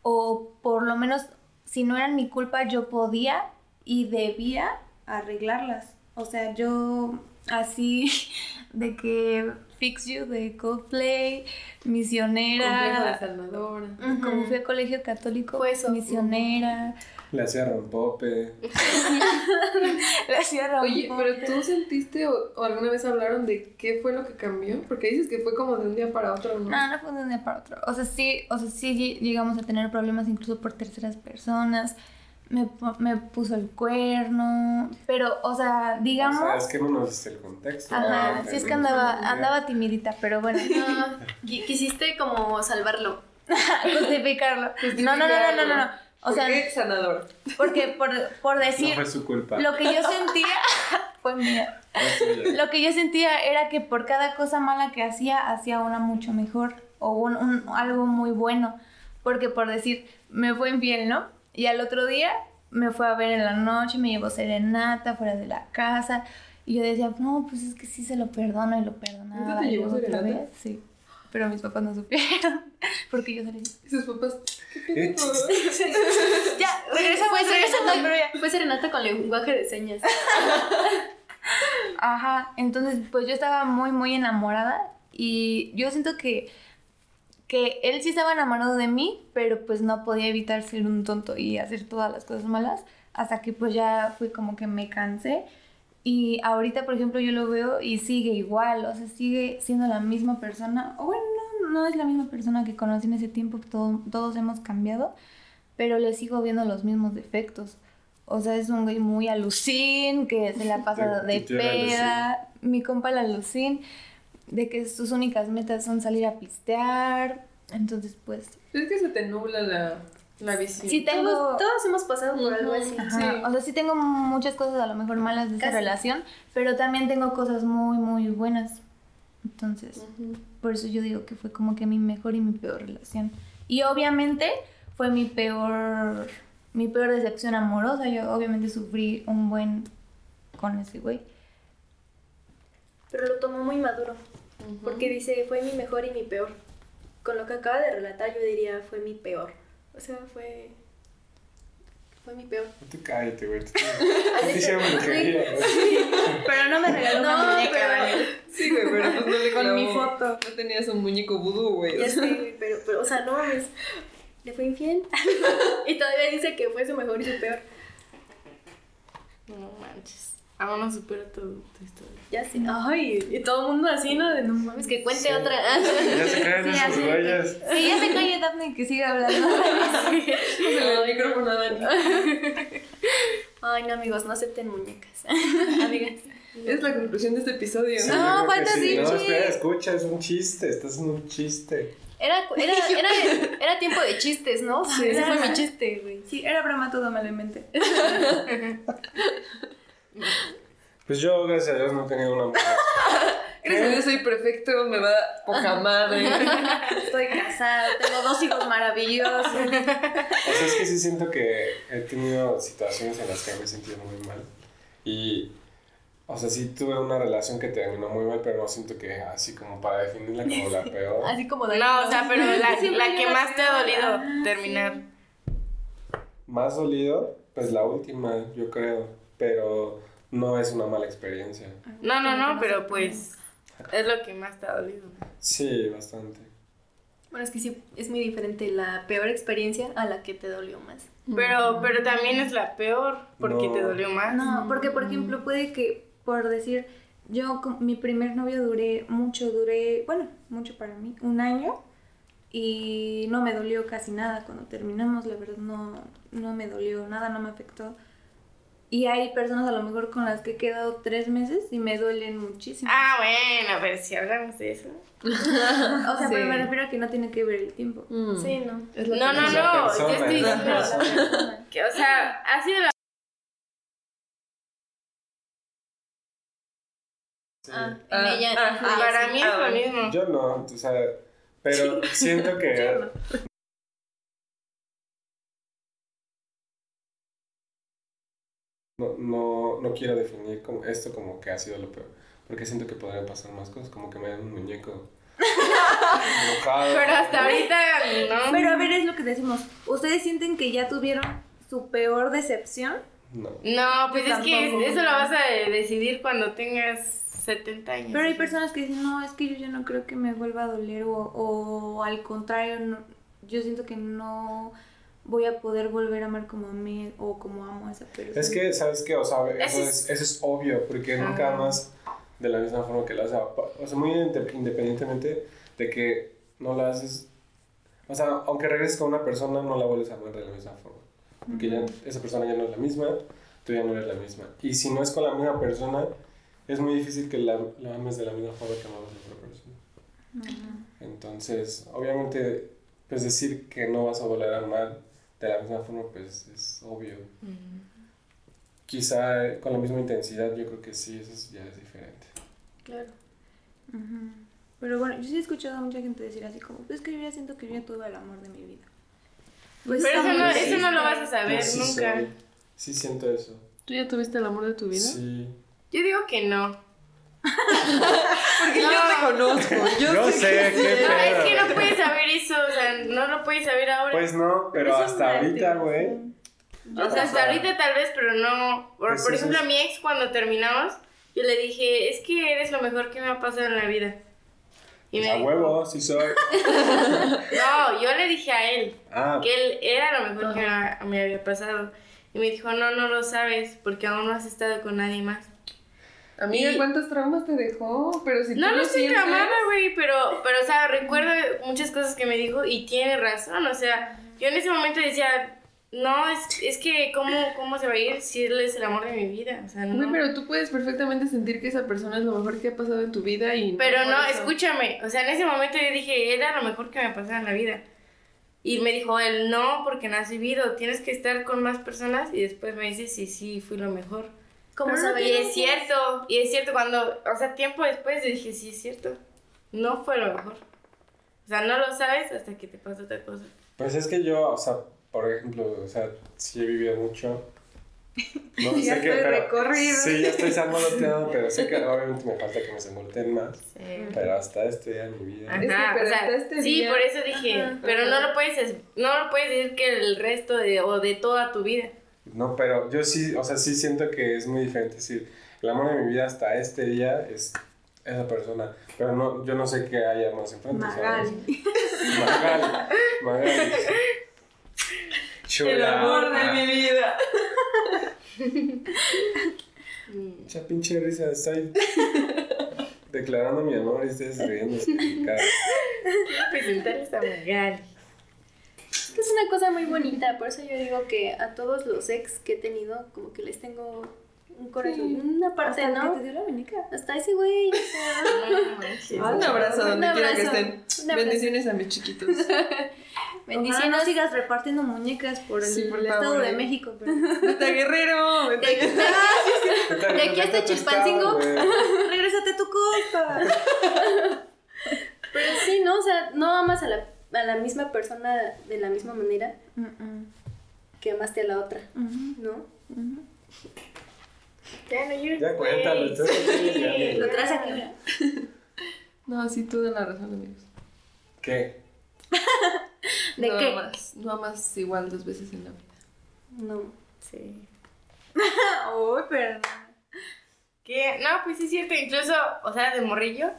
Speaker 4: O por lo menos, si no eran mi culpa, yo podía y debía arreglarlas. O sea, yo así de que Fix You de Coldplay, misionera.
Speaker 3: Complejo de Salvador.
Speaker 4: Como fui a colegio católico,
Speaker 2: Fue eso.
Speaker 4: misionera,
Speaker 1: Le hacía rompope.
Speaker 4: le hacía
Speaker 3: Oye, pero tú sentiste o, o alguna vez hablaron de qué fue lo que cambió? Porque dices que fue como de un día para otro, ¿no?
Speaker 4: No, no fue de un día para otro. O sea, sí, o sea, sí lle- llegamos a tener problemas incluso por terceras personas. Me, me puso el cuerno, pero, o sea, digamos...
Speaker 1: O sea, es que no nos diste el contexto.
Speaker 4: Ajá,
Speaker 1: Ah,
Speaker 4: sí es que andaba, andaba timidita, pero bueno,
Speaker 2: No, qui- quisiste como salvarlo.
Speaker 4: justificarlo. No, no, no, no, no, no, no. O
Speaker 3: ¿Por
Speaker 4: sea,
Speaker 3: qué sanador?
Speaker 4: porque por, por
Speaker 1: No
Speaker 4: decir
Speaker 1: fue su culpa.
Speaker 4: lo que yo sentía fue mía.
Speaker 1: Suya.
Speaker 4: Lo que yo sentía era que por cada cosa mala que hacía, hacía una mucho mejor o un, un- algo muy bueno. Porque por decir, me fue infiel, ¿no? Y al otro día me fue a ver en la noche, me llevó serenata fuera de la casa. Y yo decía, no, pues es que sí se lo perdono y lo perdonaba.
Speaker 3: ¿Neta te llevó serenata?
Speaker 4: vez, Sí. Pero mis papás no supieron. Porque yo
Speaker 3: Y sus papás.
Speaker 4: Ya, pero ya.
Speaker 2: serenata, fue serenata con lenguaje de señas.
Speaker 4: Ajá, entonces pues yo estaba muy, muy enamorada y yo siento que, que él sí estaba enamorado de mí, pero pues no podía evitar ser un tonto y hacer todas las cosas malas, hasta que pues ya fui como que me cansé y ahorita por ejemplo yo lo veo y sigue igual, o sea, sigue siendo la misma persona, o bueno, no, no es la misma persona que conocí en ese tiempo, todo- todos hemos cambiado, pero le sigo viendo los mismos defectos. O sea, es un güey muy alucín, que se la pasa de peda. Mi compa el alucín, de que sus únicas metas son salir a pistear. Entonces, pues,
Speaker 3: Es que se te nubla la, la visión.
Speaker 4: sí tengo...
Speaker 2: Todos, todos hemos pasado por algo así.
Speaker 4: Ajá,
Speaker 3: sí.
Speaker 4: O sea, sí tengo muchas cosas a lo mejor malas de esa relación, pero también tengo cosas muy, muy buenas. Entonces, por eso yo digo que fue como que mi mejor y mi peor relación. Y obviamente fue mi peor, mi peor decepción amorosa. Yo obviamente sufrí un buen con ese güey.
Speaker 2: Pero lo tomó muy maduro. Porque dice, fue mi mejor y mi peor. Con lo que acaba de relatar, yo diría, fue mi peor. O sea, fue. Fue mi peor.
Speaker 1: No te cállate, güey. Tú te hicieron brujería, güey.
Speaker 4: Pero no me regaló
Speaker 2: una muñeca,
Speaker 4: ¿vale?
Speaker 3: Sí, güey, pero pues no le
Speaker 4: Con mi foto.
Speaker 3: No tenías un muñeco vudú, güey.
Speaker 2: Ya sé, güey, pero, pero, o sea, no mames. ¿Le fue infiel? y todavía dice que fue su mejor y su peor.
Speaker 5: No manches. Aún no supero tu, tu historia.
Speaker 2: Ya sé. Ay, y todo el mundo así, ¿no? De no mames, que cuente
Speaker 1: Sí.
Speaker 2: otra.
Speaker 1: Ya se caen
Speaker 4: Sí, así.
Speaker 1: güeyes.
Speaker 4: Sí, ya se calle Daphne que siga hablando.
Speaker 3: Pásale el micrófono a Dani.
Speaker 2: Ay, no, amigos, no acepten muñecas. Amigas.
Speaker 3: Es la conclusión de este episodio.
Speaker 1: Sí,
Speaker 4: No,
Speaker 1: que
Speaker 4: falta
Speaker 1: sí. No, espera, escucha, es un chiste. Estás en un chiste.
Speaker 2: Era, era, era, era tiempo de chistes, ¿no?
Speaker 4: Sí.
Speaker 2: Ese fue mi chiste, güey.
Speaker 4: Sí, era broma todo, inventé.
Speaker 1: Pues yo, gracias a Dios, no he tenido una mala.
Speaker 3: Gracias a Dios soy perfecto, me va poca madre.
Speaker 4: Estoy casada, tengo dos hijos maravillosos.
Speaker 1: O sea, es que sí siento que he tenido situaciones en las que me he sentido muy mal. Y, o sea, sí tuve una relación que terminó muy mal, pero no siento que así como para definirla como la peor.
Speaker 2: Así como de
Speaker 5: No, o sea, pero la, la que más te ha dolido
Speaker 4: Ah,
Speaker 5: terminar.
Speaker 1: Más dolido, pues la última, yo creo. Pero no es una mala experiencia.
Speaker 5: No, no, no, pero pues es lo que más te ha dolido.
Speaker 1: Sí, bastante.
Speaker 2: Bueno, es que sí, es muy diferente la peor experiencia a la que te dolió más.
Speaker 5: Pero, pero también es la peor porque
Speaker 1: No.
Speaker 5: te dolió más.
Speaker 4: No, porque por ejemplo puede que, por decir, yo con mi primer novio duré mucho, duré, bueno, mucho para mí, un año y no me dolió casi nada cuando terminamos, la verdad no, no me dolió nada, no me afectó. Y hay personas a lo mejor con las que he quedado tres meses y me duelen muchísimo.
Speaker 5: Ah, bueno, pero si hablamos de eso.
Speaker 4: o sea,
Speaker 3: sí.
Speaker 4: pero me refiero a que no tiene que ver el tiempo.
Speaker 3: Mm.
Speaker 2: Sí, no.
Speaker 3: Es
Speaker 5: No, no, no,
Speaker 1: persona,
Speaker 5: yo estoy diciendo que, o sea, ha sido la...
Speaker 1: Sí.
Speaker 2: Ah, en
Speaker 3: Ah,
Speaker 2: ella.
Speaker 3: ah,
Speaker 2: influye,
Speaker 5: Para
Speaker 2: sí.
Speaker 5: mí es lo mismo.
Speaker 1: Yo no, o sea, pero siento que... No, no, no quiero definir como esto como que ha sido lo peor, porque siento que podrían pasar más cosas, como que me dan un muñeco enojado.
Speaker 5: Pero hasta ahorita no.
Speaker 4: Pero a ver, es lo que decimos. ¿Ustedes sienten que ya tuvieron su peor decepción?
Speaker 1: No.
Speaker 5: No, pues es que eso lo vas a decidir cuando tengas 70 años.
Speaker 4: Pero hay personas que dicen, no, es que yo ya no creo que me vuelva a doler o, o al contrario, no- yo siento que no voy a poder volver a amar como amé o como amo a esa persona.
Speaker 1: Es que, ¿sabes qué? O sea, eso es, eso es obvio, porque nunca
Speaker 5: Ajá.
Speaker 1: amas de la misma forma que lo haces. O sea, muy inde- independientemente de que no la haces... O sea, aunque regreses con una persona, no la vuelves a amar de la misma forma. Porque ya esa persona ya no es la misma, tú ya no eres la misma. Y si no es con la misma persona, es muy difícil que la, la ames de la misma forma que amabas a la otra persona. Entonces, obviamente, pues decir que no vas a volver a amar de la misma forma, pues es obvio. Quizá eh, con la misma intensidad, yo creo que sí, eso es- ya es diferente.
Speaker 2: Claro.
Speaker 4: Pero bueno, yo sí he escuchado a mucha gente decir así como, pues es que yo ya siento que yo ya tuve el amor de mi vida. Pues
Speaker 5: Pero eso no, eso no lo vas a saber
Speaker 1: sí
Speaker 5: nunca.
Speaker 1: soy- sí siento eso.
Speaker 3: ¿Tú ya tuviste el amor de tu vida?
Speaker 1: Sí.
Speaker 5: Yo digo que no.
Speaker 3: Porque yo te conozco. Yo,
Speaker 1: Yo
Speaker 3: sé,
Speaker 1: sé,
Speaker 3: que
Speaker 1: qué.
Speaker 5: No, es que no puedes saber eso, o sea, no lo puedes saber ahora.
Speaker 1: Pues no, pero
Speaker 4: Eso
Speaker 1: hasta ahorita, güey.
Speaker 5: o sea, hasta ahorita tal vez, pero no. Por,
Speaker 1: Pues
Speaker 5: por ejemplo,
Speaker 1: es-
Speaker 5: a mi ex cuando terminamos, yo le dije, es que eres lo mejor que me ha pasado en la vida. Y me
Speaker 1: A
Speaker 5: dijo,
Speaker 1: huevo, sí soy.
Speaker 5: no, yo le dije a él
Speaker 1: Ah,
Speaker 5: que él era lo mejor que me, me había pasado. Y me dijo, no, no lo sabes, porque aún no has estado con nadie más.
Speaker 3: Amiga,
Speaker 5: Y-
Speaker 3: ¿cuántos traumas te dejó? Pero si tú
Speaker 5: No, no estoy
Speaker 3: sientes-
Speaker 5: tramada, güey, pero, pero, o sea, recuerdo muchas cosas que me dijo y tiene razón, o sea, yo en ese momento decía, no, es, es que, ¿cómo, ¿cómo se va a ir si él es el amor de mi vida? O sea, no.
Speaker 3: Güey, pero tú puedes perfectamente sentir que esa persona es lo mejor que ha pasado en tu vida y...
Speaker 5: Pero
Speaker 3: por
Speaker 5: no,
Speaker 3: eso-
Speaker 5: escúchame, o sea, en ese momento yo dije, era lo mejor que me pasaba en la vida. Y me dijo él, no, porque no has vivido, tienes que estar con más personas y después me dice, sí, sí, fui lo mejor.
Speaker 2: ¿Cómo
Speaker 3: no
Speaker 2: sabes?
Speaker 5: Y es cierto, y es cierto, cuando, o sea, tiempo después dije, sí, es cierto, no fue lo mejor. O sea, no lo sabes hasta que te pasa otra cosa.
Speaker 1: pues es que yo, o sea, por ejemplo, o sea, sí he vivido mucho. No
Speaker 4: Ya
Speaker 1: sé qué, pero.
Speaker 4: recorrido.
Speaker 1: Sí, ya estoy salmoloteado, pero sé que obviamente me falta que me volteen más.
Speaker 5: Sí.
Speaker 1: Pero hasta este día de mi vida.
Speaker 3: Es que,
Speaker 5: Ajá,
Speaker 3: pero
Speaker 5: o sea,
Speaker 3: hasta este
Speaker 5: sí,
Speaker 3: día-
Speaker 5: por eso dije,
Speaker 4: Ajá.
Speaker 5: pero no lo puedes, es- no lo puedes decir que el resto de, o de toda tu vida.
Speaker 1: No, pero yo sí, o sea, sí siento que es muy diferente decir, el amor de mi vida hasta este día es esa persona. Pero no, yo no sé qué haya más enfrente. ¿sabes?
Speaker 4: Magali.
Speaker 1: Magali. Magali. Chula.
Speaker 3: El amor de mi vida.
Speaker 1: Mucha pinche risa, estoy declarando mi amor y ustedes riéndose.
Speaker 5: Presentarles a Magali.
Speaker 2: Es que es una cosa muy bonita, por eso yo digo que a todos los ex que he tenido, como que les tengo un corazón, una parte,
Speaker 4: Hasta
Speaker 2: ¿no?
Speaker 4: que te dio la muñeca.
Speaker 2: Hasta ese güey,
Speaker 5: No manches.
Speaker 3: Un abrazo donde quiera que estén. Bendiciones a mis chiquitos.
Speaker 4: Bendiciones. No sigas repartiendo muñecas por el,
Speaker 3: Sí, por
Speaker 4: el
Speaker 3: favor.
Speaker 4: Estado de México. Pero...
Speaker 3: Vete Guerrero. Vete
Speaker 2: De-
Speaker 3: Guerrero.
Speaker 2: De aquí hasta Chilpancingo.
Speaker 4: Regrésate a tu costa.
Speaker 2: Pero sí, ¿no? O sea, no amas a la, a la misma persona de la misma manera que amaste a la otra, ¿no?
Speaker 5: Ya no llores,
Speaker 1: Ya cuéntalo,
Speaker 5: Sí.
Speaker 4: Lo traes aquí.
Speaker 3: No, sí, tú dan la razón, amigos.
Speaker 1: ¿Qué?
Speaker 2: ¿De
Speaker 3: no
Speaker 2: qué?
Speaker 3: Amas, no amas igual dos veces en la vida.
Speaker 2: No.
Speaker 5: Sí.
Speaker 4: Uy, pero.
Speaker 5: Que, no, pues sí es cierto, incluso, o sea, de morrillo,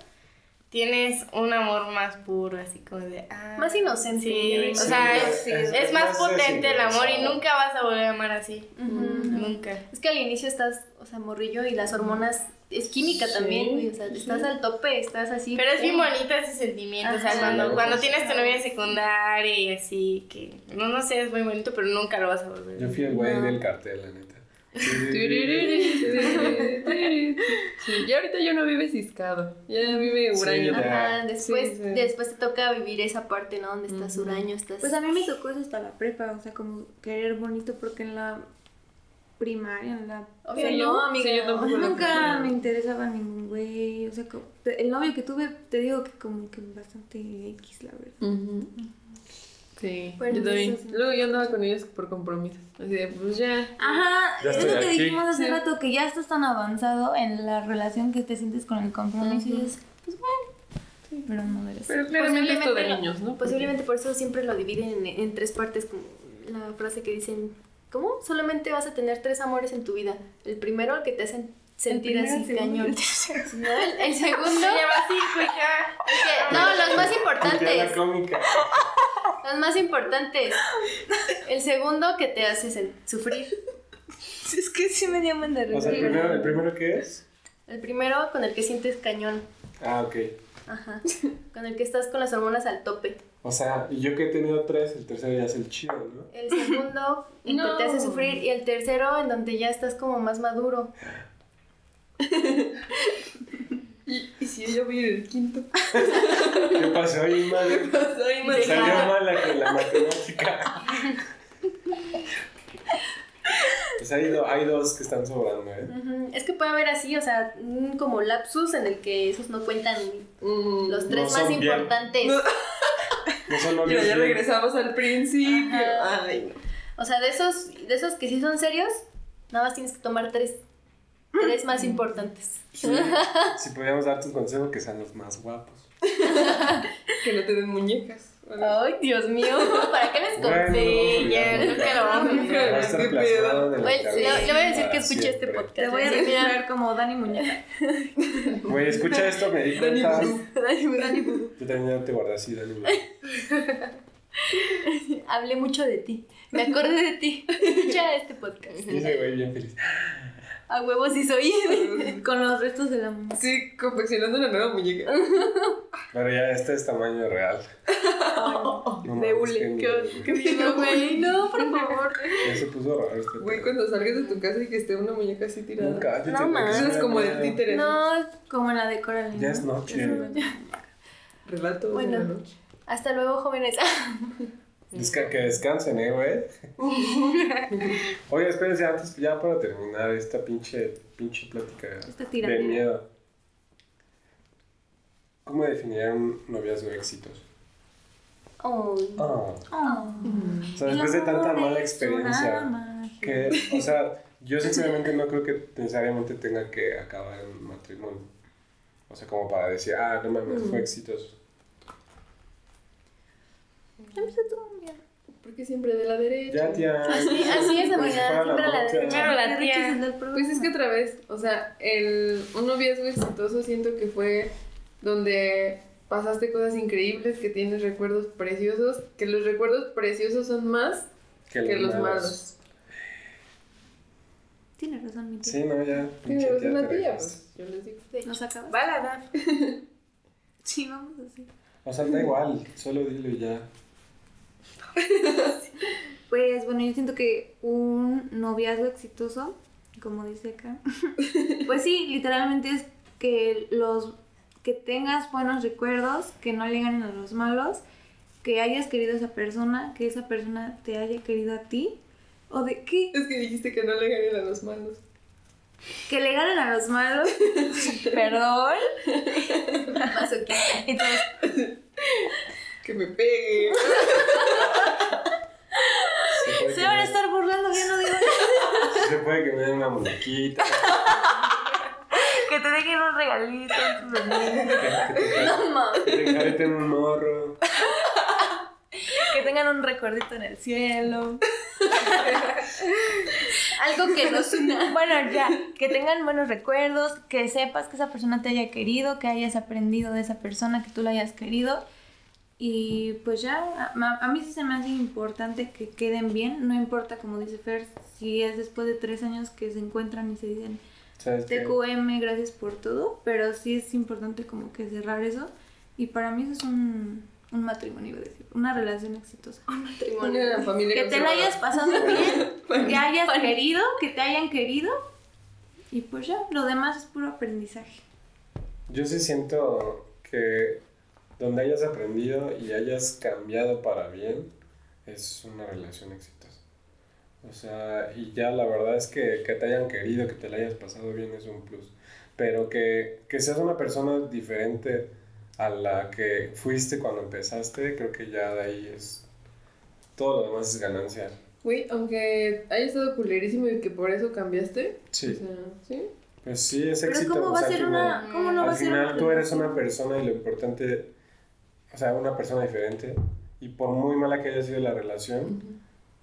Speaker 5: tienes un amor más puro, así como de... ah,
Speaker 2: Más inocente,
Speaker 5: Sí, o sea, es,
Speaker 2: Sí,
Speaker 5: es,
Speaker 1: es
Speaker 5: más potente el amor y nunca vas a volver a amar así.
Speaker 2: Ujú.
Speaker 5: Nunca.
Speaker 2: Es que al inicio estás, o sea, morrillo y las hormonas, es química
Speaker 3: Sí,
Speaker 2: también, güey, o sea,
Speaker 3: sí.
Speaker 2: estás al tope, estás así.
Speaker 5: Pero es bien bonito ese sentimiento, o sea,
Speaker 2: Ajá.
Speaker 5: cuando, cuando
Speaker 1: Sí.
Speaker 5: tienes tu novia secundaria y así, que no, no sé, es muy bonito, pero nunca lo vas a volver.
Speaker 1: Yo fui el güey del cartel, la neta.
Speaker 3: Sí, ya ahorita yo no vive ciscado. Ya vive
Speaker 1: Sí,
Speaker 3: huraño.
Speaker 1: ya.
Speaker 2: Ajá, después,
Speaker 3: Sí, sí.
Speaker 2: después te toca vivir esa parte, ¿no? Donde estás
Speaker 3: Ujú.
Speaker 2: huraño, estás...
Speaker 4: Pues a mí me tocó eso hasta la prepa, o sea, como querer bonito porque en la primaria, en la...
Speaker 2: Obvio,
Speaker 3: Sí,
Speaker 2: no, amiga.
Speaker 3: sí,
Speaker 4: Nunca me interesaba ningún güey, o sea, el novio que tuve, te digo que como que bastante X, la verdad.
Speaker 3: Sí,
Speaker 2: Bueno,
Speaker 3: yo también.
Speaker 4: eso sí.
Speaker 3: Luego yo andaba con ellos por compromisos. Así de, pues ya.
Speaker 4: Ajá,
Speaker 1: Ya
Speaker 4: es lo que
Speaker 1: aquí.
Speaker 4: dijimos hace
Speaker 3: Sí.
Speaker 4: rato, que ya estás tan avanzado en la relación que te sientes con el compromiso y es, pues bueno, pero no debes.
Speaker 3: Pero claramente esto de niños, ¿no?
Speaker 2: Posiblemente por eso siempre lo dividen en, en tres partes, como la frase que dicen, ¿cómo? Solamente vas a tener tres amores en tu vida. El primero, el que te hacen sentir así
Speaker 4: y
Speaker 2: cañón.
Speaker 4: el.
Speaker 2: ¿No? El, el segundo,
Speaker 5: Ya va cinco, ya.
Speaker 2: que- no, los más
Speaker 1: Ya la
Speaker 2: importantes.
Speaker 1: cómica.
Speaker 2: Los más importantes. El segundo, que te hace sufrir.
Speaker 4: Es que sí me llaman de
Speaker 1: O sea, el primero, ¿el primero qué es?
Speaker 2: El primero, con el que sientes cañón.
Speaker 1: Ah, ok.
Speaker 2: Ajá. Con el que estás con las hormonas al tope.
Speaker 1: O sea, y yo que he tenido tres, el tercero ya es el chido, ¿no?
Speaker 2: El segundo, el
Speaker 3: No.
Speaker 2: que te hace sufrir. Y el tercero, en donde ya estás como más maduro.
Speaker 3: ¿Y, y si yo voy en el quinto?
Speaker 1: ¿Qué pasó ahí, madre?
Speaker 3: pasó
Speaker 1: salió mala con la matemática. Pues hay, do- hay dos que están sobrando, ¿eh?
Speaker 2: Es que puede haber así, o sea, un como lapsus en el que esos no cuentan
Speaker 3: Mm,
Speaker 2: los tres
Speaker 1: No
Speaker 2: más
Speaker 1: bien.
Speaker 2: importantes.
Speaker 3: No.
Speaker 1: No son novios
Speaker 3: ya
Speaker 1: bien.
Speaker 3: regresamos al principio. Ay, no.
Speaker 2: O sea, de esos, de esos que sí son serios, nada más tienes que tomar tres. Tres más importantes.
Speaker 1: Sí, si podíamos dar tu consejo, que sean los más guapos.
Speaker 3: Que no te den muñecas.
Speaker 2: Ay, Dios mío, ¿para qué les
Speaker 1: no,
Speaker 2: nunca lo vamos a le, voy a decir que
Speaker 1: para
Speaker 2: escuche este podcast.
Speaker 4: Te voy a
Speaker 2: Sí, mira,
Speaker 4: registrar como Dani Muñeca.
Speaker 1: Güey, escucha esto, me di
Speaker 3: Dani
Speaker 1: cuenta.
Speaker 4: Dani.
Speaker 1: Yo también ya te guardé así, Dani.
Speaker 2: Hablé mucho de ti. Me acordé de ti. Escucha este podcast.
Speaker 1: Y ese güey bien feliz.
Speaker 2: A huevos sí soy.
Speaker 4: Con los restos de la muñeca.
Speaker 3: Sí, confeccionando una nueva muñeca.
Speaker 1: Pero ya este es tamaño real. No
Speaker 2: de hule.
Speaker 1: qué miedo.
Speaker 2: güey. No, por favor.
Speaker 1: Ya se puso raro este
Speaker 3: Güey, cuando salgas de tu casa y que esté una muñeca así tirada.
Speaker 1: No, cállate,
Speaker 2: No
Speaker 1: sí
Speaker 3: Eso es como
Speaker 1: da
Speaker 3: del
Speaker 1: miedo.
Speaker 3: títere.
Speaker 2: No,
Speaker 4: Como la de Coraline.
Speaker 1: Ya es noche.
Speaker 3: Relato de
Speaker 2: Bueno.
Speaker 3: la noche.
Speaker 2: hasta luego, jóvenes.
Speaker 1: Desca- que descansen, eh, güey. Oye, espérense antes, ya para terminar esta pinche, pinche plática
Speaker 4: Esta
Speaker 1: de miedo. ¿Cómo definirían un noviazgo exitoso? Ah,
Speaker 4: Oh.
Speaker 1: o sea, después de tanta mala experiencia, que, o sea, yo sinceramente no creo que necesariamente tenga que acabar en matrimonio. O sea, como para decir, ah, no mames, fue exitoso.
Speaker 3: Porque siempre de la derecha.
Speaker 1: Ya, tía.
Speaker 2: Así, así es,
Speaker 1: si
Speaker 2: amiga.
Speaker 1: fuera
Speaker 2: Siempre a la derecha.
Speaker 5: Claro, la
Speaker 4: ¿Qué
Speaker 5: tía.
Speaker 3: Pues es que otra vez, o sea, el, un noviazgo exitoso siento que fue donde pasaste cosas increíbles, que tienes recuerdos preciosos, que los recuerdos preciosos son más que los malos.
Speaker 4: Tienes razón, mi tía.
Speaker 1: Sí, no, ya.
Speaker 3: Tienes
Speaker 1: pinche
Speaker 3: razón
Speaker 1: tía,
Speaker 3: la tía, pues yo les digo.
Speaker 4: ¿Nos acabas?
Speaker 5: Va a la dar.
Speaker 4: Sí, vamos así.
Speaker 1: O sea, da igual, solo dilo y ya.
Speaker 4: Pues bueno, yo siento que un noviazgo exitoso, como dice acá, pues sí, literalmente es que los que tengas buenos recuerdos, que no le ganen a los malos, que hayas querido a esa persona, que esa persona te haya querido a ti, o de qué,
Speaker 3: Es que dijiste que no le ganen a los malos.
Speaker 4: que le ganen a los malos, perdón.
Speaker 2: Masoquista.
Speaker 4: Entonces,
Speaker 3: Que me pegue.
Speaker 1: Se
Speaker 4: van a estar burlando, yo no digo nada.
Speaker 1: se puede que me den una muñequita.
Speaker 4: Que te dejen un regalito en tu veneno.
Speaker 1: Que, que te,
Speaker 2: No mames.
Speaker 1: que te enjareten un morro.
Speaker 4: Que tengan un recuerdito en el cielo.
Speaker 2: Algo que nos una.
Speaker 4: Bueno, ya, que tengan buenos recuerdos, que sepas que esa persona te haya querido, que hayas aprendido de esa persona, que tú la hayas querido. Y pues ya, a, a mí sí se me hace importante que queden bien, no importa como dice Fer, si es después de tres años que se encuentran y se dicen. TQM, gracias por todo, pero sí es importante como que cerrar eso. Y para mí eso es un, un matrimonio, iba a decir, una relación exitosa.
Speaker 3: Una familia
Speaker 4: Que te la
Speaker 3: conservadora.
Speaker 4: hayas pasado bien, que hayas querido, que te hayan querido. Y pues ya, lo demás es puro aprendizaje.
Speaker 1: Yo sí siento que donde hayas aprendido y hayas cambiado para bien, es una relación exitosa. O sea, y ya la verdad es que, que te hayan querido, que te la hayas pasado bien es un plus. Pero que, que seas una persona diferente a la que fuiste cuando empezaste, creo que ya de ahí es... Todo lo demás es ganancia.
Speaker 3: Güey, aunque haya estado culerísimo y que por eso cambiaste. O
Speaker 1: Sí,
Speaker 3: sea, ¿sí?
Speaker 1: pues sí, es
Speaker 4: Pero
Speaker 1: éxito.
Speaker 4: ¿cómo
Speaker 1: o
Speaker 4: va a
Speaker 1: sea, al
Speaker 4: ser
Speaker 1: final-
Speaker 4: una... ¿Cómo no va a
Speaker 1: al
Speaker 4: ser
Speaker 1: final
Speaker 4: una
Speaker 1: tú eres una persona y lo importante, o sea, una persona diferente y por muy mala que haya sido la relación,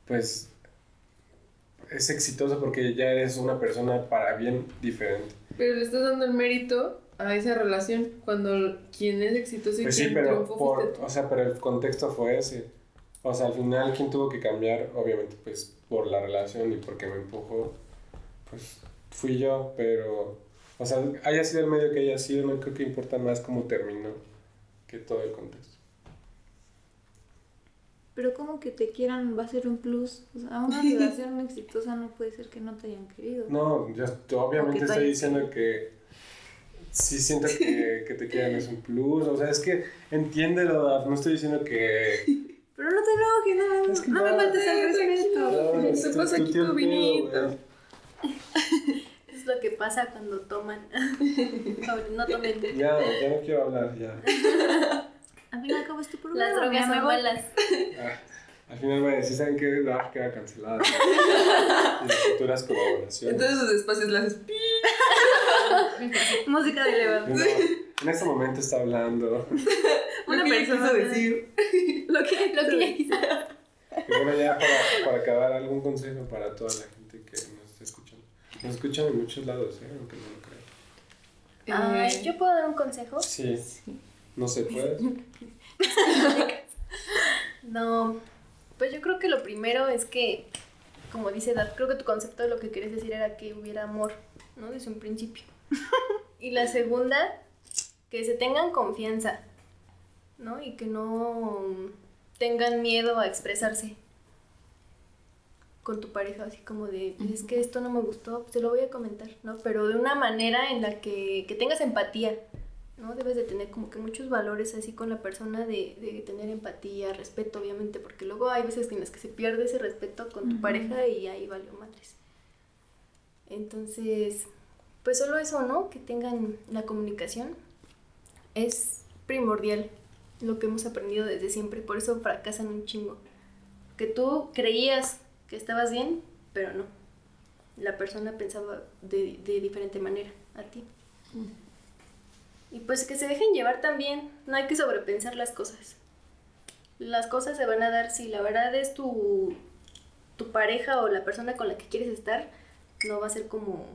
Speaker 1: pues es exitoso porque ya eres una persona para bien diferente.
Speaker 3: Pero le estás dando el mérito a esa relación cuando quien es exitoso y
Speaker 1: Pues sí,
Speaker 3: quien
Speaker 1: pero
Speaker 3: triunfó
Speaker 1: por, o sea, pero el contexto fue ese. O sea, al final quien tuvo que cambiar, obviamente, pues por la relación y porque me empujó, pues fui yo, pero, o sea, haya sido el medio que haya sido, no creo que importa más cómo terminó que todo el contexto.
Speaker 4: Pero como que te quieran va a ser un plus. O sea, una relación exitosa no puede ser que no te hayan querido.
Speaker 1: No, yo yo obviamente estoy diciendo que sí siento que, que te quieran es un plus. O sea, es que entiéndelo, Daf, no estoy diciendo que.
Speaker 4: Pero no te enojes, no, me-
Speaker 1: Es que
Speaker 4: no me faltes el
Speaker 3: eh,
Speaker 4: respeto.
Speaker 1: No,
Speaker 3: Se pasa
Speaker 1: tú
Speaker 3: aquí tu vinito.
Speaker 2: Es lo que pasa cuando toman. No tomen.
Speaker 1: Ya, ya no quiero hablar, ya.
Speaker 4: Al fin y al cabo es tu programa.
Speaker 2: Las drogas son malas.
Speaker 1: Ah, al final voy a decir, ¿saben qué? Daf queda cancelada. y las futuras colaboraciones.
Speaker 3: Entonces sus espacios las haces pi.
Speaker 4: Música de elevador.
Speaker 1: No, en este momento está hablando.
Speaker 3: Una
Speaker 4: Lo que
Speaker 3: persona
Speaker 4: quiso
Speaker 3: decir.
Speaker 2: Lo que, lo que ella quiso.
Speaker 1: Y bueno, ya para, para acabar, algún consejo para toda la gente que nos escuchan en muchos lados, ¿eh? Aunque no lo crean.
Speaker 2: Ay,
Speaker 3: Eh,
Speaker 2: ¿yo puedo dar un consejo?
Speaker 1: Sí. No se puede.
Speaker 2: No, pues yo creo que lo primero es que, como dice Dad, creo que tu concepto de lo que querías decir era que hubiera amor, ¿no? Desde un principio. y la segunda, que se tengan confianza, ¿no? Y que no tengan miedo a expresarse con tu pareja, así como de, "Pues es que esto no me gustó, pues te lo voy a comentar, ¿no? Pero de una manera en la que, que tengas empatía, ¿no? Debes de tener como que muchos valores así con la persona de, de tener empatía, respeto, obviamente, porque luego hay veces en las que se pierde ese respeto con tu
Speaker 4: Ujú.
Speaker 2: pareja y ahí valió madres. Entonces, pues solo eso, ¿no? Que tengan la comunicación es primordial, lo que hemos aprendido desde siempre, por eso fracasan un chingo. Que tú creías que estabas bien, pero no. La persona pensaba de, de diferente manera a ti. Y pues que se dejen llevar también, no hay que sobrepensar las cosas. Las cosas se van a dar si la verdad es tu, tu pareja o la persona con la que quieres estar, no va a ser como,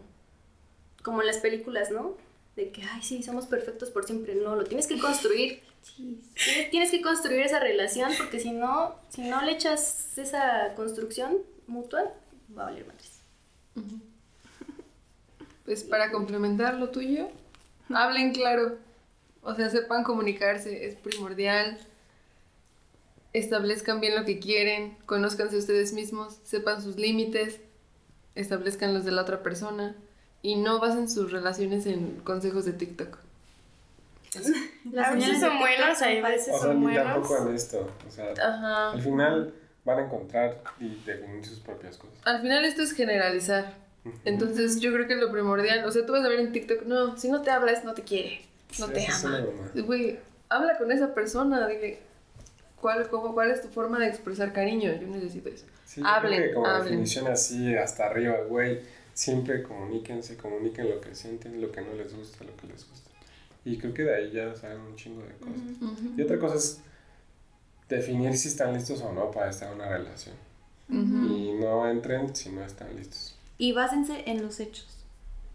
Speaker 2: como en las películas, ¿no? De que, ay, sí, somos perfectos por siempre. No, lo tienes que construir. Tienes, tienes que construir esa relación porque si no, si no le echas esa construcción mutua, va a valer madres.
Speaker 3: Pues para complementar lo tuyo, hablen claro. O sea, sepan comunicarse, es primordial. Establezcan bien lo que quieren, conózcanse ustedes mismos, sepan sus límites, establezcan los de la otra persona y no basen sus relaciones en consejos de TikTok.
Speaker 4: Las
Speaker 5: a veces son
Speaker 4: son
Speaker 5: a veces
Speaker 1: O sea,
Speaker 5: son
Speaker 1: ni
Speaker 5: buenos.
Speaker 1: tampoco en esto. O sea,
Speaker 3: Ajá.
Speaker 1: al final van a encontrar y definir sus propias cosas.
Speaker 3: Al final esto es generalizar. Entonces yo creo que lo primordial, o sea, tú vas a ver en TikTok, no, si no te hablas, no te quiere, no
Speaker 1: Sí,
Speaker 3: te ama. Güey, habla con esa persona, dile, ¿cuál, cómo, ¿cuál es tu forma de expresar cariño? Yo necesito eso.
Speaker 1: Sí, yo
Speaker 3: Hablen,
Speaker 1: creo que como
Speaker 3: hablen.
Speaker 1: definición así hasta arriba, güey, siempre comuníquense, comuniquen lo que sienten, lo que no les gusta, lo que les gusta. Y creo que de ahí ya salen un chingo de cosas. Y otra cosa es definir si están listos o no para estar en una relación.
Speaker 3: Ujú.
Speaker 1: Y no entren si no están listos.
Speaker 4: Y básense en los hechos,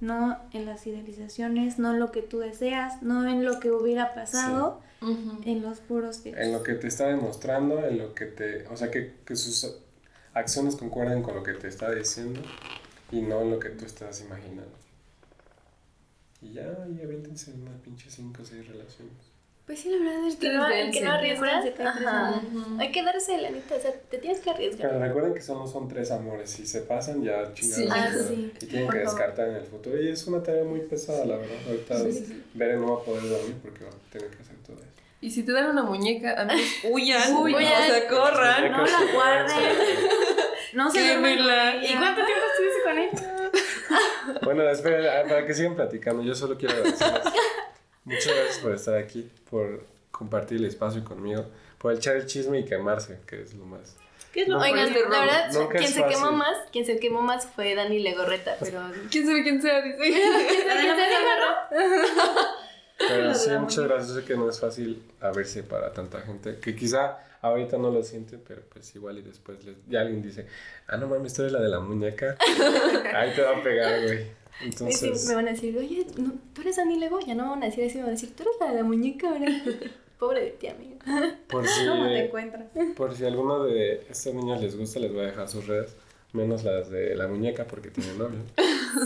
Speaker 4: no en las idealizaciones, no en lo que tú deseas, no en lo que hubiera pasado,
Speaker 3: Ujú.
Speaker 4: en los puros hechos.
Speaker 1: En lo que te está demostrando, en lo que te... O sea, que, que sus acciones concuerden con lo que te está diciendo y no en lo que tú estás imaginando. Y ya, y avíntense en una pinche 5 o 6 relaciones.
Speaker 2: Pues sí, la verdad es que no, el que no arriesga, ajá. Hay que darse la neta, o sea, te tienes que arriesgar.
Speaker 1: Pero recuerden que solo son tres amores. Si se pasan, ya chingados.
Speaker 3: Sí.
Speaker 2: Ah, sí.
Speaker 1: Y tienen
Speaker 2: Por
Speaker 1: que
Speaker 2: favor.
Speaker 1: descartar en el futuro. Y es una tarea muy pesada, la verdad. Ahorita
Speaker 3: Sí, sí, sí.
Speaker 1: Beren no va a poder dormir porque va a tener que hacer todo eso.
Speaker 3: Y si te dan una muñeca, amigos, huyan,
Speaker 2: Huyan.
Speaker 3: o sea, corran.
Speaker 4: No la guarden. No se ella.
Speaker 5: ¿Y cuánto tiempo estuviste con él?
Speaker 1: Bueno, espera, para que sigan platicando, yo solo quiero agradecerles. Muchas gracias por estar aquí, por compartir el espacio conmigo, por echar el chisme y quemarse, que es lo más.
Speaker 3: ¿Qué es lo
Speaker 2: Oigan,
Speaker 3: por este
Speaker 2: la verdad,
Speaker 1: Nunca
Speaker 2: quien se quemó más, quien se quemó más fue Dani Legorreta, pero...
Speaker 3: ¿Quién sabe quién sea? Dice.
Speaker 1: Pero sí, muchas gracias. Sé que no es fácil abrirse para tanta gente, que quizá ahorita no lo siente, pero pues igual y después les, ya alguien dice, ah, no mames, tú eres la de la muñeca. Ahí te va a pegar, güey.
Speaker 2: Y sí,
Speaker 1: Entonces,
Speaker 2: me van a decir, oye, no, tú eres Dani Lego, ya no me van a decir así, me van a decir, tú eres la de la muñeca, ¿verdad? Pobre de ti, amiga.
Speaker 1: por si,
Speaker 4: ¿Cómo te encuentras?
Speaker 1: por si alguno de estos niños les gusta, les voy a dejar sus redes, menos las de la muñeca porque tiene novio.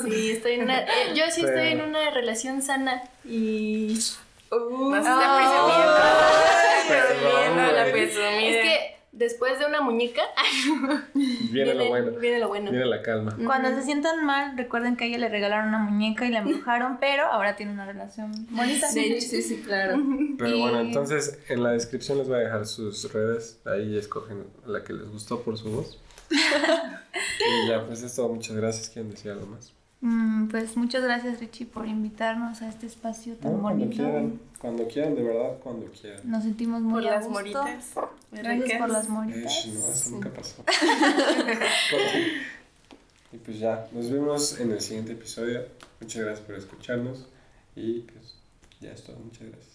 Speaker 2: Sí, estoy en una, eh, yo sí
Speaker 1: Pero-
Speaker 2: estoy en una relación sana y
Speaker 3: Uh,
Speaker 5: presumiendo.
Speaker 1: Perdón,
Speaker 5: Presumiendo, la presumida.
Speaker 2: es que después de una muñeca,
Speaker 1: Viene lo bueno.
Speaker 2: viene lo bueno.
Speaker 1: Viene la calma.
Speaker 4: Cuando se sientan mal, recuerden que a ella le regalaron una muñeca y la embrujaron, pero ahora tiene una relación bonita.
Speaker 3: Sí, sí, sí, claro.
Speaker 1: Pero
Speaker 4: Y-
Speaker 1: bueno, entonces en la descripción les voy a dejar sus redes. Ahí escogen la que les gustó por su voz. Y ya, pues es todo. Muchas gracias. ¿Quieren decir algo más?
Speaker 4: Mm, pues muchas gracias Richie por invitarnos a este espacio tan
Speaker 1: No, cuando
Speaker 4: bonito.
Speaker 1: quieran. Cuando quieran, de verdad, cuando quieran.
Speaker 4: Nos sentimos muy
Speaker 5: Por
Speaker 4: a
Speaker 5: las
Speaker 4: gusto.
Speaker 5: moritas.
Speaker 4: Gracias por las
Speaker 1: Eh,
Speaker 4: moritas.
Speaker 1: no, eso nunca pasó. y pues ya, nos vemos en el siguiente episodio. Muchas gracias por escucharnos. Y pues ya es todo. Muchas gracias.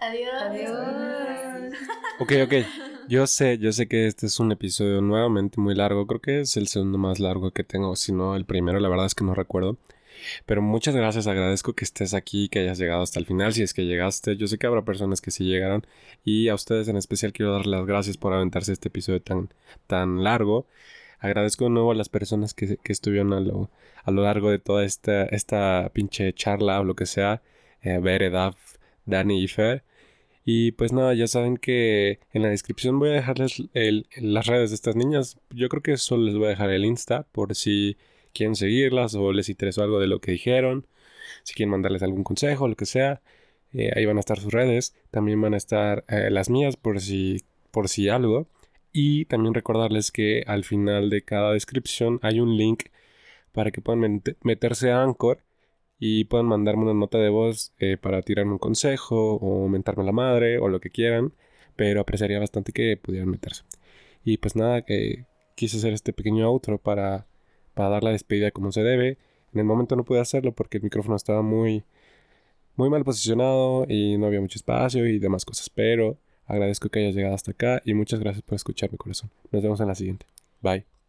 Speaker 2: Adiós.
Speaker 3: Adiós.
Speaker 1: Ok, ok. Yo sé, yo sé que este es un episodio nuevamente muy largo. Creo que es el segundo más largo que tengo, si no el primero. La verdad es que no recuerdo. Pero muchas gracias, agradezco que estés aquí, que hayas llegado hasta el final. Si es que llegaste, yo sé que habrá personas que sí llegaron. Y a ustedes en especial quiero darles las gracias por aventarse este episodio tan, tan largo. Agradezco de nuevo a las personas que, que estuvieron a lo, a lo largo de toda esta, esta pinche charla o lo que sea. Eh, Bere, Daf, Dani y Fer. Y pues nada, ya saben que en la descripción voy a dejarles el- las redes de estas niñas. Yo creo que solo les voy a dejar el Insta por si quieren seguirlas o les interesó algo de lo que dijeron. Si quieren mandarles algún consejo, lo que sea. eh, ahí van a estar sus redes. También van a estar eh, las mías por si, por si algo. Y también recordarles que al final de cada descripción hay un link para que puedan met- meterse a Anchor y puedan mandarme una nota de voz eh, para tirarme un consejo o mentarme la madre o lo que quieran, pero apreciaría bastante que pudieran meterse. Y pues nada, que quise hacer este pequeño outro para, para dar la despedida como se debe. En el momento no pude hacerlo porque el micrófono estaba muy, muy mal posicionado y no había mucho espacio y demás cosas, pero agradezco que hayas llegado hasta acá y muchas gracias por escuchar mi corazón. Nos vemos en la siguiente. Bye.